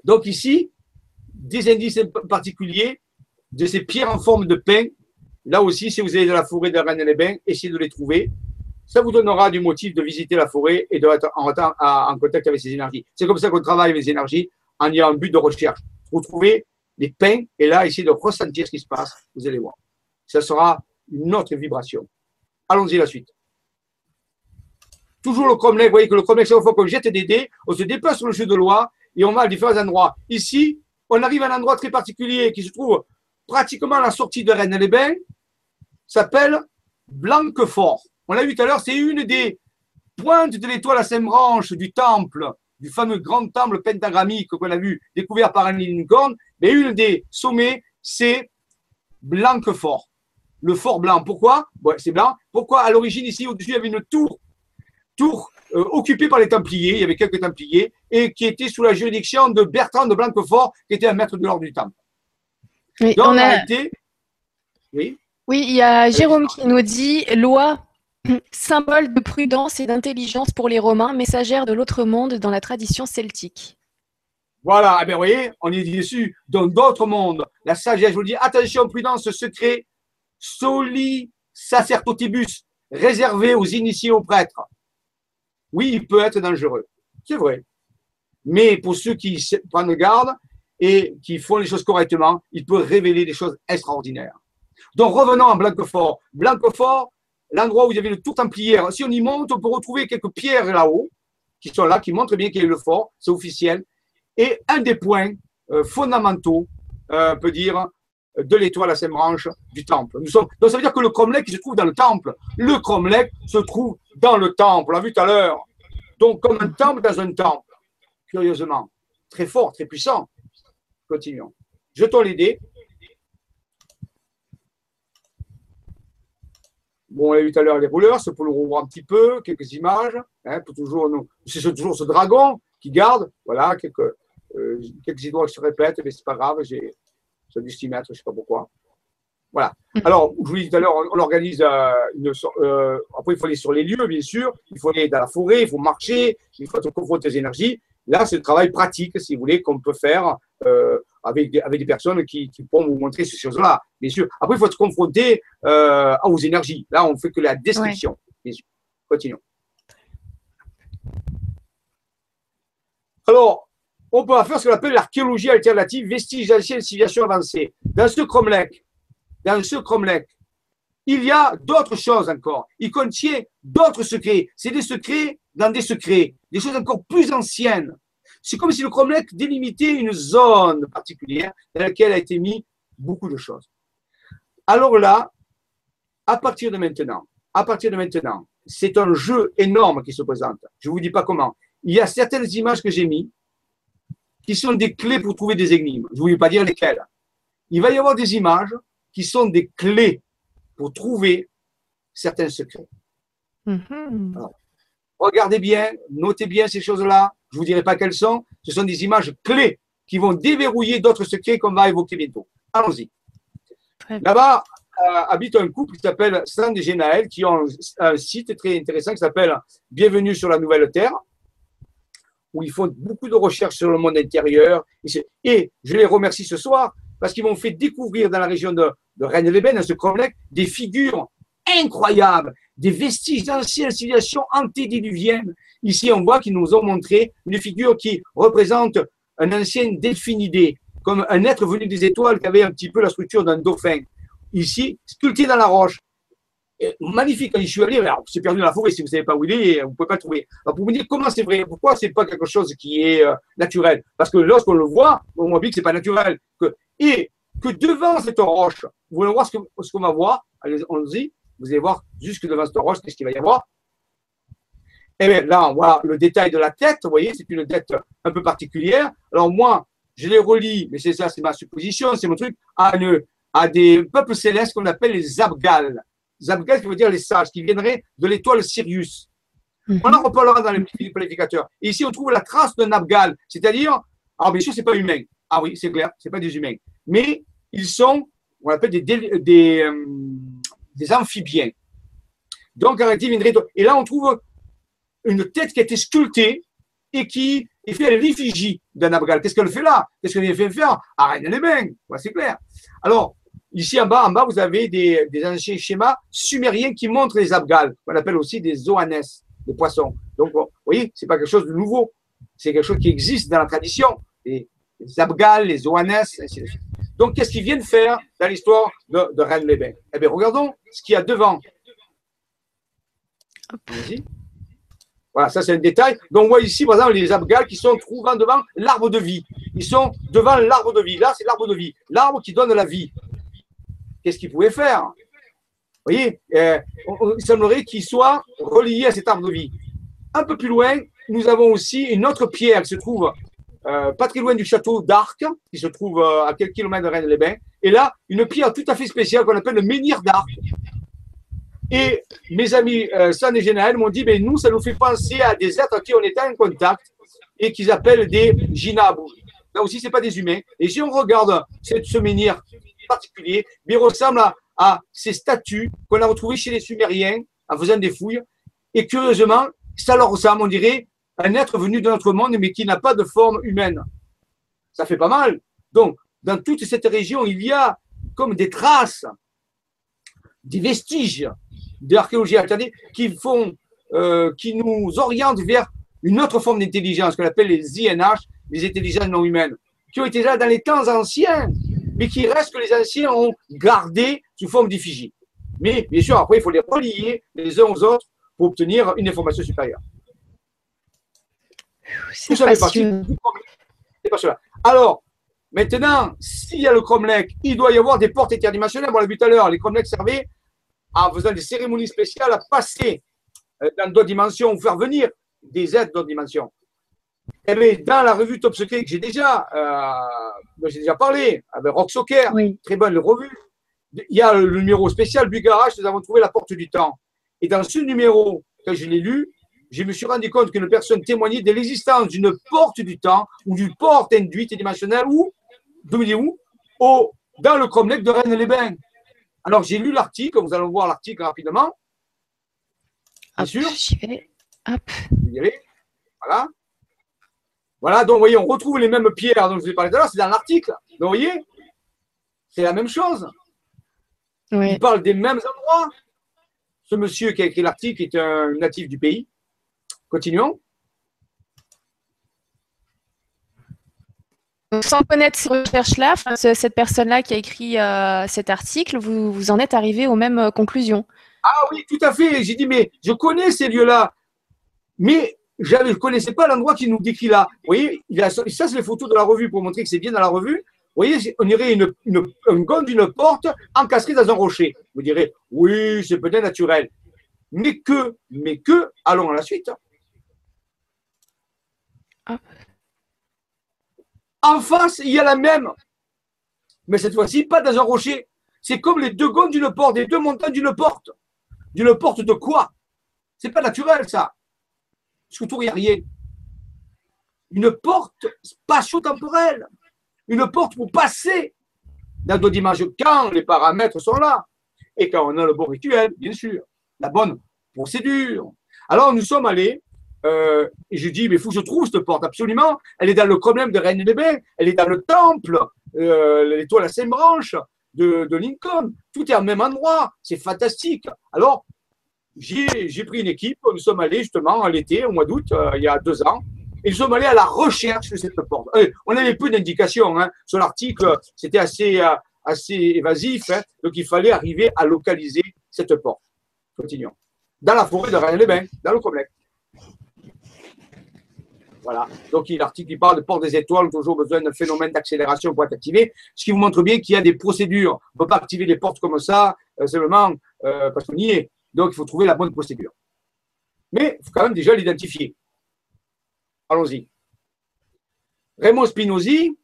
Donc ici, des indices particuliers de ces pierres en forme de pain. Là aussi, si vous allez dans la forêt de Rennes-les-Bains, essayez de les trouver ça vous donnera du motif de visiter la forêt et d'être en, en, contact avec ces énergies. C'est comme ça qu'on travaille avec les énergies en ayant un but de recherche. Vous trouvez les pains et là, essayez de ressentir ce qui se passe. Vous allez voir. Ça sera une autre vibration. Allons-y la suite. Toujours le cromlech, vous voyez que le cromlech, chaque fois qu'on jette des dés, on se déplace sur le jeu de loi et on va à différents endroits. Ici, on arrive à un endroit très particulier qui se trouve pratiquement à la sortie de Rennes-les-Bains, s'appelle Blanquefort on l'a vu tout à l'heure, c'est une des pointes de l'étoile à cinq branches du temple, du fameux grand temple pentagrammique qu'on a vu, découvert par Annie Lincoln. Mais une des sommets, c'est Blanquefort, le fort blanc. Pourquoi? C'est blanc. Pourquoi? À l'origine, ici, au-dessus, il y avait une tour euh, occupée par les Templiers, il y avait quelques Templiers, et qui était sous la juridiction de Bertrand de Blanquefort, qui était un maître de l'ordre du temple. Oui, on a... oui. oui, il y a Jérôme qui nous dit loi Symbole de prudence et d'intelligence pour les Romains, messagère de l'autre monde dans la tradition celtique. Voilà, eh bien, vous voyez, on est dessus. Dans d'autres mondes, la sagesse, je vous dis, attention, prudence, secret, soli sacertotibus, réservé aux initiés, aux prêtres. Oui, il peut être dangereux, c'est vrai. Mais pour ceux qui prennent garde et qui font les choses correctement, il peut révéler des choses extraordinaires. Donc revenons à Blanquefort. Blanquefort, l'endroit où il y avait le tour templière. Si on y monte, on peut retrouver quelques pierres là-haut, qui sont là, qui montrent bien qu'il y a le fort, c'est officiel. est un des points euh, fondamentaux, euh, on peut dire, de l'étoile à cinq branches du temple. Nous sommes, donc ça veut dire que le cromlech se trouve dans le temple. Le cromlech se trouve dans le temple, on l'a vu tout à l'heure. Donc comme un temple dans un temple, curieusement. Très fort, très puissant. Continuons. Jetons les dés. Bon, on a vu tout à l'heure les rouleurs, c'est pour le revoir un petit peu, quelques images. Hein, pour toujours, c'est toujours ce dragon qui garde. Voilà, quelques, euh, quelques qui se répètent, mais c'est pas grave, j'ai s'y mettre, je ne sais pas pourquoi. Voilà. Mm. Alors, je vous dis tout à l'heure, on, organise euh, une euh, après, il faut aller sur les lieux, bien sûr. Il faut aller dans la forêt, il faut marcher, il faut être confronté aux énergies. Là, c'est le travail pratique, si vous voulez, qu'on peut faire euh, avec, des, avec des personnes qui, qui pourront vous montrer ces choses-là, bien sûr. Après, il faut être confronté euh, aux énergies. Là, on ne fait que la description, bien sûr. Continuons. Alors, on peut faire ce qu'on appelle l'archéologie alternative, vestiges d'anciennes civilisations avancées. Dans ce cromlech, dans ce il y a d'autres choses encore. Il contient d'autres secrets. C'est des secrets dans des secrets, des choses encore plus anciennes. C'est comme si le cromlech délimitait une zone particulière dans laquelle a été mis beaucoup de choses. Alors là, à partir de maintenant, à partir de maintenant, c'est un jeu énorme qui se présente. Je ne vous dis pas comment. Il y a certaines images que j'ai mises qui sont des clés pour trouver des énigmes. Je ne voulais pas dire lesquelles. Il va y avoir des images qui sont des clés pour trouver certains secrets. Mm-hmm. regardez bien, notez bien ces choses-là. Je ne vous dirai pas quelles sont. Ce sont des images clés qui vont déverrouiller d'autres secrets qu'on va évoquer bientôt. Allons-y. Là-bas euh, habite un couple qui s'appelle Sand et qui ont un site très intéressant qui s'appelle Bienvenue sur la Nouvelle Terre où ils font beaucoup de recherches sur le monde intérieur. Et je les remercie ce soir parce qu'ils m'ont fait découvrir dans la région de, de Rennes-les-Bains, ce Cromlech, des figures incroyables, des vestiges d'anciennes civilisations antédiluviennes. Ici, on voit qu'ils nous ont montré une figure qui représente un ancien delphinidé, comme un être venu des étoiles qui avait un petit peu la structure d'un dauphin. Ici, sculpté dans la roche magnifique. Quand je suis allé, c'est perdu dans la forêt. Si vous ne savez pas où il est, vous ne pouvez pas le trouver. Alors, pour vous dire comment c'est vrai, pourquoi c'est pas quelque chose qui est euh, naturel Parce que lorsqu'on le voit, on voit bien que c'est pas naturel. Et que devant cette roche, vous voulez voir ce qu'on ce va voir Allez, on dit, vous allez voir jusque devant cette roche, qu'est-ce qu'il va y avoir? Eh bien, là, on voit le détail de la tête. Vous voyez, c'est une tête un peu particulière. Alors, moi, je les relis, mais c'est ça, c'est ma supposition, c'est mon truc, à, des peuples célestes qu'on appelle les Abgals. Zabgal, qui veut dire les sages, qui viendraient de l'étoile Sirius. Mhm. On en reparlera dans les planificateurs. Et ici, on trouve la trace d'un Abgal, c'est-à-dire, alors bien sûr, ce n'est pas humain. Ah oui, c'est clair, ce n'est pas des humains. Mais ils sont, on appelle des, des, euh, des, amphibiens. Donc, et là, on trouve une tête qui a été sculptée et qui est fait à l'effigie d'un Abgal. Qu'est-ce qu'elle fait là? Qu'est-ce qu'elle vient faire? Arrête les mains, c'est clair. Alors, Ici en bas, en bas, vous avez des, anciens schémas sumériens qui montrent les abgales, qu'on appelle aussi des oanes, des poissons. Donc, vous voyez, c'est pas quelque chose de nouveau. C'est quelque chose qui existe dans la tradition. Les, abgales, les oanes, ainsi de suite. Donc, qu'est-ce qu'ils viennent faire dans l'histoire de, de Rennes-les-Bains Eh bien, regardons ce qu'il y a devant. Voilà, ça c'est un détail. Donc on voit ici, par exemple, les abgales qui sont trouvant devant l'arbre de vie. Ils sont devant l'arbre de vie. Là, c'est l'arbre de vie. L'arbre qui donne la vie qu'est-ce qu'il pouvait faire Vous voyez, euh, il semblerait qu'il soit relié à cet arbre de vie. Un peu plus loin, nous avons aussi une autre pierre qui se trouve euh, pas très loin du château d'Arc, qui se trouve euh, à quelques kilomètres de Rennes-les-Bains. Et là, une pierre tout à fait spéciale qu'on appelle le menhir d'Arc. Et mes amis euh, San et Génaël m'ont dit, mais nous, ça nous fait penser à des êtres à qui on était en contact et qu'ils appellent des Jinabou. Là aussi, ce pas des humains. Et si on regarde cette, ce menhir particulier, mais ressemble à, ces statues qu'on a retrouvées chez les Sumériens en faisant des fouilles. Et curieusement, ça leur ressemble, on dirait, un être venu de notre monde, mais qui n'a pas de forme humaine. Ça fait pas mal. Donc, dans toute cette région, il y a comme des traces, des vestiges d'archéologie alternative qui font, euh, qui nous orientent vers une autre forme d'intelligence qu'on appelle les INH, les intelligences non humaines, qui ont été là dans les temps anciens, mais qui reste que les anciens ont gardé sous forme d'effigie. Mais bien sûr, après, il faut les relier les uns aux autres pour obtenir une information supérieure. C'est ça C'est pas cela. Alors, maintenant, s'il y a le cromlech, il doit y avoir des portes interdimensionnelles. On l'a vu tout à l'heure, les cromlechs servaient en faisant des cérémonies spéciales à passer euh, dans d'autres dimensions ou faire venir des êtres d'autres dimensions. Eh bien, dans la revue Top Secret que j'ai déjà, euh, j'ai déjà parlé, avec Rock Soccer, très bonne revue, il y a le numéro spécial du garage, nous avons trouvé la porte du temps. Et dans ce numéro, quand je l'ai lu, je me suis rendu compte qu'une personne témoignait de l'existence d'une porte du temps ou d'une porte induite et dimensionnelle où, où au, dans le cromlech de Rennes-les-Bains. Alors, j'ai lu l'article, vous allez voir l'article rapidement. Bien sûr. J'y vais. Hop. Vous y Voilà. Voilà, donc vous voyez, on retrouve les mêmes pierres dont je vous ai parlé tout à l'heure, c'est dans l'article. Donc vous voyez, c'est la même chose. Il parle des mêmes endroits. Ce monsieur qui a écrit l'article est un natif du pays. Continuons. Sans connaître ces recherches-là, cette personne-là qui a écrit euh, cet article, vous, vous, en êtes arrivé aux mêmes euh, conclusions. Ah oui, tout à fait. J'ai dit, mais je connais ces lieux-là. Mais je ne connaissais pas l'endroit qu'il nous décrit là. Vous voyez, il a, ça, c'est les photos de la revue pour montrer que c'est bien dans la revue. Vous voyez, on dirait une, une, d'une porte encastrée dans un rocher. Vous direz, oui, c'est peut-être naturel. Mais que, mais que, allons à la suite. Ah. En face, il y a la même. Mais cette fois-ci, pas dans un rocher. C'est comme les deux gonds d'une porte, les deux montagnes d'une porte. D'une porte de quoi? C'est pas naturel, ça. Surtout. Une porte spatio-temporelle. Une porte pour passer dans d'autres dimensions quand les paramètres sont là. Et quand on a le bon rituel, bien sûr. La bonne procédure. Alors, nous sommes allés euh, et je dis, mais il faut que je trouve cette porte, absolument. Elle est dans le problème de Reine des elle est dans le temple, euh, l'étoile à cinq branches de, de, Lincoln. Tout est au même endroit, c'est fantastique. Alors, j'ai pris une équipe, nous sommes allés justement à l'été, au mois d'août, euh, il y a deux ans, et nous sommes allés à la recherche de cette porte. Euh, on avait peu d'indications hein. sur l'article, c'était assez, euh, assez évasif, hein. donc il fallait arriver à localiser cette porte. Continuons. Dans la forêt de Rennes-les-Bains, dans le complexe. Voilà. Donc, l'article qui parle de porte des étoiles, toujours besoin d'un phénomène d'accélération pour être activé, ce qui vous montre bien qu'il y a des procédures. On ne peut pas activer les portes comme ça, simplement parce qu'on y est. Donc, il faut trouver la bonne procédure. Mais il faut quand même déjà l'identifier. Allons-y. Raymond Spinozzi,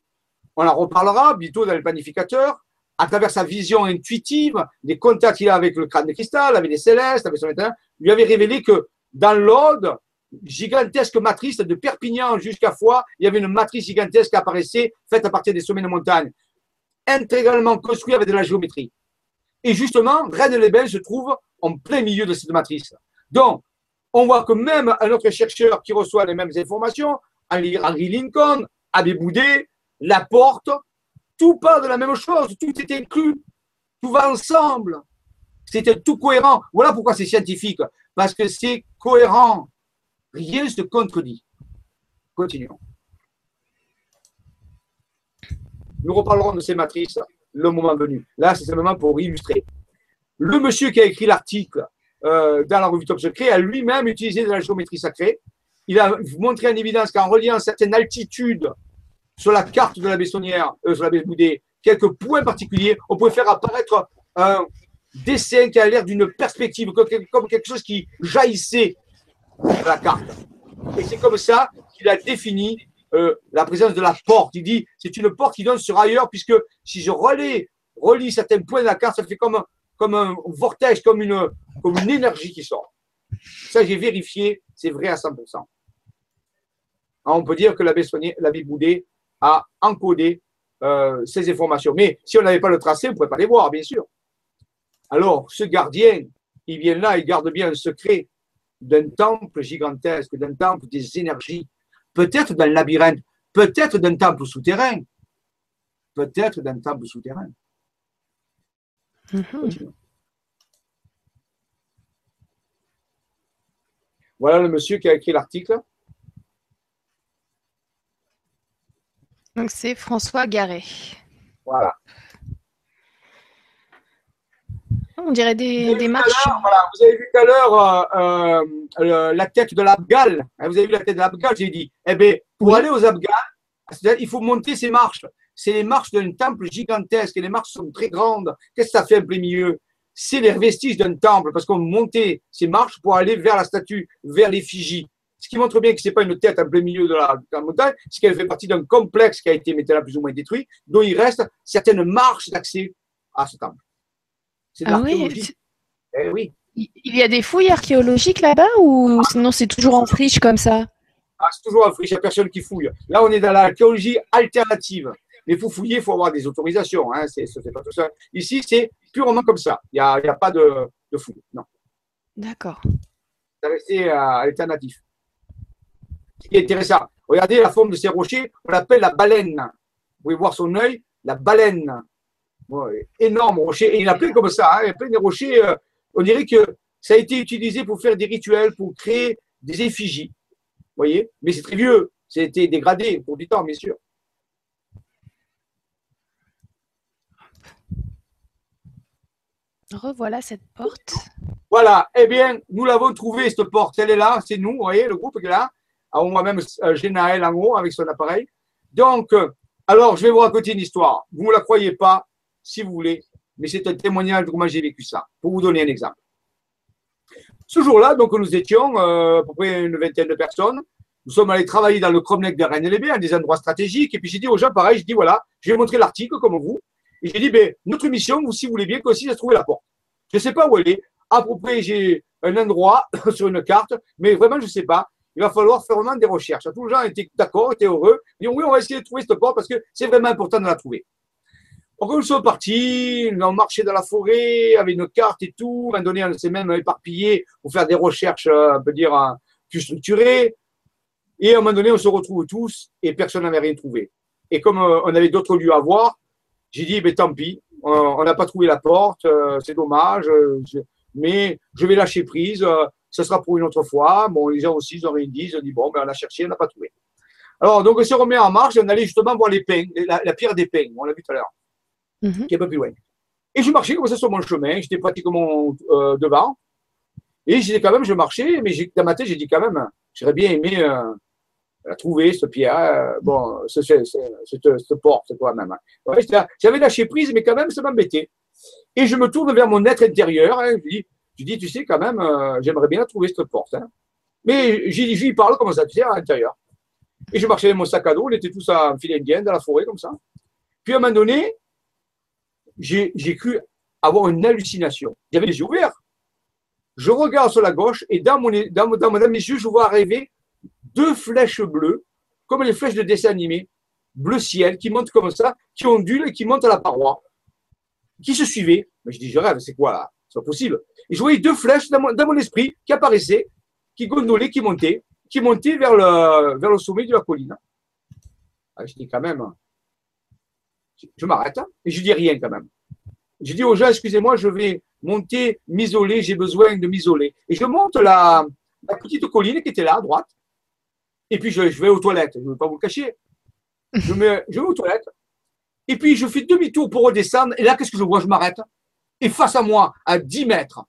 on en reparlera bientôt dans le planificateur, à travers sa vision intuitive, des contacts qu'il a avec le crâne de cristal, avec les célestes, avec son état, lui avait révélé que dans l'Aude, gigantesque matrice de Perpignan jusqu'à Foix, il y avait une matrice gigantesque qui apparaissait, faite à partir des sommets de montagne, intégralement construite avec de la géométrie. Et justement, Rennes-les-Bains se trouve en plein milieu de cette matrice. Donc, on voit que même un autre chercheur qui reçoit les mêmes informations, Henry Lincoln, Abbé Boudet, Laporte, tout part de la même chose, tout est inclus, tout va ensemble. C'était tout cohérent. Voilà pourquoi c'est scientifique, parce que c'est cohérent. Rien ne se contredit. Continuons. Nous reparlerons de ces matrices le moment venu. Là, c'est simplement pour illustrer. Le monsieur qui a écrit l'article euh, dans la revue Top Secret a lui-même utilisé de la géométrie sacrée. Il a montré en évidence qu'en reliant certaines altitudes sur la carte de la Bessonnière, euh, sur la baie quelques points particuliers, on pouvait faire apparaître un dessin qui a l'air d'une perspective, comme quelque chose qui jaillissait de la carte. Et c'est comme ça qu'il a défini euh, la présence de la porte. Il dit c'est une porte qui donne sur ailleurs, puisque si je relis, relis certains points de la carte, ça fait comme comme un vortex, comme une, comme une énergie qui sort. Ça, j'ai vérifié, c'est vrai à 100%. Hein, on peut dire que l'abbé Boudet a encodé euh, ces informations. Mais si on n'avait pas le tracé, on ne pourrait pas les voir, bien sûr. Alors, ce gardien, il vient là, il garde bien un secret d'un temple gigantesque, d'un temple des énergies, peut-être d'un labyrinthe, peut-être d'un temple souterrain, peut-être d'un temple souterrain. Mhm. Voilà le monsieur qui a écrit l'article. Donc c'est François Garret. Voilà. On dirait des, des marches. vous avez vu tout à l'heure euh, euh, la tête de l'Abgal. Hein, vous avez vu la tête de l'Abgal, j'ai dit. Eh bien, pour aller aux Abgal, Il faut monter ces marches. C'est les marches d'un temple gigantesque et les marches sont très grandes. Qu'est-ce que ça fait en plein milieu C'est les vestiges d'un temple parce qu'on montait ces marches pour aller vers la statue, vers l'effigie. Ce qui montre bien que ce n'est pas une tête en plein milieu de la, montagne, c'est qu'elle fait partie d'un complexe qui a été maintenant plus ou moins détruit, dont il reste certaines marches d'accès à ce temple. C'est ah oui, eh oui. Il y a des fouilles archéologiques là-bas ou sinon c'est toujours en friche comme ça? Ah, C'est toujours en friche, il n'y a personne qui fouille. Là, on est dans l'archéologie alternative. Mais pour fouiller, il faut avoir des autorisations. Hein. C'est, pas tout ça. Ici, c'est purement comme ça. Il n'y a, a, pas de, de fouille. Non. D'accord. C'est resté à l'alternatif. Ce qui est intéressant, regardez la forme de ces rochers, on l'appelle la baleine. Vous pouvez voir son œil, la baleine. énorme rocher. Et il y en a plein comme ça. Hein. Il y a plein de rochers. Euh, on dirait que ça a été utilisé pour faire des rituels, pour créer des effigies. Vous voyez? Mais c'est très vieux. Ça a été dégradé pour du temps, bien sûr. Revoilà cette porte. Voilà. Eh bien, nous l'avons trouvée, cette porte. Elle est là. C'est nous, vous voyez, le groupe qui est là. On voit même Genaël en haut avec son appareil. Donc, euh, alors, je vais vous raconter une histoire. Vous ne la croyez pas, si vous voulez mais c'est un témoignage de comment j'ai vécu ça. Pour vous donner un exemple. Ce jour-là, donc, nous étions euh, à peu près une vingtaine de personnes. Nous sommes allés travailler dans le Cromlech de Rennes-les-Bains, des endroits stratégiques. Et puis j'ai dit aux gens, pareil, je dis voilà, je vais montrer l'article comme vous. Et j'ai dit, ben, notre mission, vous, si vous voulez bien, consiste à trouver la porte. Je ne sais pas où elle est. À peu j'ai un endroit sur une carte, mais vraiment, je ne sais pas. Il va falloir faire vraiment des recherches. Tous les gens étaient d'accord, étaient heureux. Ils dit oui, on va essayer de trouver cette porte parce que c'est vraiment important de la trouver. Donc, nous sommes partis, on marchait dans la forêt avec nos cartes et tout. À un moment donné, on s'est même éparpillé pour faire des recherches, euh, on peut dire, euh, plus structurées. Et à un moment donné, on se retrouve tous et personne n'avait rien trouvé. Et comme euh, on avait d'autres lieux à voir, j'ai dit, tant pis, on n'a pas trouvé la porte, c'est dommage, mais je vais lâcher prise, ce sera pour une autre fois. Bon, les gens aussi, ils ont rien dit, ils ont dit, bon, ben, on a cherché, on n'a pas trouvé. Alors, donc, on se remet en marche et on allait justement voir les pins, la, la pierre des pins, on l'a vu tout à l'heure. Mhm. qui est un peu plus loin. Et je marchais comme ça sur mon chemin, j'étais pratiquement euh, devant. Et j'ai quand même, je marchais, mais dans ma tête, j'ai dit quand même, j'aurais bien aimé euh, la trouver, cette pierre, euh, bon, cette, porte, quoi, même. J'avais lâché prise, mais quand même, ça m'embêtait. Et je me tourne vers mon être intérieur, hein, je, dis, je dis, tu sais, quand même, j'aimerais bien trouver cette porte. Hein. Mais j'y parle comme ça, tu sais, à l'intérieur. Et je marchais avec mon sac à dos, on était tous en file indienne dans la forêt, comme ça. Puis à un moment donné, j'ai cru avoir une hallucination. J'avais les yeux ouverts. Je regarde sur la gauche et dans, mon, dans, dans, mes yeux, je vois arriver deux flèches bleues, comme les flèches de dessin animé, bleu ciel, qui montent comme ça, qui ondulent et qui montent à la paroi, qui se suivaient. Mais je dis, je rêve, c'est quoi là? C'est pas possible. Et je voyais deux flèches dans mon, esprit qui apparaissaient, qui gondolaient, qui montaient, qui montaient vers le, vers le sommet de la colline. Ah, je dis quand même, je m'arrête hein, et je dis rien quand même. Je dis aux gens, excusez-moi, je vais monter, m'isoler, j'ai besoin de m'isoler. Et je monte la, petite colline qui était là à droite. Et puis je, vais aux toilettes, je ne veux pas vous le cacher. Je, me, vais aux toilettes. Et puis je fais demi-tour pour redescendre. Et là, qu'est-ce que je vois? Je m'arrête. Et face à moi, à 10 mètres,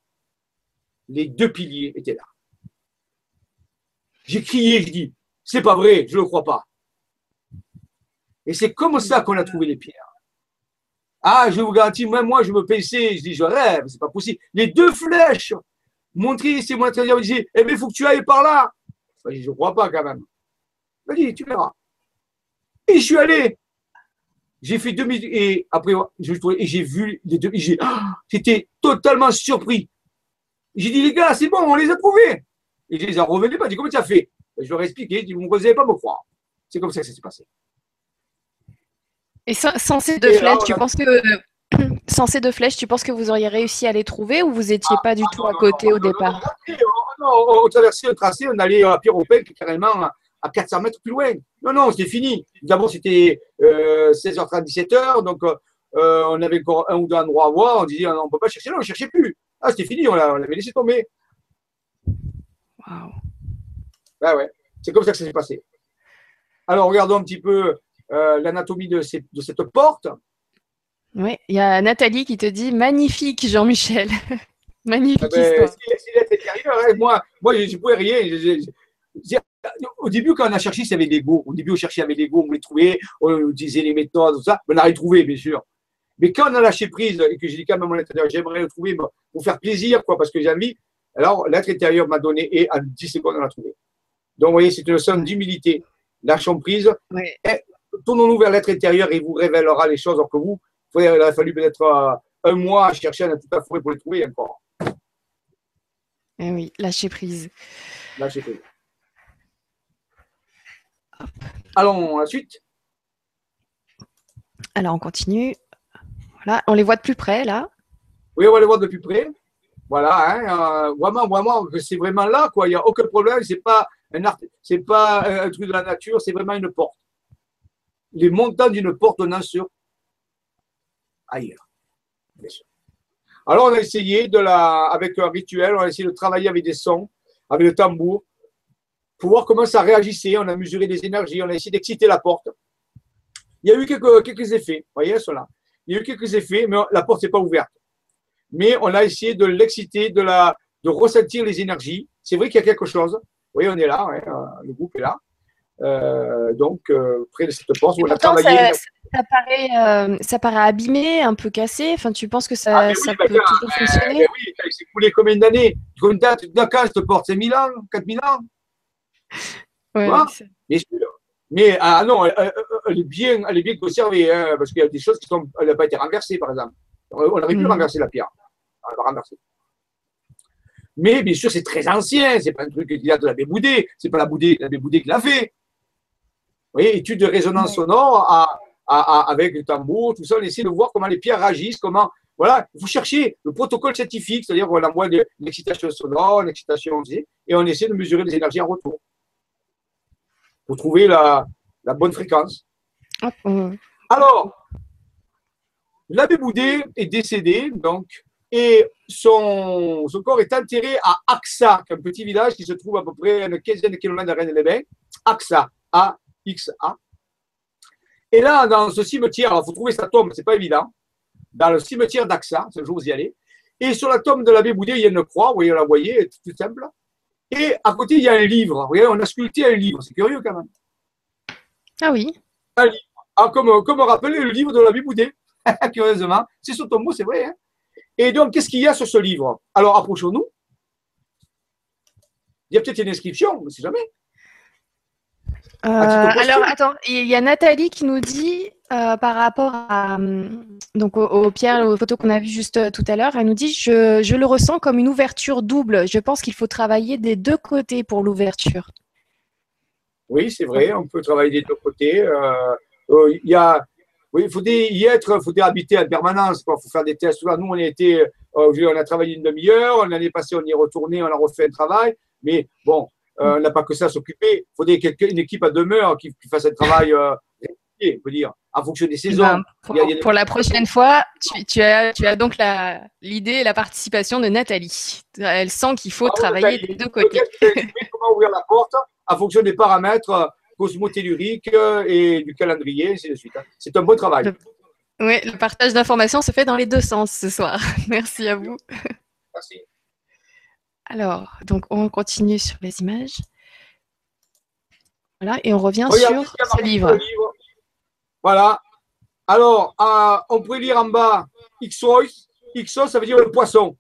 les deux piliers étaient là. J'ai crié, je dis, c'est pas vrai, je ne le crois pas. Et c'est comme ça qu'on a trouvé les pierres. Ah, je vous garantis, même moi, je me paissais, je dis, je rêve, c'est pas possible. Les deux flèches montrées, c'est moi très bien, je dis, eh bien, il faut que tu ailles par là. Je je crois pas quand même. Vas-y, tu verras. Et je suis allé. J'ai fait demi et après, et j'ai vu les deux, ah, j'étais totalement surpris. J'ai dit, les gars, c'est bon, on les a trouvés. Et je les ai revenus pas. J'ai dit, comment tu as fait? Je leur ai expliqué, vous ne pas me croire. C'est comme ça que ça s'est passé. Et sans, ces deux flèches, tu penses que sans ces deux flèches, tu penses que vous auriez réussi à les trouver ou vous n'étiez pas du tout à côté au départ? Non, on traversait le tracé, on allait à pierre carrément à 400 mètres plus loin. Non, non, c'était fini. D'abord, c'était 16h30, 17h, donc euh, on avait encore un ou deux endroits à voir. On disait, on ne peut pas chercher, non, on ne cherchait plus. Ah, c'était fini, on l'avait laissé tomber. Waouh. Ouais, ouais. C'est comme ça que ça s'est passé. Alors, regardons un petit peu euh, l'anatomie de, de, cette porte. Oui, il y a Nathalie qui te dit magnifique, Jean-Michel. magnifique ah ben, histoire. Hein. moi, moi, je ne pouvais rien. Au début, quand on a cherché, c'est avec l'ego. Au début, on cherchait avec l'ego, on les trouvait, on disait les méthodes, tout ça. On a retrouvé, bien sûr. Mais quand on a lâché prise et que j'ai dit quand même à mon intérieur, j'aimerais le trouver pour faire plaisir, quoi, parce que j'ai envie, alors l'être intérieur m'a donné et en 10 secondes, on l'a trouvé. Donc, vous voyez, c'est une leçon d'humilité. Lâchons prise. Tournons-nous vers l'être intérieur et il vous révélera les choses. Alors que vous, il a fallu peut-être euh, un mois à chercher dans toute la forêt pour les trouver encore. Eh oui, lâcher prise. Lâcher prise. Allons à la suite. Alors, on continue. Voilà, on les voit de plus près, là. Oui, on va les voir de plus près. Voilà, hein, euh, vraiment, vraiment, c'est vraiment là, quoi. Il n'y a aucun problème. C'est pas un art, c'est pas un truc de la nature, c'est vraiment une porte. Les montants d'une porte donnant sur ailleurs. Alors, on a essayé de la, avec un rituel, on a essayé de travailler avec des sons, avec le tambour, pour voir comment ça réagissait. On a mesuré des énergies, on a essayé d'exciter la porte. Il y a eu quelques, quelques effets, vous voyez cela. Il y a eu quelques effets, mais la porte n'est pas ouverte. Mais on a essayé de l'exciter, de, la, de ressentir les énergies. C'est vrai qu'il y a quelque chose. Oui, on est là, euh, le groupe est là. Euh, donc, euh, près de cette porte, on a travaillé. Ça, paraît, ça paraît abîmé, un peu cassé. Enfin, tu penses que ça, ah, ça bah, peut toujours fonctionner Oui, il s'est coulé combien d'années? Combien date de cette porte C'est 1000 ans 4000 ans ouais, mais ah non, elle, est bien, elle est bien conservée, hein, parce qu'il y a des choses qui sont, elle n'a pas été renversée, par exemple. On aurait pu mhm. renverser la pierre. On l'a renversée. Mais bien sûr, c'est très ancien. C'est pas un truc qui date de l'abbé Boudet. C'est pas la Boudet, l'abbé qui l'a fait. Vous voyez, étude de résonance sonore à, à, avec le tambour, tout ça. On essaie de voir comment les pierres réagissent, comment. Voilà, vous cherchez le protocole scientifique, c'est-à-dire qu'on envoie une excitation sonore, une excitation, et on essaie de mesurer les énergies en retour pour trouver la, la bonne fréquence. Alors, l'abbé Boudet est décédé, donc, et son, son, corps est enterré à Axa, un petit village qui se trouve à peu près à une quinzaine de kilomètres de Rennes-les-Bains. Axa, A-X-A. Et là, dans ce cimetière, il faut trouver sa tombe, c'est pas évident. Dans le cimetière d'Axa, ce jour vous y allez. Et sur la tombe de l'abbé Boudet, il y a une croix, vous voyez, la voyez, tout simple. Et à côté, il y a un livre. Voyez, on a sculpté un livre. C'est curieux quand même. Ah oui. Un livre. Ah, comme, comme rappeler le livre de l'abbé Boudet, curieusement. C'est ton mot, c'est vrai. Hein et donc, qu'est-ce qu'il y a sur ce livre? Alors, approchons-nous. Il y a peut-être une inscription, on ne sait jamais. Euh, alors, attends, il y a Nathalie qui nous dit euh, par rapport à, donc aux, pierres, aux photos qu'on a vues juste euh, tout à l'heure, elle nous dit je, je, le ressens comme une ouverture double. Je pense qu'il faut travailler des deux côtés pour l'ouverture. Oui, c'est vrai, on peut travailler des deux côtés. Il y a, oui, il faut y être, il faut y habiter en permanence. Il faut faire des tests. Nous, on a été, on a travaillé une demi-heure. L'année passée, on y est retourné, on a refait un travail. Mais bon, on n'a pas que ça à s'occuper. Il faut une équipe à demeure qui fasse un travail on peut dire, en fonction des saisons. Ben, pour, la prochaine fois, tu, as, tu as donc l'idée et la participation de Nathalie. Elle sent qu'il faut ah travailler des deux côtés. comment ouvrir la porte en fonction des paramètres euh, cosmotelluriques euh, et du calendrier, ainsi de suite. Hein. C'est un bon travail. Oui, le partage d'informations se fait dans les deux sens ce soir. Merci à vous. Merci. Alors, donc on continue sur les images. Voilà, et on revient sur ce livre. Voilà. Alors, euh, on pourrait lire en bas Ixos. Ixos, ça veut dire le poisson.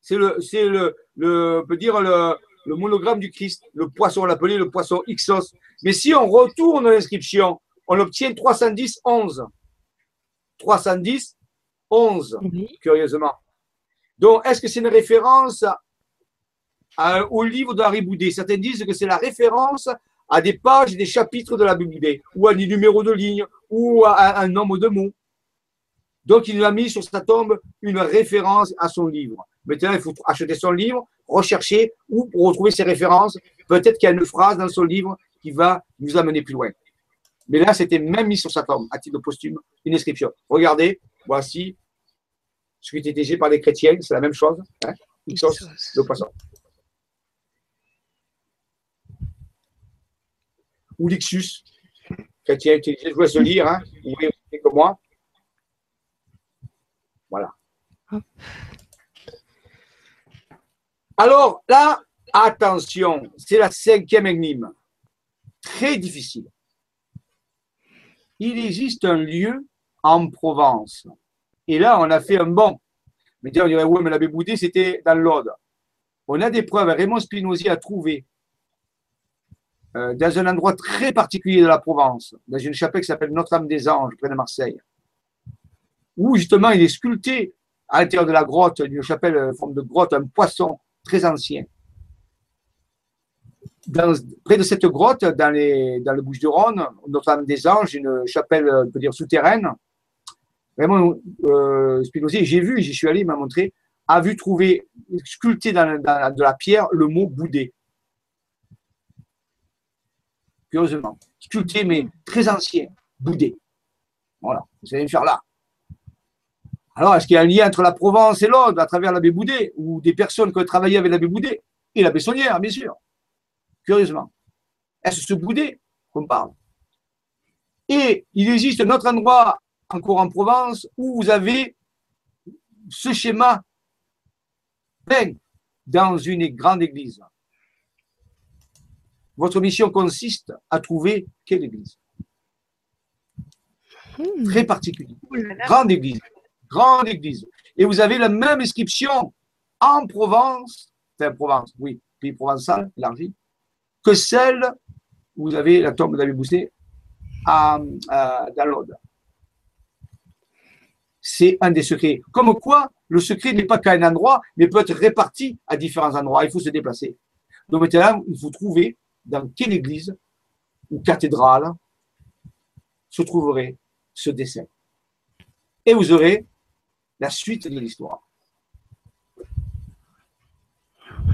C'est le, c'est le, le, on peut dire le, le monogramme du Christ. Le poisson, on l'appelait le poisson Ixos. Mais si on retourne l'inscription, on obtient 310, 11. 310, 11, curieusement. Donc, est-ce que c'est une référence au livre d'Harry Boudet Certains disent que c'est la référence à des pages et des chapitres de la Bible, ou à des numéros de ligne, ou à un nombre de mots. Donc, il a mis sur sa tombe une référence à son livre. Maintenant, il faut acheter son livre, rechercher ou retrouver ses références. Peut-être qu'il y a une phrase dans son livre qui va nous amener plus loin. Mais là, c'était même mis sur sa tombe, à titre posthume, une inscription. Regardez, voici ce qui était dit par les chrétiens, c'est la même chose. Hein, le poisson. Ou l'Ixus, chrétien utilisé. Je vous laisse lire, hein, vous voyez comme moi. Voilà. Alors là, attention, c'est la cinquième énigme. très difficile. Il existe un lieu en Provence. Et là, on a fait un bon. Mais on dirait, oui, mais l'abbé Boudé, c'était dans l'Aude. On a des preuves. Raymond Spinozzi a trouvé euh, dans un endroit très particulier de la Provence, dans une chapelle qui s'appelle Notre-Dame des Anges, près de Marseille, où justement il est sculpté à l'intérieur de la grotte, une chapelle en forme de grotte, un poisson très ancien. près de cette grotte, dans, les, le Bouches-du-Rhône, Notre-Dame des Anges, une chapelle, on peut dire, souterraine, vraiment, euh, j'ai vu, j'y suis allé, il m'a montré, a vu trouver sculpté dans, dans, de la pierre le mot boudé curieusement. Sculpté, mais très ancien, boudé. Voilà, vous allez me faire là. Alors, est-ce qu'il y a un lien entre la Provence et l'Aude à travers l'abbé Boudet, ou des personnes qui ont travaillé avec l'abbé Boudet et l'abbé Saunière, bien sûr? Curieusement. Est-ce ce Boudet qu'on parle? Et il existe un autre endroit, encore en Provence, où vous avez ce schéma peint dans une grande église. Votre mission consiste à trouver quelle église? Hmm. Très particulier. Grande église. Grande église. Et vous avez la même inscription en Provence, enfin Provence, oui, pays provençal, élargi, que celle où vous avez la tombe d'Abbé Bousset à, dans l'Aude. C'est un des secrets. Comme quoi, le secret n'est pas qu'à un endroit, mais peut être réparti à différents endroits. Il faut se déplacer. Donc maintenant, il faut trouver dans quelle église ou cathédrale se trouverait ce dessin. Et vous aurez la suite de l'histoire.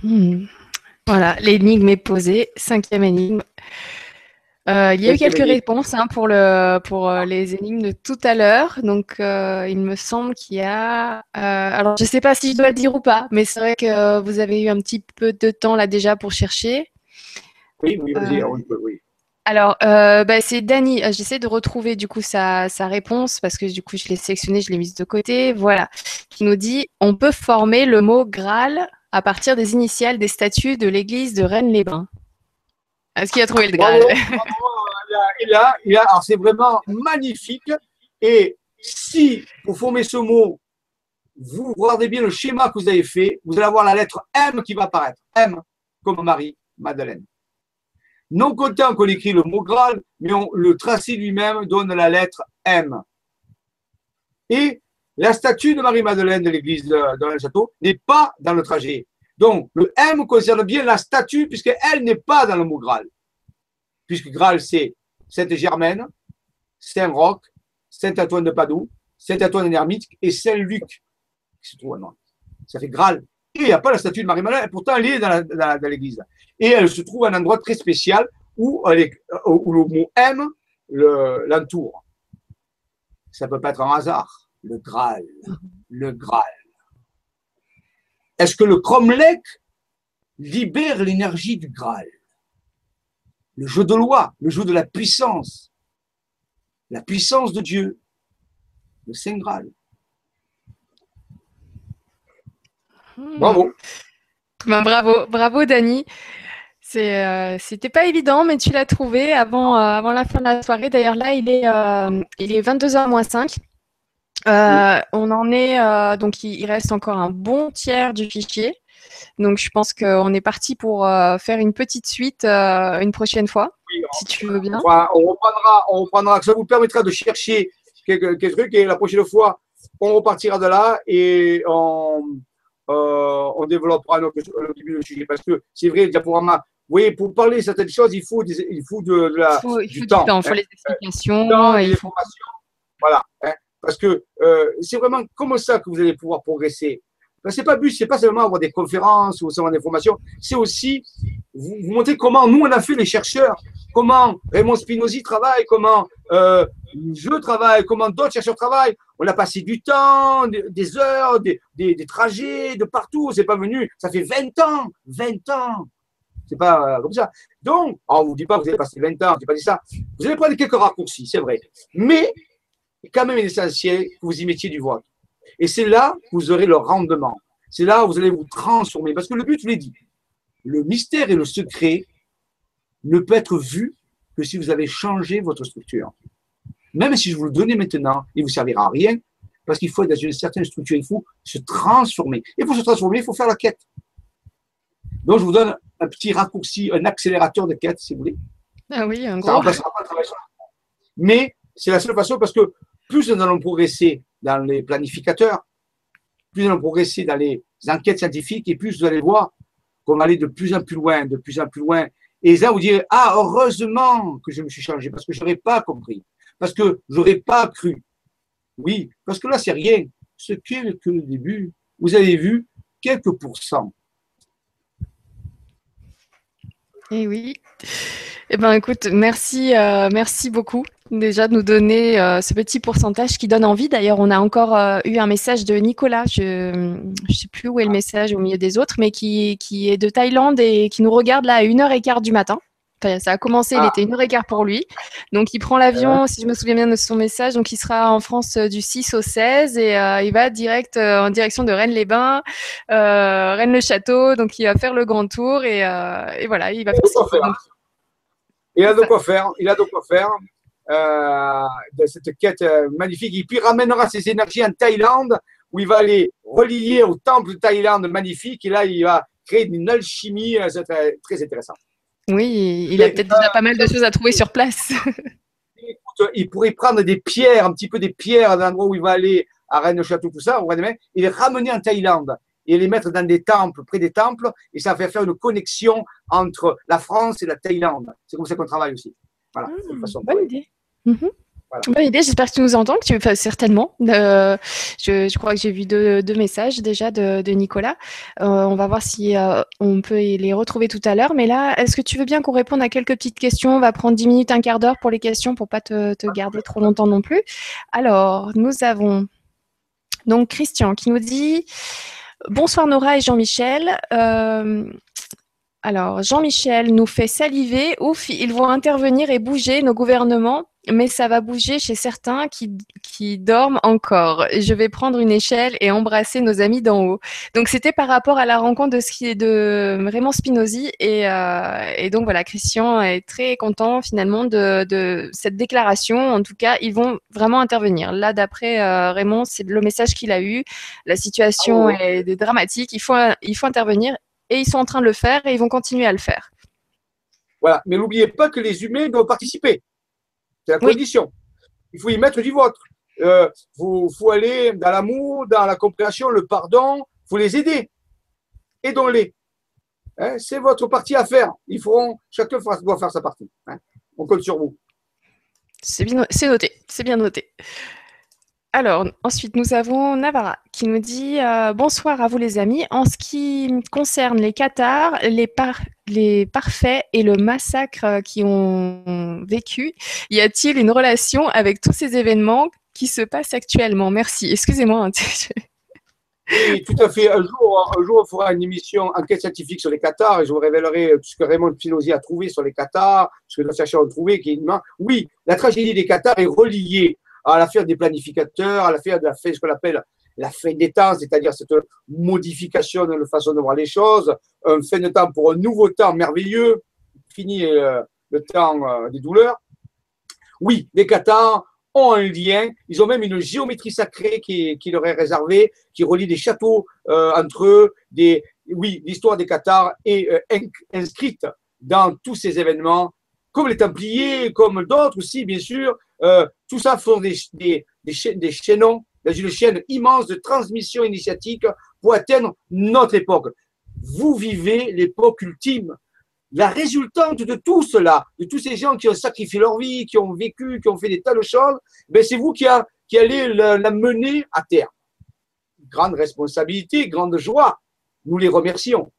Hmm. Voilà, l'énigme est posée. Cinquième énigme. Euh, il y a eu quelques réponses hein, pour, le, pour euh, les énigmes de tout à l'heure. Donc, euh, il me semble qu'il y a. alors, je ne sais pas si je dois le dire ou pas, mais c'est vrai que vous avez eu un petit peu de temps là déjà pour chercher. Oui, oui, vas-y, euh, oui. Alors, euh, bah, c'est Dani. Euh, j'essaie de retrouver du coup sa, réponse parce que du coup, je l'ai sélectionné, je l'ai mise de côté. Voilà. Qui nous dit on peut former le mot Graal à partir des initiales des statues de l'église de Rennes-les-Bains. Est-ce qu'il a trouvé le Graal? Il, a, il, a, Alors, c'est vraiment magnifique. Et si, pour former ce mot, vous regardez bien le schéma que vous avez fait, vous allez avoir la lettre M qui va apparaître. M comme Marie-Madeleine. Non content qu'on écrit le mot Graal, mais le tracé lui-même donne la lettre M. Et la statue de Marie-Madeleine de l'église de, le château n'est pas dans le trajet. Donc, le M concerne bien la statue, puisqu'elle n'est pas dans le mot Graal. Puisque Graal, c'est Sainte-Germaine, Saint-Roch, Saint-Antoine de Padoue, Saint-Antoine d'Hermite et Saint-Luc qui se trouve Ça fait Graal. Il n'y a pas la statue de Marie-Madeleine, pourtant elle est dans l'église. Et elle se trouve à un endroit très spécial où, le mot M l'entoure. Ça ne peut pas être un hasard. Le Graal. Le Graal. Est-ce que le cromlech libère l'énergie du Graal? Le jeu de loi, le jeu de la puissance. La puissance de Dieu. Le Saint Graal. Hmm. Bravo. Ben, bravo, bravo Dani. Euh, c'était pas évident, mais tu l'as trouvé avant, euh, avant la fin de la soirée. D'ailleurs, là, il est, euh, il est 22h moins 5. On en est, donc il, reste encore un bon tiers du fichier. Donc, je pense qu'on est parti pour faire une petite suite une prochaine fois, si tu veux bien. On reprendra, on reprendra. Ça vous permettra de chercher quelques, quelques trucs et la prochaine fois, on repartira de là et on, on développera le début du sujet. Parce que c'est vrai, le diaporama, oui, pour parler de certaines choses, il faut, il faut de, la, du, temps. Il faut les explications. et Voilà. Hein, parce que euh, c'est vraiment comme ça que vous allez pouvoir progresser. C'est pas but, c'est pas seulement avoir des conférences ou seulement des formations, c'est aussi vous, vous, montrer comment nous on a fait les chercheurs, comment Raymond Spinozzi travaille, comment euh, je travaille, comment d'autres chercheurs travaillent. On a passé du temps, des, heures, des, des, trajets de partout. C'est pas venu. Ça fait 20 ans, 20 ans c'est pas euh, comme ça. Donc, on ne vous dit pas que vous avez passé 20 ans, je pas dit ça. Vous allez prendre quelques raccourcis, c'est vrai. Mais, quand même, il est essentiel que vous y mettiez du vote. Et c'est là que vous aurez le rendement. C'est là où vous allez vous transformer. Parce que le but, je l'ai dit, le mystère et le secret ne peut être vu que si vous avez changé votre structure. Même si je vous le donnais maintenant, il ne vous servira à rien, parce qu'il faut être dans une certaine structure, il faut se transformer. Et pour se transformer, il faut faire la quête. Donc, je vous donne un petit raccourci, un accélérateur de quête, si vous voulez. Ah oui, un gros. Mais c'est la seule façon parce que plus nous allons progresser dans les planificateurs, plus allons progresser dans les enquêtes scientifiques et plus vous allez voir qu'on aller de plus en plus loin, de plus en plus loin. Et là, vous direz, ah, heureusement que je me suis changé parce que je n'aurais pas compris, parce que je n'aurais pas cru. Oui, parce que là, c'est rien. Ce qu'est que le début, vous avez vu quelques pourcents. Eh oui. Eh ben, écoute, merci, euh, merci beaucoup déjà de nous donner euh, ce petit pourcentage qui donne envie. D'ailleurs, on a encore euh, eu un message de Nicolas, je ne sais plus où est le message au milieu des autres, mais qui, qui est de Thaïlande et qui nous regarde là à 1h15 du matin ça a commencé, il ah. était une heure et quart pour lui. Donc, il prend l'avion, si je me souviens bien de son message. Donc, il sera en France euh, du 6 au 16 et euh, il va direct en direction de Rennes-les-Bains, Rennes-le-Château. Donc, il va faire le grand tour et, voilà, il va faire, Il a de quoi faire. Il a de quoi faire. De cette quête magnifique. Et puis, il ramènera ses énergies en Thaïlande où il va aller relier au temple de Thaïlande magnifique. Et là, il va créer une alchimie. C'est très intéressant. Oui, il a peut-être déjà pas mal de choses à trouver sur place. il pourrait prendre des pierres, un petit peu des pierres à l'endroit où il va aller, à Rennes-Château, tout ça, et les ramener en Thaïlande et les mettre dans des temples, près des temples, et ça va faire une connexion entre la France et la Thaïlande. C'est comme ça qu'on travaille aussi. Voilà, mmh, façon bonne idée. Mhm. Bonne idée, j'espère que tu nous entends, que tu, enfin, certainement. Euh, je, crois que j'ai vu deux, messages déjà de, Nicolas. Euh, on va voir si euh, on peut les retrouver tout à l'heure. Mais là, est-ce que tu veux bien qu'on réponde à quelques petites questions? On va prendre 10 minutes, un quart d'heure pour les questions pour pas te, te, garder trop longtemps non plus. Alors, nous avons donc Christian qui nous dit Bonsoir Nora et Jean-Michel. alors, Jean-Michel nous fait saliver. Ouf, ils vont intervenir et bouger nos gouvernements mais ça va bouger chez certains qui, qui dorment encore. Je vais prendre une échelle et embrasser nos amis d'en haut. Donc c'était par rapport à la rencontre de, ce qui est de Raymond Spinozzi et, euh, et, donc voilà, Christian est très content finalement de, de, cette déclaration. En tout cas, ils vont vraiment intervenir. Là, d'après euh, Raymond, c'est le message qu'il a eu. La situation ah est dramatique. Il faut, il faut intervenir et ils sont en train de le faire et ils vont continuer à le faire. Voilà, mais n'oubliez pas que les humains doivent participer. C'est la condition. Il faut y mettre du vôtre. Il euh, faut, aller dans l'amour, dans la compréhension, le pardon. Il faut les aider. Aidons-les. Hein, c'est votre partie à faire. Ils feront, chacun doit faire sa partie. Hein. On compte sur vous. C'est bien, c'est noté. C'est bien noté. Alors, ensuite, nous avons Navarra qui nous dit euh, Bonsoir à vous, les amis. En ce qui concerne les Qatars, les, parfaits et le massacre qui ont vécu, y a-t-il une relation avec tous ces événements qui se passent actuellement? Merci. Excusez-moi. Hein, oui, tout à fait. Un jour, un jour, on fera une émission enquête scientifique sur les Qatars et je vous révélerai tout ce que Raymond Pinozi a trouvé sur les Qatars, ce que nos chercheurs ont trouvé. Oui, la tragédie des Qatars est reliée à l'affaire des planificateurs, à l'affaire de la ce qu'on appelle la fin des temps, c'est-à-dire cette modification de la façon de voir les choses, un fin de temps pour un nouveau temps merveilleux, fini euh, le temps euh, des douleurs. Oui, les Qatars ont un lien, ils ont même une géométrie sacrée qui, leur est réservée, qui relie des châteaux euh, entre eux. Oui, l'histoire des Qatars est inscrite dans tous ces événements, comme les Templiers, comme d'autres aussi, bien sûr, tout ça font des, des, des, chaînons dans une chaîne immense de transmission initiatique pour atteindre notre époque. Vous vivez l'époque ultime. La résultante de tout cela, de tous ces gens qui ont sacrifié leur vie, qui ont vécu, qui ont fait des tas de choses, ben c'est vous qui, qui allez la, la mener à terre. Grande responsabilité, grande joie. Nous les remercions.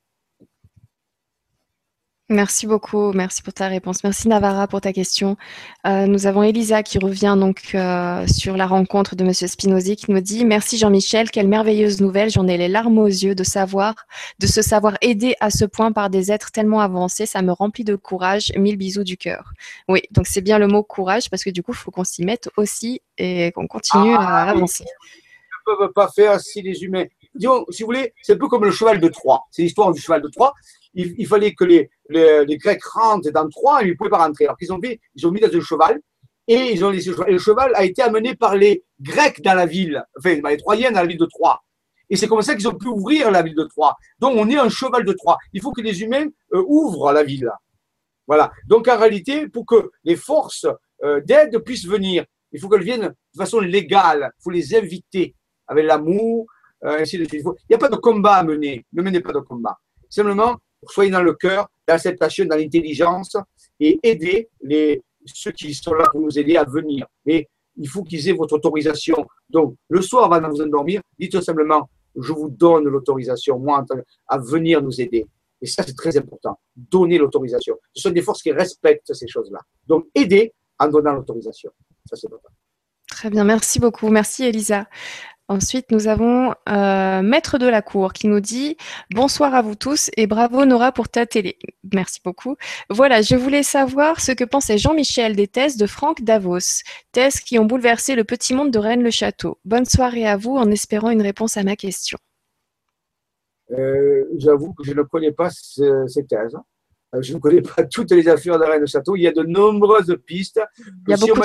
Merci beaucoup, merci pour ta réponse. Merci Navarra pour ta question. Euh, nous avons Elisa qui revient donc euh, sur la rencontre de Monsieur Spinozzi qui nous dit Merci Jean-Michel, quelle merveilleuse nouvelle. J'en ai les larmes aux yeux de savoir, de se savoir aider à ce point par des êtres tellement avancés. Ça me remplit de courage. Mille bisous du cœur. Oui, donc c'est bien le mot courage parce que du coup, il faut qu'on s'y mette aussi et qu'on continue à ah, avancer. Ils ne peuvent pas faire si les humains disons, si vous voulez, c'est un peu comme le cheval de Troie. C'est l'histoire du cheval de Troie. Il, fallait que les, les, Grecs rentrent dans Troie ils ne pouvaient pas rentrer. Alors qu'ils ont ils ont mis dans un cheval et ils ont laissé le le cheval a été amené par les Grecs dans la ville, enfin, les Troyens dans la ville de Troie. Et c'est comme ça qu'ils ont pu ouvrir la ville de Troie. Donc, on est un cheval de Troie. Il faut que les humains euh, ouvrent la ville. Voilà. Donc, en réalité, pour que les forces euh, d'aide puissent venir, il faut qu'elles viennent de façon légale. Il faut les inviter avec l'amour, euh, ainsi de suite. Il n'y a pas de combat à mener. Ne menez pas de combat. Simplement, soyez dans le cœur, dans l'acceptation, dans l'intelligence et aider les, ceux qui sont là pour nous aider à venir. Mais il faut qu'ils aient votre autorisation. Donc, le soir, avant de vous endormir, dites simplement je vous donne l'autorisation, moi, à venir nous aider. Et ça, c'est très important. Donner l'autorisation. Ce sont des forces qui respectent ces choses-là. Donc, aider en donnant l'autorisation. Ça, c'est important. Très bien, merci beaucoup. Merci, Elisa. Ensuite, nous avons euh, Maître de la Cour qui nous dit Bonsoir à vous tous et bravo Nora pour ta télé. Merci beaucoup. Voilà, je voulais savoir ce que pensait Jean-Michel des thèses de Franck Davos, thèses qui ont bouleversé le petit monde de Rennes-le-Château. Bonne soirée à vous en espérant une réponse à ma question. Euh, j'avoue que je ne connais pas ces thèses. Euh, je ne connais pas toutes les affaires de Rennes-le-Château. Il y a de nombreuses pistes. Il y a beaucoup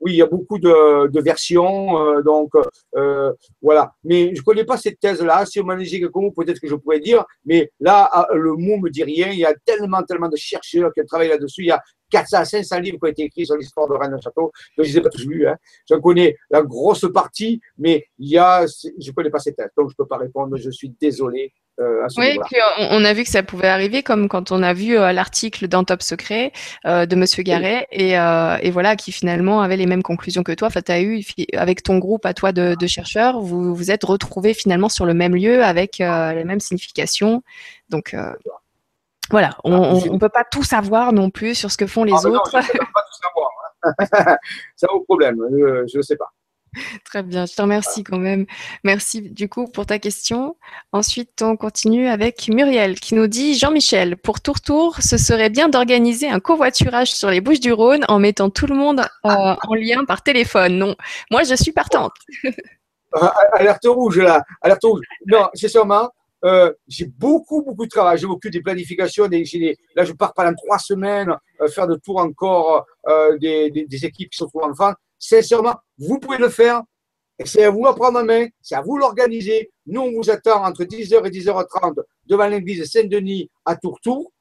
oui, il y a beaucoup de, versions, euh, donc euh, voilà. Mais je ne connais pas cette thèse-là. Si on m'en disait quelque chose, peut-être que je pourrais dire. Mais là, ah, le mot me dit rien. Il y a tellement, tellement de chercheurs qui ont travaillé là-dessus. Il y a 400 à 500 livres qui ont été écrits sur l'histoire de Rennes-le-Château. Je ne les ai pas tous lus. Hein. J'en connais la grosse partie, mais il y a, je ne connais pas cette thèse. Donc, je ne peux pas répondre. Je suis désolé. Euh, oui, puis on, a vu que ça pouvait arriver, comme quand on a vu euh, l'article dans Top Secret euh, de Monsieur Garret, et, voilà, qui finalement avait les mêmes conclusions que toi. Enfin, tu as eu, avec ton groupe à toi de, chercheurs, vous vous êtes retrouvés finalement sur le même lieu avec les mêmes significations. Donc, voilà, on ne peut pas tout savoir non plus sur ce que font les ah, autres. je ne peux pas tout savoir. Hein. C'est un problème, je ne sais pas. Très bien, je te remercie quand même. Merci du coup pour ta question. Ensuite, on continue avec Muriel qui nous dit Jean-Michel, pour Tour Tour, ce serait bien d'organiser un covoiturage sur les Bouches du Rhône en mettant tout le monde euh, en lien par téléphone. Non, moi je suis partante. Ah, alerte rouge là, alerte rouge. Non, c'est sûrement. Euh, j'ai beaucoup, beaucoup de travail. J'ai beaucoup des planifications. Des, là, je pars pendant trois semaines euh, faire de tour encore des, des, équipes qui sont trop enfants sincèrement, vous pouvez le faire. C'est à vous à prendre en main, c'est à vous l'organiser. Nous, on vous attend entre 10h et 10h30 devant l'église Saint-Denis à Tourtour,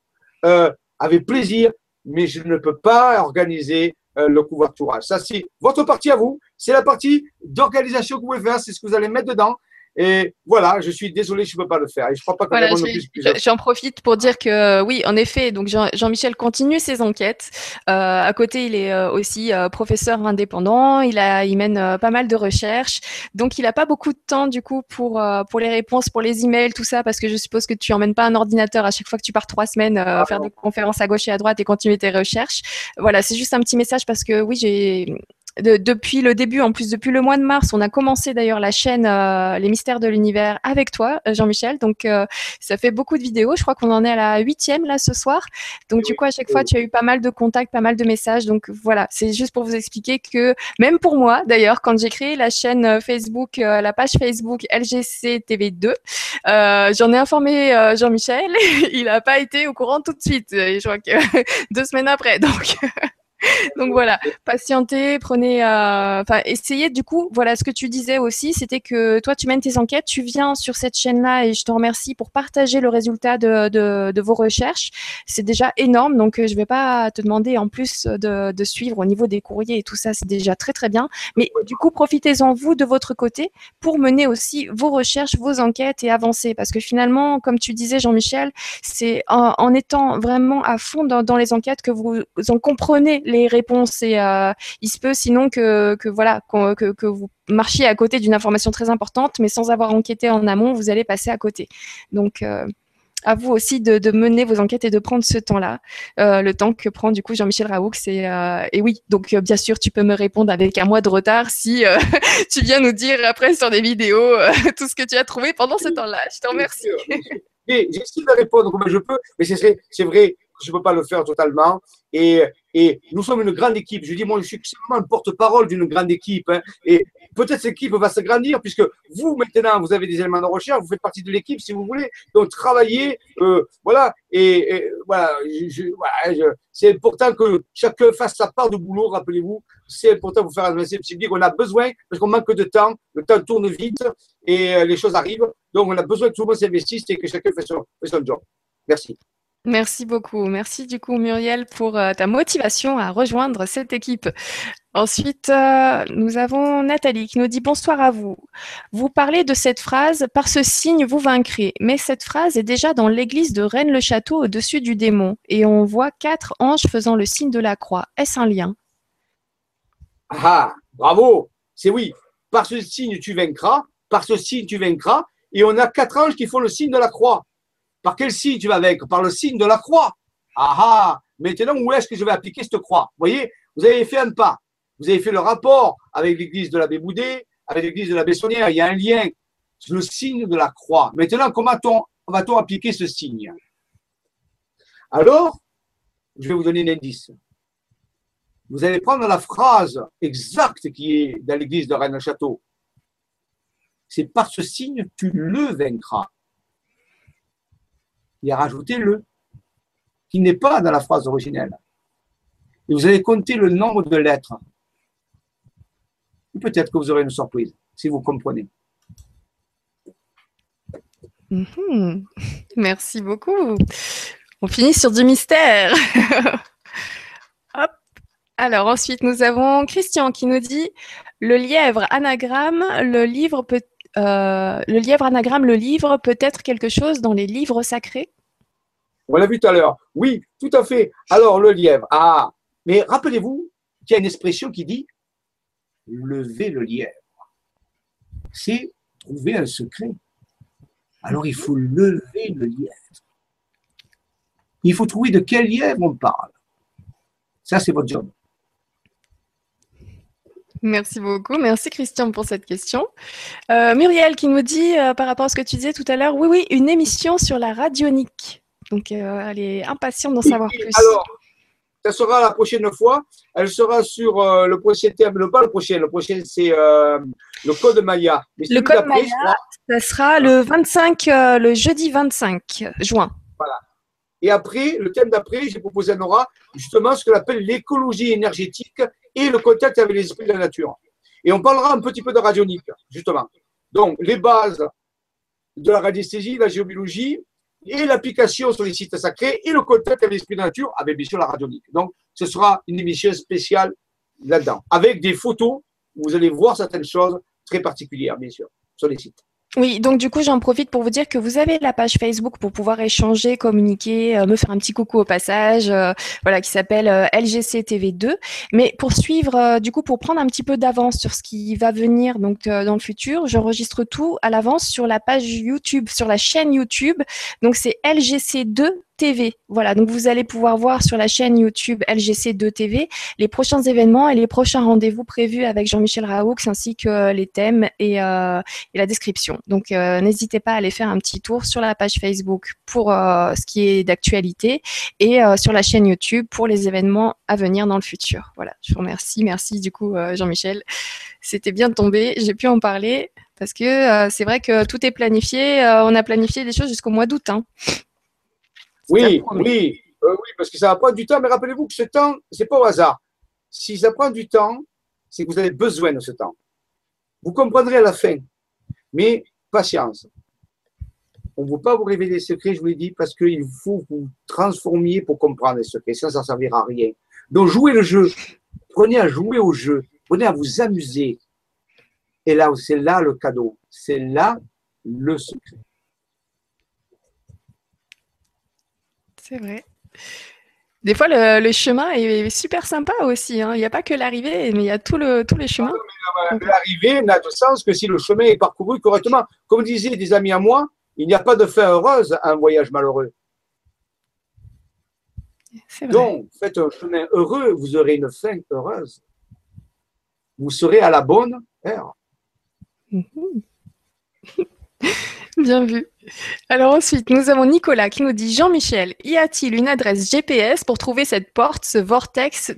euh, avec plaisir, mais je ne peux pas organiser euh, le couverturage. Ça, c'est votre partie à vous. C'est la partie d'organisation que vous pouvez faire, c'est ce que vous allez mettre dedans. Et voilà, je suis désolé, je ne peux pas le faire. Et je crois pas que voilà, J'en profite pour dire que oui, en effet, donc Jean-Michel continue ses enquêtes. Euh, à côté, il est euh, aussi euh, professeur indépendant. Il a, il mène pas mal de recherches. Donc, il n'a pas beaucoup de temps du coup pour pour les réponses, pour les emails, tout ça, parce que je suppose que tu emmènes pas un ordinateur à chaque fois que tu pars trois semaines ah faire des conférences à gauche et à droite et continuer tes recherches. Voilà, c'est juste un petit message parce que oui, j'ai depuis le début, en plus depuis le mois de mars, on a commencé d'ailleurs la chaîne euh, Les Mystères de l'Univers avec toi, euh, Jean-Michel. Donc euh, ça fait beaucoup de vidéos. Je crois qu'on en est à la huitième là ce soir. Donc du coup, à chaque fois, tu as eu pas mal de contacts, pas mal de messages. Donc voilà, c'est juste pour vous expliquer que même pour moi, d'ailleurs, quand j'ai créé la chaîne Facebook, la page Facebook LGC TV2, j'en ai informé Jean-Michel. Il n'a pas été au courant tout de suite. je crois que deux semaines après. Donc Donc voilà, patientez, prenez, euh, enfin essayez du coup, voilà ce que tu disais aussi, c'était que toi tu mènes tes enquêtes, tu viens sur cette chaîne-là et je te remercie pour partager le résultat de, de, vos recherches. C'est déjà énorme, donc euh, je vais pas te demander en plus de, de suivre au niveau des courriers et tout ça, c'est déjà très très bien. Mais du coup, profitez-en vous de votre côté pour mener aussi vos recherches, vos enquêtes et avancer, parce que finalement, comme tu disais Jean-Michel, c'est en, étant vraiment à fond dans, dans les enquêtes que vous en comprenez les réponses et euh, il se peut sinon que, voilà que, que, vous marchiez à côté d'une information très importante, mais sans avoir enquêté en amont, vous allez passer à côté. Donc euh, à vous aussi de, mener vos enquêtes et de prendre ce temps-là, euh, le temps que prend du coup Jean-Michel Raoux. Et, et oui, donc bien sûr, tu peux me répondre avec un mois de retard si tu viens nous dire après sur des vidéos tout ce que tu as trouvé pendant ce temps-là. Je te remercie. J'essaie de répondre comme je peux, mais c'est vrai, je ne peux pas le faire totalement. Et, et, nous sommes une grande équipe. Je dis, moi, je suis seulement le porte-parole d'une grande équipe. Hein. et peut-être cette équipe va s'agrandir puisque vous, maintenant, vous avez des éléments de recherche, vous faites partie de l'équipe si vous voulez. Donc, travaillez, euh, voilà. Et, voilà, c'est important que chacun fasse sa part de boulot, rappelez-vous. C'est important de vous faire avancer psychique. On a besoin, parce qu'on manque de temps, le temps tourne vite et les choses arrivent. Donc, on a besoin que tout le monde s'investisse et que chacun fasse son, fasse son job. Merci. Merci beaucoup. Merci du coup Muriel pour euh, ta motivation à rejoindre cette équipe. Ensuite, euh, nous avons Nathalie qui nous dit bonsoir à vous. Vous parlez de cette phrase par ce signe vous vaincrez, mais cette phrase est déjà dans l'église de Rennes-le-Château au-dessus du démon et on voit quatre anges faisant le signe de la croix. Est-ce un lien? Ah, bravo. C'est oui. Par ce signe tu vaincras, par ce signe tu vaincras et on a quatre anges qui font le signe de la croix. Par quel signe tu vas vaincre Par le signe de la croix. Ah ah Maintenant, où est-ce que je vais appliquer cette croix? Vous voyez, vous avez fait un pas. Vous avez fait le rapport avec l'église de l'abbé Boudet, avec l'église de la Bessonnière. Il y a un lien. Le signe de la croix. Maintenant, comment va-t-on appliquer ce signe? Alors, je vais vous donner un indice. Vous allez prendre la phrase exacte qui est dans l'église de Rennes-le-Château. C'est par ce signe, tu le vaincras il a rajouté le, qui n'est pas dans la phrase originelle. Et vous allez compter le nombre de lettres. Peut-être que vous aurez une surprise, si vous comprenez. Mhm. Merci beaucoup. On finit sur du mystère. Hop. Alors ensuite, nous avons Christian qui nous dit le lièvre anagramme, le livre peut euh, le lièvre anagramme, le livre, peut être quelque chose dans les livres sacrés? On l'a vu tout à l'heure. Oui, tout à fait. Alors, le lièvre. Ah, mais rappelez-vous qu'il y a une expression qui dit lever le lièvre. C'est trouver un secret. Alors, il faut lever le lièvre. Il faut trouver de quel lièvre on parle. Ça, c'est votre job. Merci beaucoup. Merci Christian pour cette question. Euh, Muriel qui nous dit euh, par rapport à ce que tu disais tout à l'heure, oui, oui, une émission sur la radionique. Donc euh, elle est impatiente d'en savoir plus. Alors, ça sera la prochaine fois. Elle sera sur le prochain non pas le prochain, le prochain c'est le code Maya. le code Maya, ça sera le 25, le jeudi 25 juin. Voilà. Et après, le thème d'après, j'ai proposé à Nora justement ce qu'on appelle l'écologie énergétique et le contact avec les esprits de la nature. Et on parlera un petit peu de radionique, justement. Donc, les bases de la radiesthésie, la géobiologie et l'application sur les sites sacrés et le contact avec l'esprit de la nature avec bien sûr la radionique. Donc, ce sera une émission spéciale là-dedans, avec des photos vous allez voir certaines choses très particulières, bien sûr, sur les sites. Oui, donc du coup, j'en profite pour vous dire que vous avez la page Facebook pour pouvoir échanger, communiquer, euh, me faire un petit coucou au passage, euh, voilà, qui s'appelle euh, LGC TV 2. Mais pour suivre, du coup, pour prendre un petit peu d'avance sur ce qui va venir donc dans le futur, j'enregistre tout à l'avance sur la page YouTube, sur la chaîne YouTube. Donc c'est LGC 2 TV. Voilà, donc vous allez pouvoir voir sur la chaîne YouTube LGC2 TV les prochains événements et les prochains rendez-vous prévus avec Jean-Michel Raoux, ainsi que les thèmes et, euh, la description. Donc euh, n'hésitez pas à aller faire un petit tour sur la page Facebook pour euh, ce qui est d'actualité et sur la chaîne YouTube pour les événements à venir dans le futur. Voilà, je vous remercie. Merci du coup Jean-Michel. C'était bien tombé, j'ai pu en parler parce que c'est vrai que tout est planifié. on a planifié des choses jusqu'au mois d'août. Hein. Oui, oui, euh, oui, parce que ça va prendre du temps, mais rappelez-vous que ce temps, ce n'est pas au hasard. Si ça prend du temps, c'est que vous avez besoin de ce temps. Vous comprendrez à la fin, mais patience. On ne veut pas vous révéler les secrets, je vous l'ai dit, parce qu'il faut vous transformiez pour comprendre les secrets. Ça, ça ne servira à rien. Donc, jouez le jeu. Prenez à jouer au jeu. Prenez à vous amuser. Et là, c'est là le cadeau. C'est là le secret. C'est vrai. Des fois, le, chemin est super sympa aussi. Hein. Il n'y a pas que l'arrivée, mais il y a tout le, tous les chemins. L'arrivée n'a de sens que si le chemin est parcouru correctement. Comme disaient des amis à moi, il n'y a pas de fin heureuse à un voyage malheureux. Donc, faites un chemin heureux, vous aurez une fin heureuse. Vous serez à la bonne heure. Mhm. Bien vu. Alors ensuite, nous avons Nicolas qui nous dit Jean-Michel, y a-t-il une adresse GPS pour trouver cette porte, ce vortex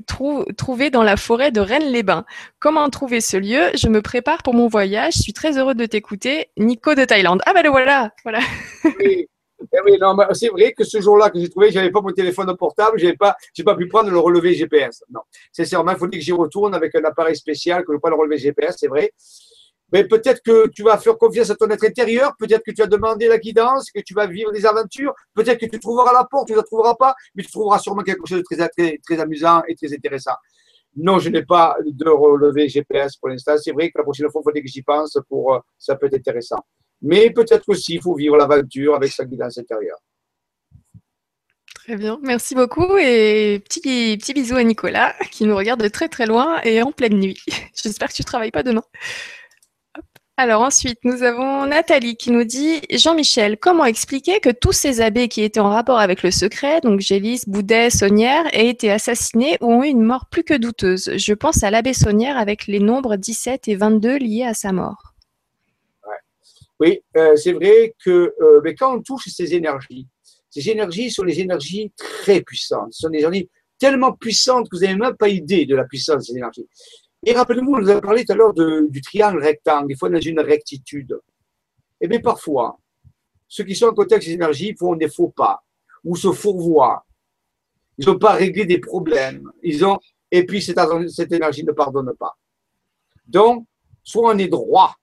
trouvé dans la forêt de Rennes-les-Bains? Comment trouver ce lieu? Je me prépare pour mon voyage. Je suis très heureux de t'écouter. Nico de Thaïlande. Ah ben le voilà, voilà. Oui. Eh c'est vrai que ce jour-là que j'ai trouvé, j'avais pas mon téléphone portable, j'avais pas, j'ai pas pu prendre le relevé GPS. Non, sincèrement, il faut que j'y retourne avec un appareil spécial que je pas le relevé GPS, c'est vrai. Mais peut-être que tu vas faire confiance à ton être intérieur, peut-être que tu as demandé la guidance, que tu vas vivre des aventures, peut-être que tu trouveras la porte, tu ne la trouveras pas, mais tu trouveras sûrement quelque chose de très, très, très amusant et très intéressant. Non, je n'ai pas de relevé GPS pour l'instant. C'est vrai que la prochaine fois, il faut que j'y pense pour, euh, ça peut être intéressant. Mais peut-être aussi, il faut vivre l'aventure avec sa guidance intérieure. Très bien, merci beaucoup et petit, petit bisou à Nicolas qui nous regarde de très très loin et en pleine nuit. J'espère que tu ne travailles pas demain. Alors ensuite, nous avons Nathalie qui nous dit Jean-Michel, comment expliquer que tous ces abbés qui étaient en rapport avec le secret, donc Gélis, Boudet, Saunière, aient été assassinés ou ont eu une mort plus que douteuse? Je pense à l'abbé Saunière avec les nombres 17 et 22 liés à sa mort. Oui, euh, c'est vrai que euh, mais quand on touche ces énergies, ces énergies sont des énergies très puissantes. Ce sont des énergies tellement puissantes que vous n'avez même pas idée de la puissance de ces énergies. Et rappelez-vous, nous a parlé tout à l'heure du triangle rectangle, il faut dans une rectitude. Et eh bien parfois, ceux qui sont en contact avec ces énergies font des faux pas ou se fourvoient. Ils n'ont pas réglé des problèmes. Ils ont, et puis cette énergie ne pardonne pas. Donc, soit on est droit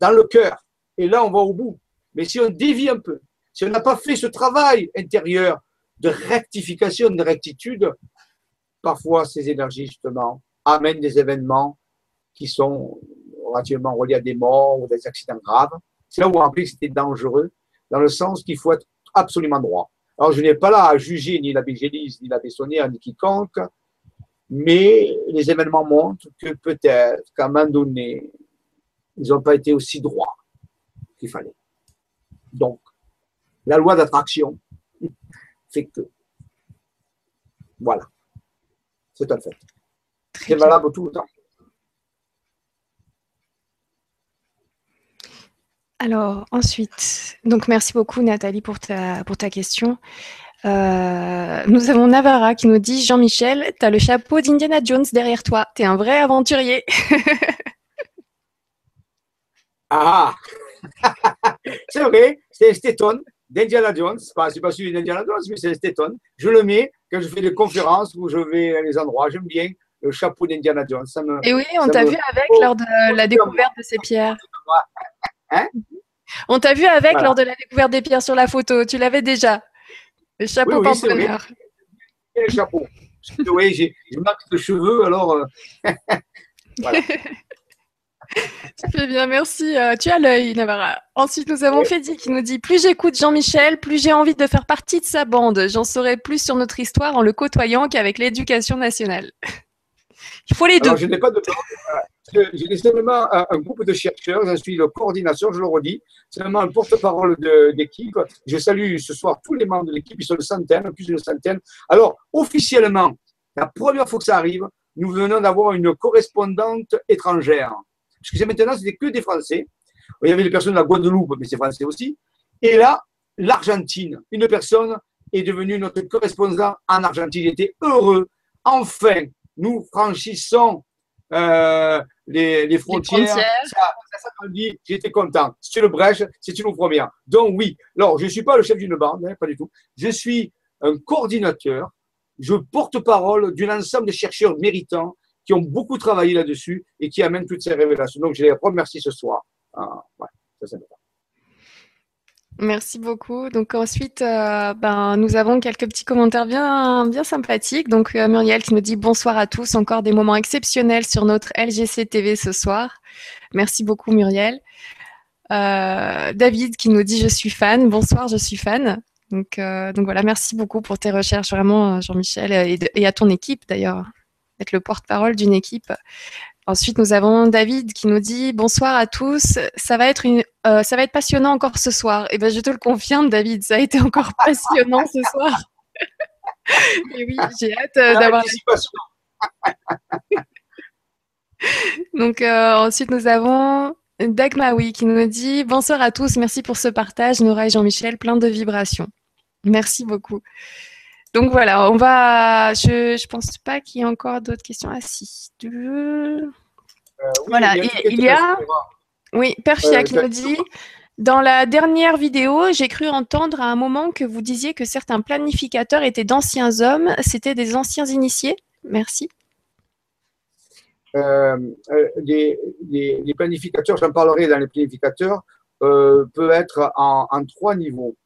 dans le cœur, et là on va au bout. Mais si on dévie un peu, si on n'a pas fait ce travail intérieur de rectification, de rectitude, parfois ces énergies, justement, amènent des événements qui sont relativement reliés à des morts ou des accidents graves. C'est là où on que c'était dangereux, dans le sens qu'il faut être absolument droit. Alors, je n'ai pas là à juger ni l'abbé Gélis, ni l'abbé Sonnière, ni quiconque, mais les événements montrent que peut-être qu'à un moment donné, ils n'ont pas été aussi droits qu'il fallait. Donc, la loi d'attraction fait que. Voilà. C'est un fait. C'est valable tout le temps. Alors, ensuite, donc merci beaucoup Nathalie pour ta, pour ta question. Euh, nous avons Navarra qui nous dit Jean-Michel, tu as le chapeau d'Indiana Jones derrière toi. Tu es un vrai aventurier. ah C'est vrai, c'est Stetton d'Indiana Jones. Ce n'est pas celui d'Indiana Jones, mais c'est Stetton. Je le mets quand je fais des conférences où je vais à les endroits. J'aime bien le chapeau d'Indiana Jones. Et oui, on t'a vu avec lors de la découverte de ces pierres. Hein? On t'a vu avec lors de la découverte des pierres sur la photo. Tu l'avais déjà. Le chapeau oui, oui, Le chapeau. oui, j'ai marque de cheveux, alors. Euh, voilà. Ça bien, merci. Euh, tu as l'œil, Navarra. Ensuite, nous avons Fedi qui nous dit Plus j'écoute Jean-Michel, plus j'ai envie de faire partie de sa bande. J'en saurai plus sur notre histoire en le côtoyant qu'avec l'éducation nationale. Il faut les deux. je n'ai pas de J'ai simplement un, groupe de chercheurs, je suis le coordinateur, je le redis, vraiment un porte-parole d'équipe. Je salue ce soir tous les membres de l'équipe, ils sont une centaine, plus d'une centaine. Alors, officiellement, la première fois que ça arrive, nous venons d'avoir une correspondante étrangère. Parce que maintenant, c'était que des Français. Il y avait des personnes de la Guadeloupe, mais c'est français aussi. Et là, l'Argentine, une personne est devenue notre correspondant en Argentine. J'étais heureux. Enfin, nous franchissons euh, les, frontières. Ça, ça, dit, j'étais content. C'est le brèche, c'est une première. Donc oui, alors je ne suis pas le chef d'une bande, hein, pas du tout. Je suis un coordinateur, je porte-parole d'un ensemble de chercheurs méritants qui ont beaucoup travaillé là-dessus et qui amènent toutes ces révélations. Donc je les remercie ce soir. Ah, ouais, ça, Merci beaucoup. Donc ensuite, euh, ben, nous avons quelques petits commentaires bien, bien sympathiques. Donc euh, Muriel qui nous dit bonsoir à tous, encore des moments exceptionnels sur notre LGC TV ce soir. Merci beaucoup Muriel. Euh, David qui nous dit je suis fan. Bonsoir, je suis fan. Donc, donc voilà, merci beaucoup pour tes recherches vraiment Jean-Michel et, et, à ton équipe d'ailleurs, être le porte-parole d'une équipe Ensuite, nous avons David qui nous dit bonsoir à tous. Ça va être une, euh, ça va être passionnant encore ce soir. Et eh ben, je te le confirme, David, ça a été encore passionnant ce soir. Et oui, j'ai hâte euh, d'avoir. Donc euh, ensuite, nous avons Dagmaoui qui nous dit Bonsoir à tous, merci pour ce partage, Nora et Jean-Michel, plein de vibrations. Merci beaucoup. Donc voilà, on va. Je ne pense pas qu'il y ait encore d'autres questions. Ah si. voilà, il y a. Oui, Perfia qui nous dit Dans la dernière vidéo, j'ai cru entendre à un moment que vous disiez que certains planificateurs étaient d'anciens hommes. C'était des anciens initiés? Merci. Euh, euh, les, planificateurs, j'en parlerai dans les planificateurs, euh, peuvent être en, trois niveaux.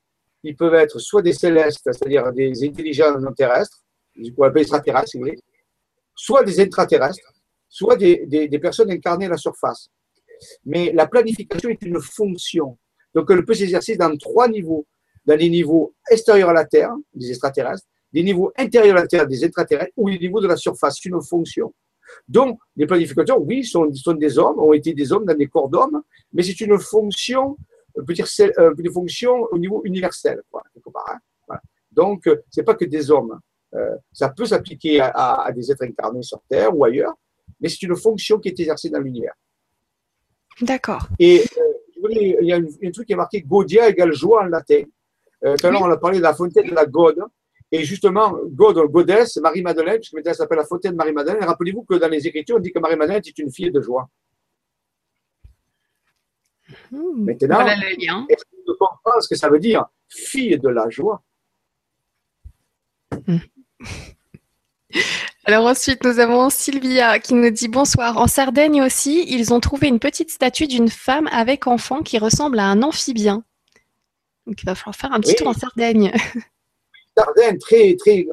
Ils peuvent être soit des célestes, c'est-à-dire des intelligences non terrestres, du coup appelés extraterrestres, soit des intraterrestres, soit des, des, personnes incarnées à la surface. Mais la planification est une fonction. Donc, elle peut s'exercer dans trois niveaux. Dans les niveaux extérieurs à la Terre, des extraterrestres, des niveaux intérieurs à la Terre, des intraterrestres, ou les niveaux de la surface. C'est une fonction. Donc, les planificateurs, oui, sont, sont des hommes, ont été des hommes dans des corps d'hommes, mais c'est une fonction, dire, euh, une fonction au niveau universel, quoi, quelque part. Hein. Donc, euh, c'est pas que des hommes. Euh, ça peut s'appliquer à, des êtres incarnés sur Terre ou ailleurs, mais c'est une fonction qui est exercée dans l'univers. D'accord. Et il y a un, truc qui est marqué Godia égale joie en latin. Euh, tout à l'heure, on a parlé de la fontaine de la Gode. Et justement, God, Godesse, Marie-Madeleine, puisque maintenant elle s'appelle la fontaine Marie-Madeleine, rappelez-vous que dans les Écritures, on dit que Marie-Madeleine est une fille de joie. Mmh, maintenant, voilà le lien. est-ce que vous comprenez ce que ça veut dire Fille de la joie. Mmh. Alors ensuite, nous avons Sylvia qui nous dit bonsoir. En Sardaigne aussi, ils ont trouvé une petite statue d'une femme avec enfant qui ressemble à un amphibien. Donc il va falloir faire un petit tour en Sardaigne. Sardaigne, très, très,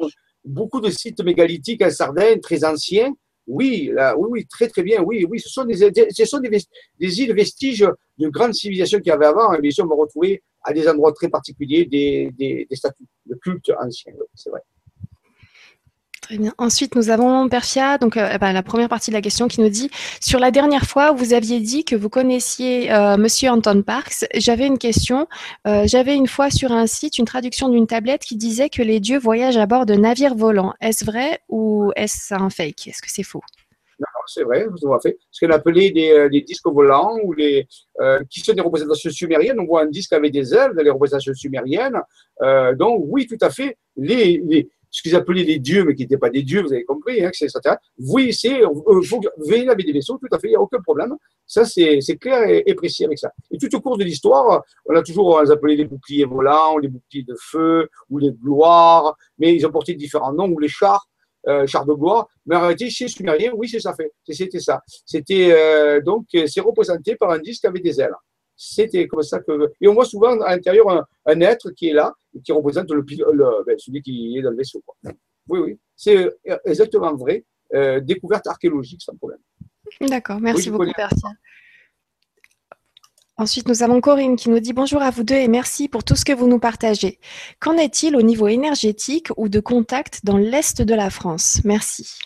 beaucoup de sites mégalithiques en Sardaigne, très anciens. Oui, là, oui, oui, très, très bien. Oui, oui, ce sont des, ce sont des, îles vestiges de grandes civilisations qu'il y avait avant. Et bien sûr, on va retrouver à des endroits très particuliers des, des, des statues de culte anciens. C'est vrai. Ensuite, nous avons Perfia, donc euh, bah, la première partie de la question qui nous dit sur la dernière fois, vous aviez dit que vous connaissiez euh, Monsieur Anton Parks. J'avais une question. Euh, j'avais une fois sur un site une traduction d'une tablette qui disait que les dieux voyagent à bord de navires volants. Est-ce vrai ou est-ce un fake? Est-ce que c'est faux? Non, c'est vrai, vous avez fait. Ce qu'on appelait des, des, disques volants ou les, qui sont des représentations sumériennes. On voit un disque avec des ailes les représentations sumériennes. donc, oui, tout à fait. Les, ce qu'ils appelaient les dieux, mais qui n'étaient pas des dieux, vous avez compris, hein, que c'est ça. Oui, c'est, vous venez avec des vaisseaux, tout à fait, il n'y a aucun problème. Ça, c'est clair et, précis avec ça. Et tout au cours de l'histoire, on a toujours, on les appelait les boucliers volants, les boucliers de feu, ou les gloires, mais ils ont porté différents noms, ou les chars. Euh, chars de gloire, mais en réalité, chez les Sumériens, oui, c'est ça fait, c'était ça. C'était euh, donc, c'est représenté par un disque avec des ailes. C'était comme ça que. Et on voit souvent à l'intérieur un, être qui est là, et qui représente le, ben, celui qui est dans le vaisseau. Oui, oui, c'est euh, exactement vrai. Euh, découverte archéologique sans problème. D'accord, merci beaucoup, Persia. Ensuite, nous avons Corinne qui nous dit bonjour à vous deux et merci pour tout ce que vous nous partagez. Qu'en est-il au niveau énergétique ou de contact dans l'Est de la France? Merci.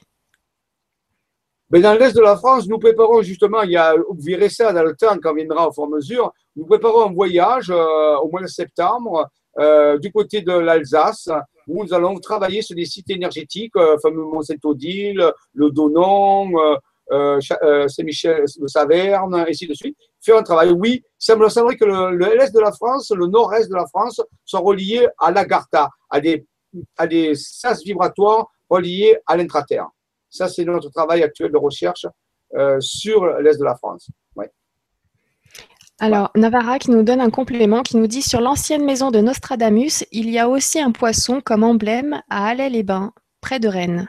Mais dans l'Est de la France, nous préparons justement, il y a, vous verrez ça dans le temps quand viendra au fur mesure, nous préparons un voyage euh, au mois de septembre euh, du côté de l'Alsace où nous allons travailler sur des sites énergétiques, euh, fameux Mont-Saint-Odile, le Donon, euh, Saint-Michel de Saverne, ainsi de suite. Faire un travail, oui, ça me semble que l'Est de la France, le nord-est de la France sont reliés à l'Agartha, à des, à des sas vibratoires reliés à l'intraterre. Ça, c'est notre travail actuel de recherche euh, sur l'Est de la France. Alors, Navarra qui nous donne un complément qui nous dit sur l'ancienne maison de Nostradamus, il y a aussi un poisson comme emblème à Alais-les-Bains, près de Rennes.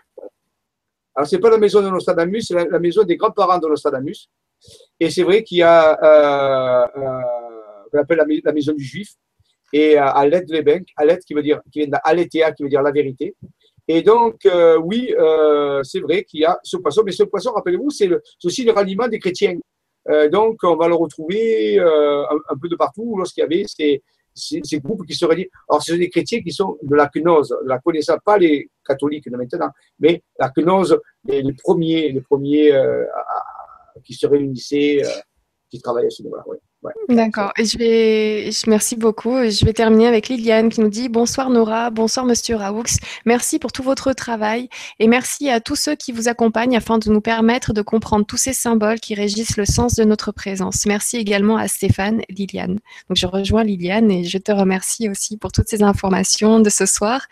Alors, ce n'est pas la maison de Nostradamus, c'est la, maison des grands-parents de Nostradamus. Et c'est vrai qu'il y a, euh, euh, appelle la, maison du juif, et à Alet les bains qui veut dire, qui vient d'Aletea, qui veut dire la vérité. Et donc, euh, oui, euh, c'est vrai qu'il y a ce poisson, mais ce poisson, rappelez-vous, c'est aussi le ralliement des chrétiens. Euh, donc, on va le retrouver un, peu de partout lorsqu'il y avait ces, ces, groupes qui se réunissent. Alors, ce sont des chrétiens qui sont de la gnose, la connaissance, pas les catholiques de maintenant, mais la gnose, les, premiers, les premiers qui se réunissaient, qui travaillaient à ce niveau-là. D'accord. Je vais, merci beaucoup. Je vais terminer avec Liliane qui nous dit bonsoir Nora, bonsoir Monsieur Raoux. Merci pour tout votre travail et merci à tous ceux qui vous accompagnent afin de nous permettre de comprendre tous ces symboles qui régissent le sens de notre présence. Merci également à Stéphane, Liliane. Donc je rejoins Liliane et je te remercie aussi pour toutes ces informations de ce soir.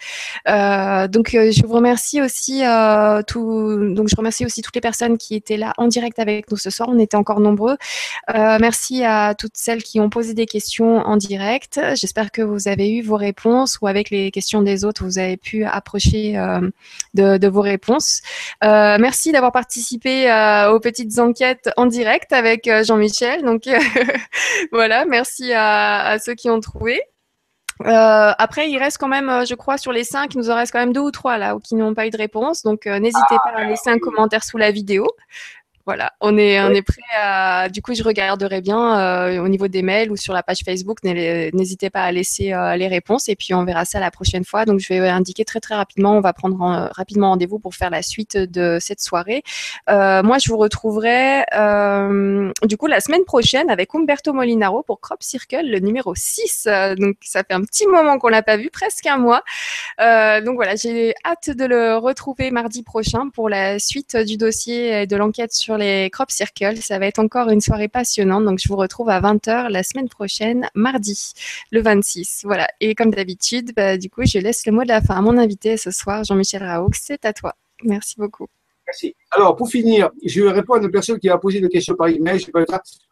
Euh, donc euh, je vous remercie aussi euh, tout, donc je remercie aussi toutes les personnes qui étaient là en direct avec nous ce soir. On était encore nombreux. merci à toutes celles qui ont posé des questions en direct. J'espère que vous avez eu vos réponses ou avec les questions des autres, vous avez pu approcher euh, de, vos réponses. Euh, merci d'avoir participé euh, aux petites enquêtes en direct avec Jean-Michel. Donc voilà, merci à, ceux qui ont trouvé. après, il reste quand même, je crois, sur les cinq, il nous en reste quand même deux ou trois là qui n'ont pas eu de réponse. Donc, n'hésitez pas à laisser un commentaire sous la vidéo. Voilà, on est, on est prêt à. Du coup, je regarderai bien euh, au niveau des mails ou sur la page Facebook. N'hésitez pas à laisser euh, les réponses et puis on verra ça la prochaine fois. Donc, je vais indiquer très très rapidement. On va prendre rapidement rendez-vous pour faire la suite de cette soirée. Euh, moi, je vous retrouverai du coup la semaine prochaine avec Umberto Molinaro pour Crop Circle, le numéro 6. donc, ça fait un petit moment qu'on l'a pas vu, presque un mois. donc voilà, j'ai hâte de le retrouver mardi prochain pour la suite du dossier et de l'enquête sur les crop circles. Ça va être encore une soirée passionnante. Donc, je vous retrouve à 20h la semaine prochaine, mardi, le 26. Voilà. Et comme d'habitude, bah, du coup, je laisse le mot de la fin à mon invité ce soir, Jean-Michel Raoux. C'est à toi. Merci beaucoup. Merci. Alors, pour finir, je vais répondre à une personne qui a posé une question par email. Je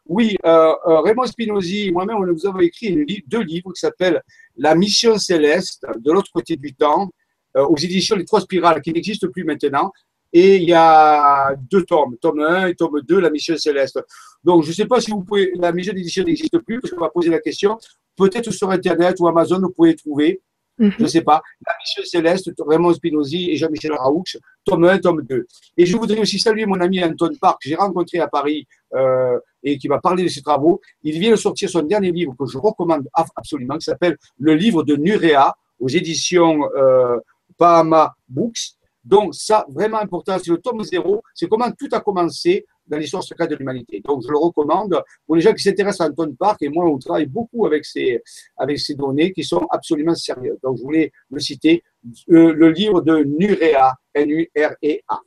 oui, euh, euh, Raymond Spinozzi et moi-même, nous avons écrit deux livres qui s'appellent La mission céleste de l'autre côté du temps, euh, aux éditions Les Trois Spirales, qui n'existent plus maintenant. Et il y a deux tomes, tome 1 et tome 2, la mission céleste. Donc, je ne sais pas si vous pouvez, la mission d'édition n'existe plus, parce qu'on va poser la question. Peut-être sur Internet ou Amazon, vous pouvez trouver. Mhm. Je ne sais pas. La mission céleste, Raymond Spinozzi et Jean-Michel Raoux, tome 1, tome 2. Et je voudrais aussi saluer mon ami Anton Park, que j'ai rencontré à Paris euh, et qui m'a parlé de ses travaux. Il vient de sortir son dernier livre que je recommande absolument, qui s'appelle Le livre de Nurea aux éditions euh, Bahama Books. Donc, ça, vraiment important, c'est le tome zéro, c'est comment tout a commencé dans l'histoire secrète de l'humanité. Donc, je le recommande pour les gens qui s'intéressent à Anton Park, et moi, on travaille beaucoup avec ces, avec ces données qui sont absolument sérieuses. Donc, je voulais le citer, euh, le livre de NUREA, N-U-R-E-A.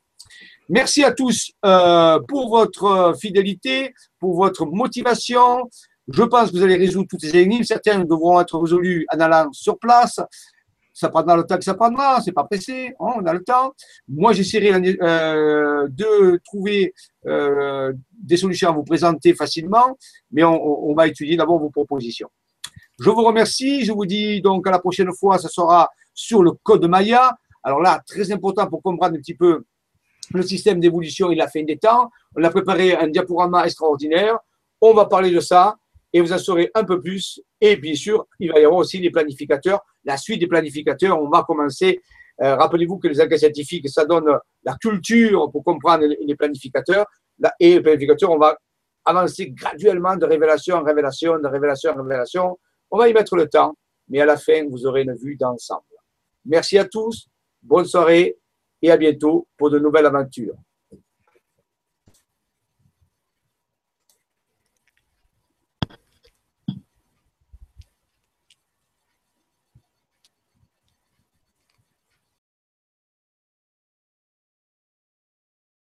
Merci à tous euh, pour votre fidélité, pour votre motivation. Je pense que vous allez résoudre toutes ces énigmes. Certaines devront être résolues en allant sur place ça prendra le temps que ça prendra, c'est pas pressé, hein, on a le temps. Moi, j'essaierai euh, de trouver euh, des solutions à vous présenter facilement, mais on, va étudier d'abord vos propositions. Je vous remercie, je vous dis donc à la prochaine fois, ça sera sur le code Maya. Alors là, très important pour comprendre un petit peu le système d'évolution et la fin des temps. On a préparé un diaporama extraordinaire. On va parler de ça et vous en saurez un peu plus. Et bien sûr, il va y avoir aussi les planificateurs la suite des planificateurs. On va commencer. Euh, rappelez-vous que les enquêtes scientifiques, ça donne la culture pour comprendre les planificateurs. Et les planificateurs, on va avancer graduellement de révélation en révélation, de révélation en révélation. On va y mettre le temps, mais à la fin, vous aurez une vue d'ensemble. Merci à tous, bonne soirée et à bientôt pour de nouvelles aventures.